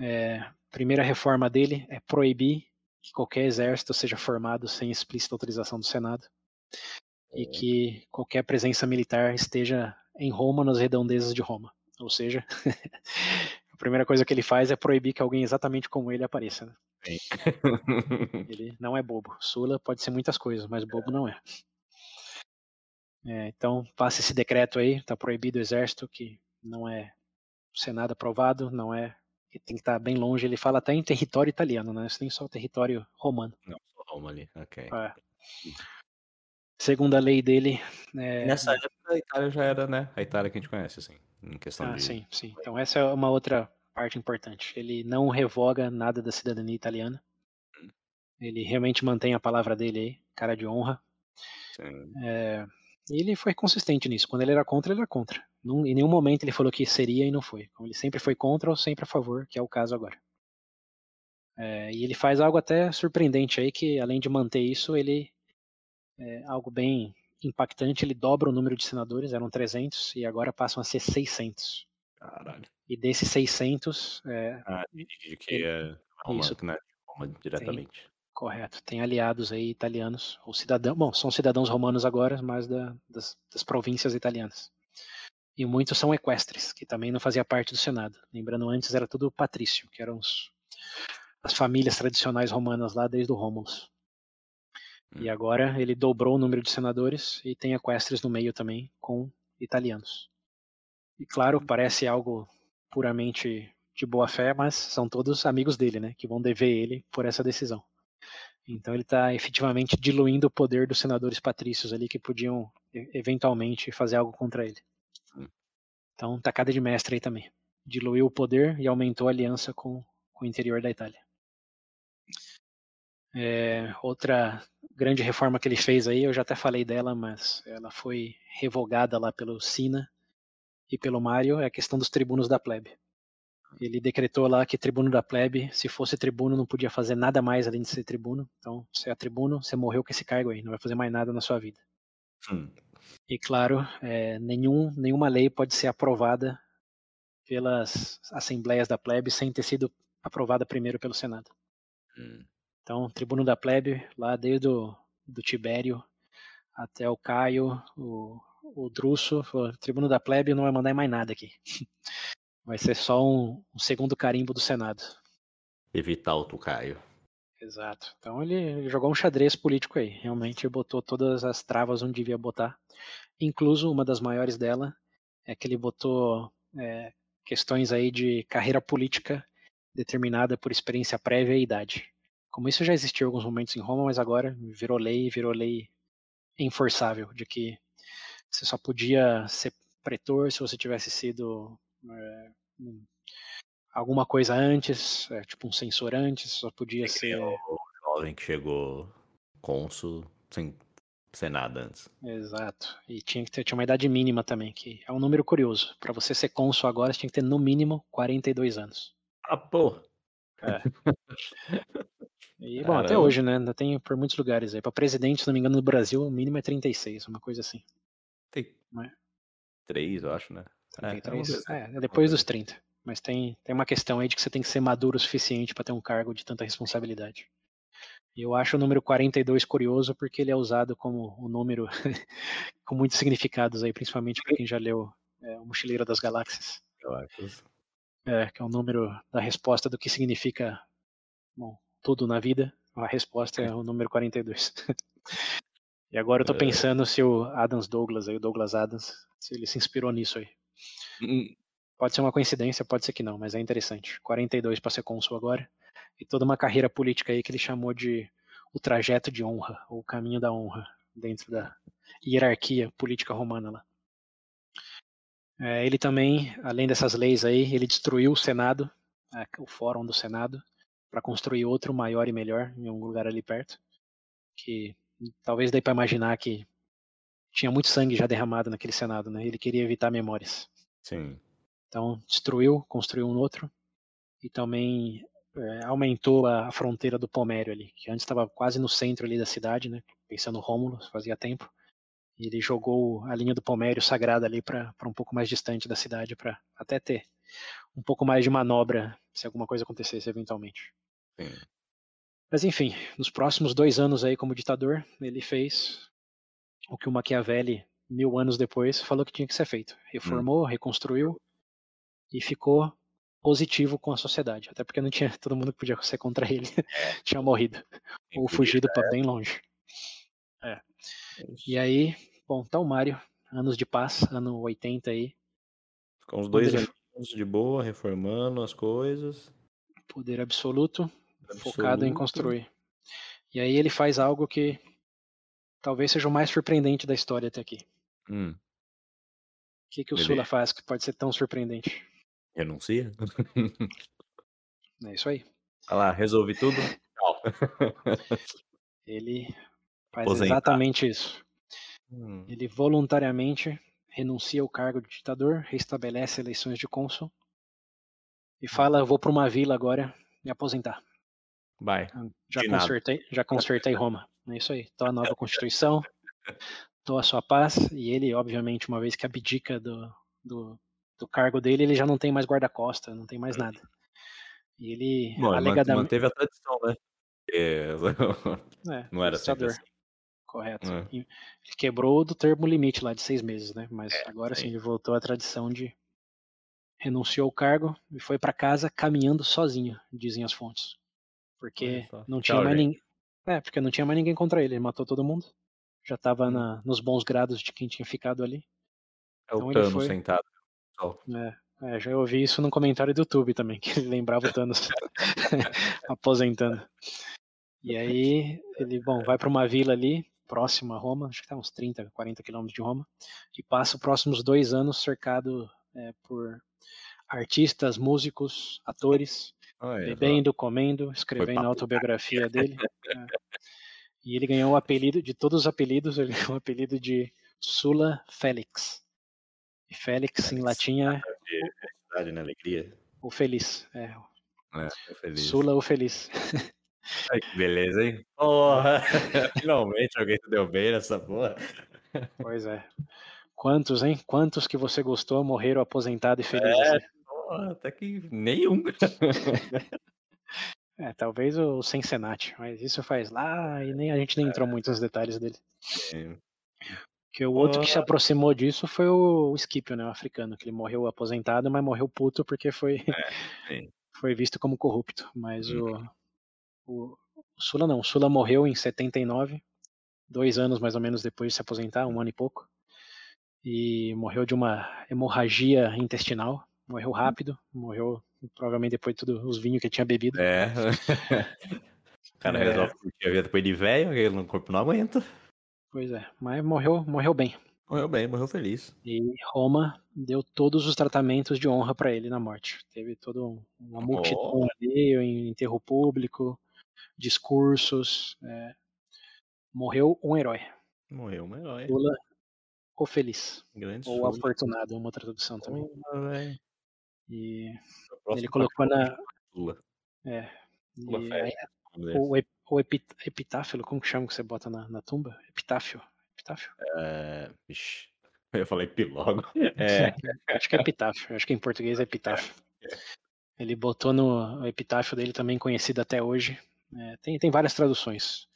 É, primeira reforma dele é proibir que qualquer exército seja formado sem explícita autorização do Senado e que qualquer presença militar esteja em Roma, nas redondezas de Roma. Ou seja, a primeira coisa que ele faz é proibir que alguém exatamente como ele apareça. Né? ele não é bobo. Sula pode ser muitas coisas, mas bobo não é. É então, passa esse decreto aí, está proibido o exército, que não é Senado aprovado, não é. Tem que estar tá bem longe. Ele fala até em território italiano, né? Isso nem só território romano. Não, só Roma ali, ok. É segundo a lei dele. É... Nessa época a Itália já era, né? A Itália que a gente conhece, assim, em questão ah, de. Sim, sim. Então essa é uma outra parte importante. Ele não revoga nada da cidadania italiana. Hum. Ele realmente mantém a palavra dele aí, cara de honra. Sim. É... E ele foi consistente nisso. Quando ele era contra, ele era contra. Em nenhum momento ele falou que seria e não foi. Ele sempre foi contra ou sempre a favor, que é o caso agora. É, e ele faz algo até surpreendente aí, que além de manter isso, ele é algo bem impactante, ele dobra o número de senadores, eram 300 e agora passam a ser 600. Caralho. E desses 600, é, Ah, que é Roma, Isso. né? Roma diretamente. Correto, tem aliados aí italianos, ou cidadãos, bom, são cidadãos romanos agora, mas da, das, das províncias italianas. E muitos são equestres, que também não fazia parte do Senado. Lembrando, antes era tudo patrício, que eram os, as famílias tradicionais romanas lá desde o Rômulus. E Hum. agora ele dobrou o número de senadores e tem equestres no meio também, com italianos. E claro, parece algo puramente de boa fé, mas são todos amigos dele, né, que vão dever ele por essa decisão. Então ele está efetivamente diluindo o poder dos senadores patrícios ali que podiam eventualmente fazer algo contra ele. Então tacada de mestre aí também. Diluiu o poder e aumentou a aliança com, com o interior da Itália. É, outra grande reforma que ele fez aí, eu já até falei dela, mas ela foi revogada lá pelo Sina e pelo Mário, é a questão dos tribunos da plebe. Ele decretou lá que tribuno da plebe, se fosse tribuno, não podia fazer nada mais além de ser tribuno. Então, se é tribuno, você morreu com esse cargo aí, não vai fazer mais nada na sua vida. Hum. E claro, é, nenhum, nenhuma lei pode ser aprovada pelas assembleias da plebe sem ter sido aprovada primeiro pelo Senado. Hum. Então, tribuno da plebe, lá desde o do Tibério até o Caio, o, o Druso, falou, tribuno da plebe não vai mandar mais nada aqui. Vai ser só um, um segundo carimbo do Senado. Evitar o Tucaio. Exato. Então ele, jogou um xadrez político aí. Realmente botou todas as travas onde devia botar. Incluso uma das maiores dela é que ele botou é, questões aí de carreira política determinada por experiência prévia e idade. Como isso já existia em alguns momentos em Roma, mas agora virou lei, virou lei enforçável, de que você só podia ser pretor se você tivesse sido é, um- alguma coisa antes, é, tipo um censor antes, só podia É ser. o jovem que chegou cônsul sem ser nada antes. Exato. E tinha que ter tinha uma idade mínima também, que é um número curioso. Para você ser cônsul agora, você tinha que ter no mínimo 42 anos. Ah, pô! E bom, até Caramba. hoje, né? Ainda tem por muitos lugares aí. Para presidente, se não me engano, no Brasil, o mínimo é 36, uma coisa assim. Tem é? três, eu acho, né? É, é uma 33. coisa- É, é depois dos 30. Mas tem, tem uma questão aí de que você tem que ser maduro o suficiente para ter um cargo de tanta responsabilidade. E eu acho o número 42 curioso porque ele é usado como um número com muitos significados aí, principalmente para quem já leu é, O Mochileiro das Galáxias. Acho. É, que é o número da resposta do que significa bom, tudo na vida. A resposta é o número 42. e agora eu tô É. pensando se o Adams Douglas, aí, o Douglas Adams, se ele se inspirou nisso aí. Hum, Pode ser uma coincidência, pode ser que não, mas é interessante. 42 para ser cônsul agora. E toda uma carreira política aí que ele chamou de o trajeto de honra, ou o caminho da honra, dentro da hierarquia política romana lá. É, ele também, além dessas leis aí, ele destruiu o Senado, o fórum do Senado, para construir outro maior e melhor em um lugar ali perto. Que talvez dê para imaginar que tinha muito sangue já derramado naquele Senado, né? Ele queria evitar memórias. Sim. Então, destruiu, construiu um outro e também é, aumentou a, a fronteira do Pomério ali, que antes estava quase no centro ali da cidade, né? Pensando Rômulo, fazia tempo. E ele jogou a linha do Pomério sagrada ali para um pouco mais distante da cidade, para até ter um pouco mais de manobra se alguma coisa acontecesse eventualmente. Sim. Mas enfim, nos próximos dois anos aí como ditador, ele fez o que o Machiavelli, mil anos depois, falou que tinha que ser feito. Reformou, reconstruiu e ficou positivo com a sociedade. Até porque não tinha todo mundo que podia ser contra ele tinha morrido ou fugido para bem longe. é E aí, bom, tá o Mário, anos de paz, ano 80 aí, Com os dois ele- anos de boa, reformando as coisas. poder absoluto, focado em absoluto. construir. E aí ele faz algo que talvez seja o mais surpreendente da história até aqui. Hum, O que, que o Sula faz que pode ser tão surpreendente? renuncia? É isso aí. Olha lá, resolvi tudo. Ele faz exatamente isso. Hum, Ele voluntariamente renuncia ao cargo de ditador, restabelece eleições de cônsul e fala: Eu vou para uma vila agora me aposentar. Vai. Já De nada. consertei, já consertei Roma. É isso aí. Tô a nova Constituição, tô a sua paz. E ele, obviamente, uma vez que abdica do, do, do cargo dele, ele já não tem mais guarda-costa, não tem mais nada. E ele Bom, alegadamente. manteve a tradição, né? É, não era sempre ditador. assim. Correto. É. Ele quebrou do termo limite lá de seis meses, né? Mas É, agora sim ele voltou à tradição de renunciou ao cargo e foi para casa caminhando sozinho, dizem as fontes. Porque não Tchau, tinha mais ninguém. É, porque não tinha mais ninguém contra ele, ele matou todo mundo. Já estava Hum. na, nos bons grados de quem tinha ficado ali. É o Então ele Thanos foi- sentado. É, é, já ouvi isso num comentário do YouTube também, que ele lembrava o Thanos aposentando. E aí ele, bom, vai para uma vila ali, próxima a Roma, acho que tá uns 30, 40 quilômetros de Roma, e passa os próximos dois anos cercado é, por artistas, músicos, atores, Olha só. bebendo, comendo, escrevendo a autobiografia dele. é. E ele ganhou o apelido, de todos os apelidos, ele ganhou o apelido de Sula Felix. E Félix em Félix. latim é De felicidade, né? Alegria. o feliz. É, É, feliz. Sula o feliz. Ai, que beleza, hein? Porra! Finalmente alguém se deu bem nessa porra. Pois é. Quantos, hein? Quantos que você gostou morreram aposentado e felizes? É. né? Porra, até que nenhum. É, talvez o Sensenate, mas isso faz lá e nem a gente nem entrou muito nos detalhes dele. É, Porque o outro que se aproximou disso foi o, o Scipio, né, o africano, que ele morreu aposentado, mas morreu puto porque foi, sim. foi visto como corrupto. Mas Uhum. o, o, o Sula não, o Sula morreu em 79, dois anos mais ou menos depois de se aposentar, um ano e pouco. E morreu de uma hemorragia intestinal, morreu rápido, morreu provavelmente depois de todos os vinhos que ele tinha bebido. É. O cara É. resolve curtir a vida depois de velho, que o corpo não aguenta. Pois é, mas morreu, morreu bem. Morreu bem, morreu feliz. E Roma deu todos os tratamentos de honra para ele na morte. Teve toda um- uma multidão ali, em enterro público, discursos. é. Morreu um herói. Morreu um herói. Sula o feliz. Grande Ou Sula. afortunado, uma tradução também. Velho. E ele colocou na. É, e Félix. aí, Vamos ver. o, o epi- epitáfilo, como que chama que você bota na, na tumba? Epitáfio. Epitáfio? É... Ixi, eu falei pilogo. É, Acho que é epitáfio. Acho que em português é epitáfio. Ele botou no epitáfio dele também conhecido até hoje. É, tem, tem várias traduções.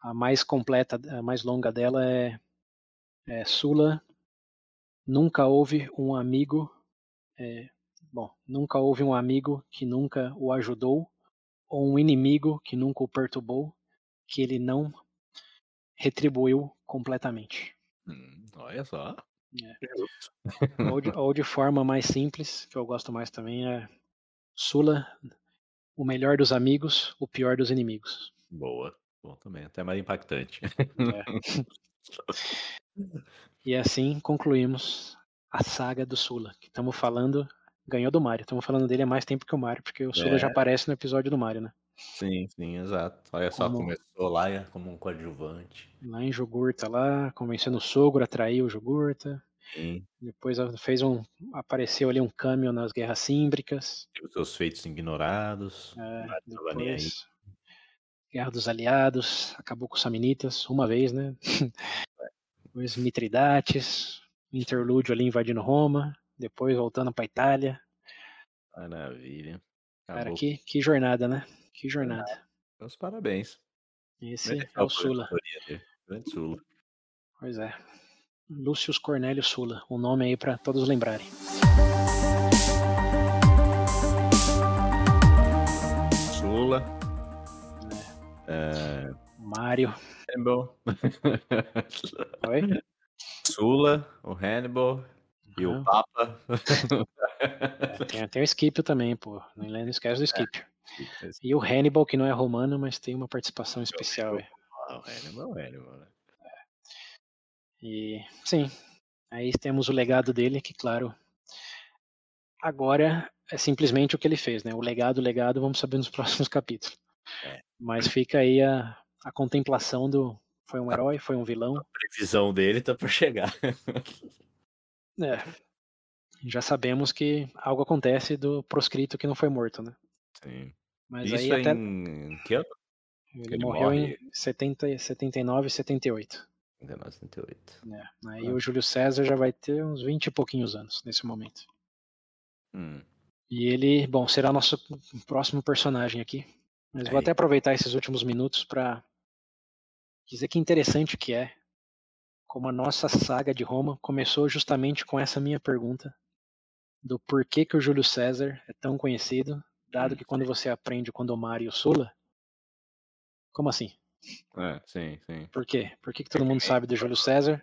A mais completa, a mais longa dela é, é Sula. Nunca houve um amigo. é, bom, nunca houve um amigo que nunca o ajudou ou um inimigo que nunca o perturbou que ele não retribuiu completamente. Hum, olha só. É. ou, de, ou de forma mais simples, que eu gosto mais também, é Sula, o melhor dos amigos, o pior dos inimigos. Boa. Bom também, até mais impactante. E assim concluímos a saga do Sula, que estamos falando, ganhou do Mario, estamos falando dele há mais tempo que o Mario, porque o Sula É. já aparece no episódio do Mario, né? Sim, sim, exato. Olha só, Como- começou lá é, como um coadjuvante. Lá em Jogurta, lá, convencendo o sogro, atraiu o Jogurta, Sim. depois fez um, apareceu ali um cameo nas Guerras Símbricas, os seus feitos ignorados. É, depois Guerra dos Aliados, acabou com os Samnitas, uma vez, né? Depois Mitridates, interlúdio ali invadindo Roma, depois voltando para Itália. Maravilha. Cara, Acabou. que, que jornada, né? Que jornada. Meus parabéns. Esse Mereceu é o Sula. Grande Sula. Pois é. Lúcius Cornélio Sula, um nome aí para todos lembrarem. Sula. É, Mário. Hannibal. Oi? Sula, o Hannibal e o. Papa. É, tem, tem o Scipio também, pô. Não, não esquece do Scipio. E o Hannibal, que não é romano, mas tem uma participação especial. aí. Ah, o Hannibal, o Hannibal. né? E sim, aí temos o legado dele, que claro, agora é simplesmente o que ele fez, né? O legado, o legado, vamos saber nos próximos capítulos. É. Mas fica aí a, a contemplação do foi um herói, foi um vilão, A previsão dele tá por chegar. É. Já sabemos que algo acontece do proscrito que não foi morto, né? Sim. Mas Isso aí até em que ano? ele, ele morreu morre? em 70, 79 e 78. 1978. Né? Aí Ah. o Júlio César já vai ter uns 20 e pouquinhos anos nesse momento. Hum. E ele, bom, será nosso próximo personagem aqui. Mas vou Aí. até aproveitar esses últimos minutos para dizer que interessante que é como a nossa saga de Roma começou justamente com essa minha pergunta do porquê que o Júlio César é tão conhecido, dado Hum, que quando você aprende o Condomário e o Sula, como assim? É, sim, sim. Por quê? Por que, que todo mundo sabe do Júlio César?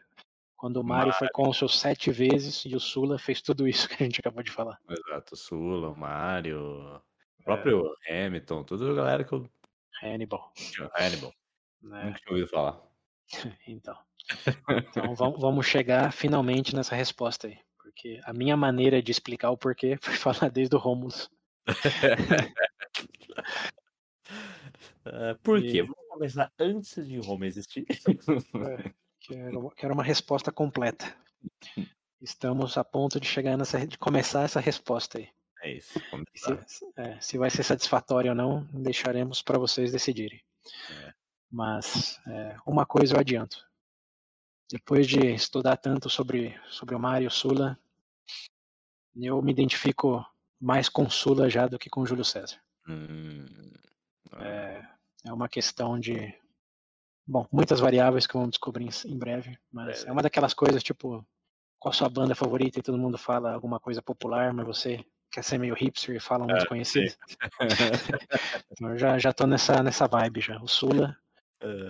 Quando o Mário foi cônsul sete vezes e o Sula fez tudo isso que a gente acabou de falar. Exato. Sula, o Mário, o É. próprio Hamilton, tudo a galera que eu Hannibal. Hannibal. Né? Nunca tinha ouvido falar. Então. Então vamos, chegar finalmente nessa resposta aí. Porque a minha maneira de explicar o porquê foi falar desde o Romulus. É, por quê? E- Vamos começar antes de Roma existir. É, quero, quero uma resposta completa. Estamos a ponto de chegar nessa, de começar essa resposta aí. É isso. Se, é, se vai ser satisfatória ou não, deixaremos para vocês decidirem. É. Mas é, uma coisa eu adianto. Depois de estudar tanto sobre, sobre o Mário Sula, eu me identifico mais com Sula já do que com Júlio César. Hum, É, é uma questão de. Bom, muitas variáveis que vamos descobrir em- breve, mas Breve. é uma daquelas coisas tipo: qual a sua banda favorita? E todo mundo fala alguma coisa popular, mas você quer ser meio hipster e fala um É, desconhecido. Então, eu já, já tô nessa, nessa vibe já. O Sula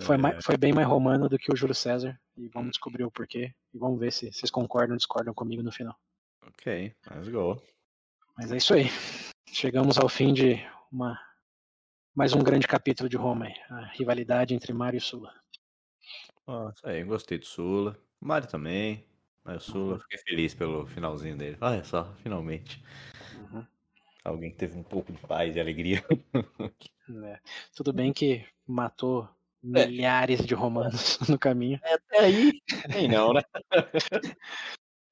foi, é, mai- foi bem mais romano do que o Júlio César, e vamos descobrir o porquê, e vamos ver se vocês concordam ou discordam comigo no final. Ok, let's go. Mas é isso aí. Chegamos ao fim de uma mais um grande capítulo de Roma, a rivalidade entre Mário e Sula. Ó, isso aí, gostei do Sula. Mário também. Mas o Sula, Uhum. fiquei feliz pelo finalzinho dele. Olha só, finalmente. Uhum. Alguém que teve um pouco de paz e alegria. É. Tudo bem que matou É. milhares de romanos no caminho. Até aí, nem não, né?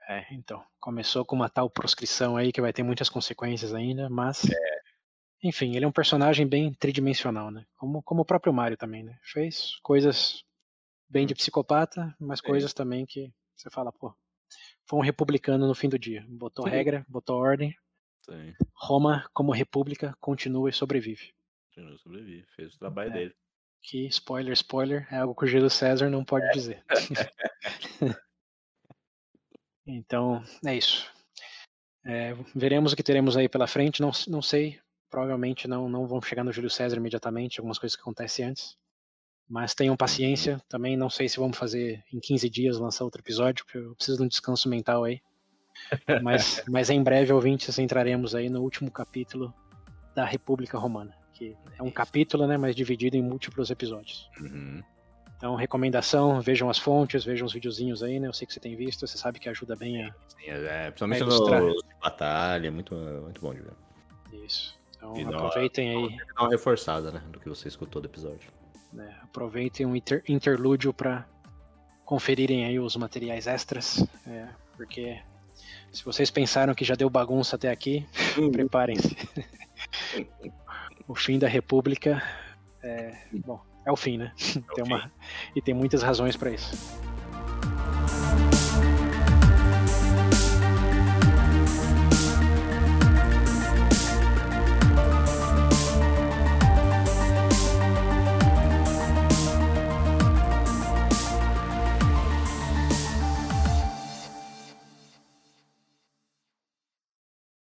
É, então, começou com uma tal proscrição aí que vai ter muitas consequências ainda, mas. Enfim, ele é um personagem bem tridimensional, né? Como, como o próprio Mario também, né? Fez coisas bem de psicopata, mas Sim. coisas também que você fala, pô, foi um republicano no fim do dia. Botou Sim. regra, botou ordem. Sim, Roma, como república, continua e sobrevive. continuou sobrevive, fez o trabalho É. dele. Que, spoiler, spoiler, é algo que o Júlio César não pode dizer. então, é isso. É, veremos o que teremos aí pela frente. Não, não sei, provavelmente não, não vão chegar no Júlio César imediatamente, algumas coisas que acontecem antes. Mas tenham paciência. Também não sei se vamos fazer em 15 dias lançar outro episódio, porque eu preciso de um descanso mental aí. Mas, mas em breve, ouvintes, entraremos aí no último capítulo da República Romana. Que é um capítulo, né, mas dividido em múltiplos episódios. Uhum. Então, recomendação, vejam as fontes, vejam os videozinhos aí, né? Eu sei que você tem visto, você sabe que ajuda bem a Sim, é, principalmente Vai ilustrar. no de batalha, muito, muito bom de ver. isso. Então, E aproveitem aí, Dá uma reforçada, né, do que você escutou do episódio. né, aproveitem um inter- interlúdio para conferirem aí os materiais extras, é, porque se vocês pensaram que já deu bagunça até aqui, preparem-se. o fim da República é, bom, é o fim, né? Tem uma, e tem muitas razões para isso.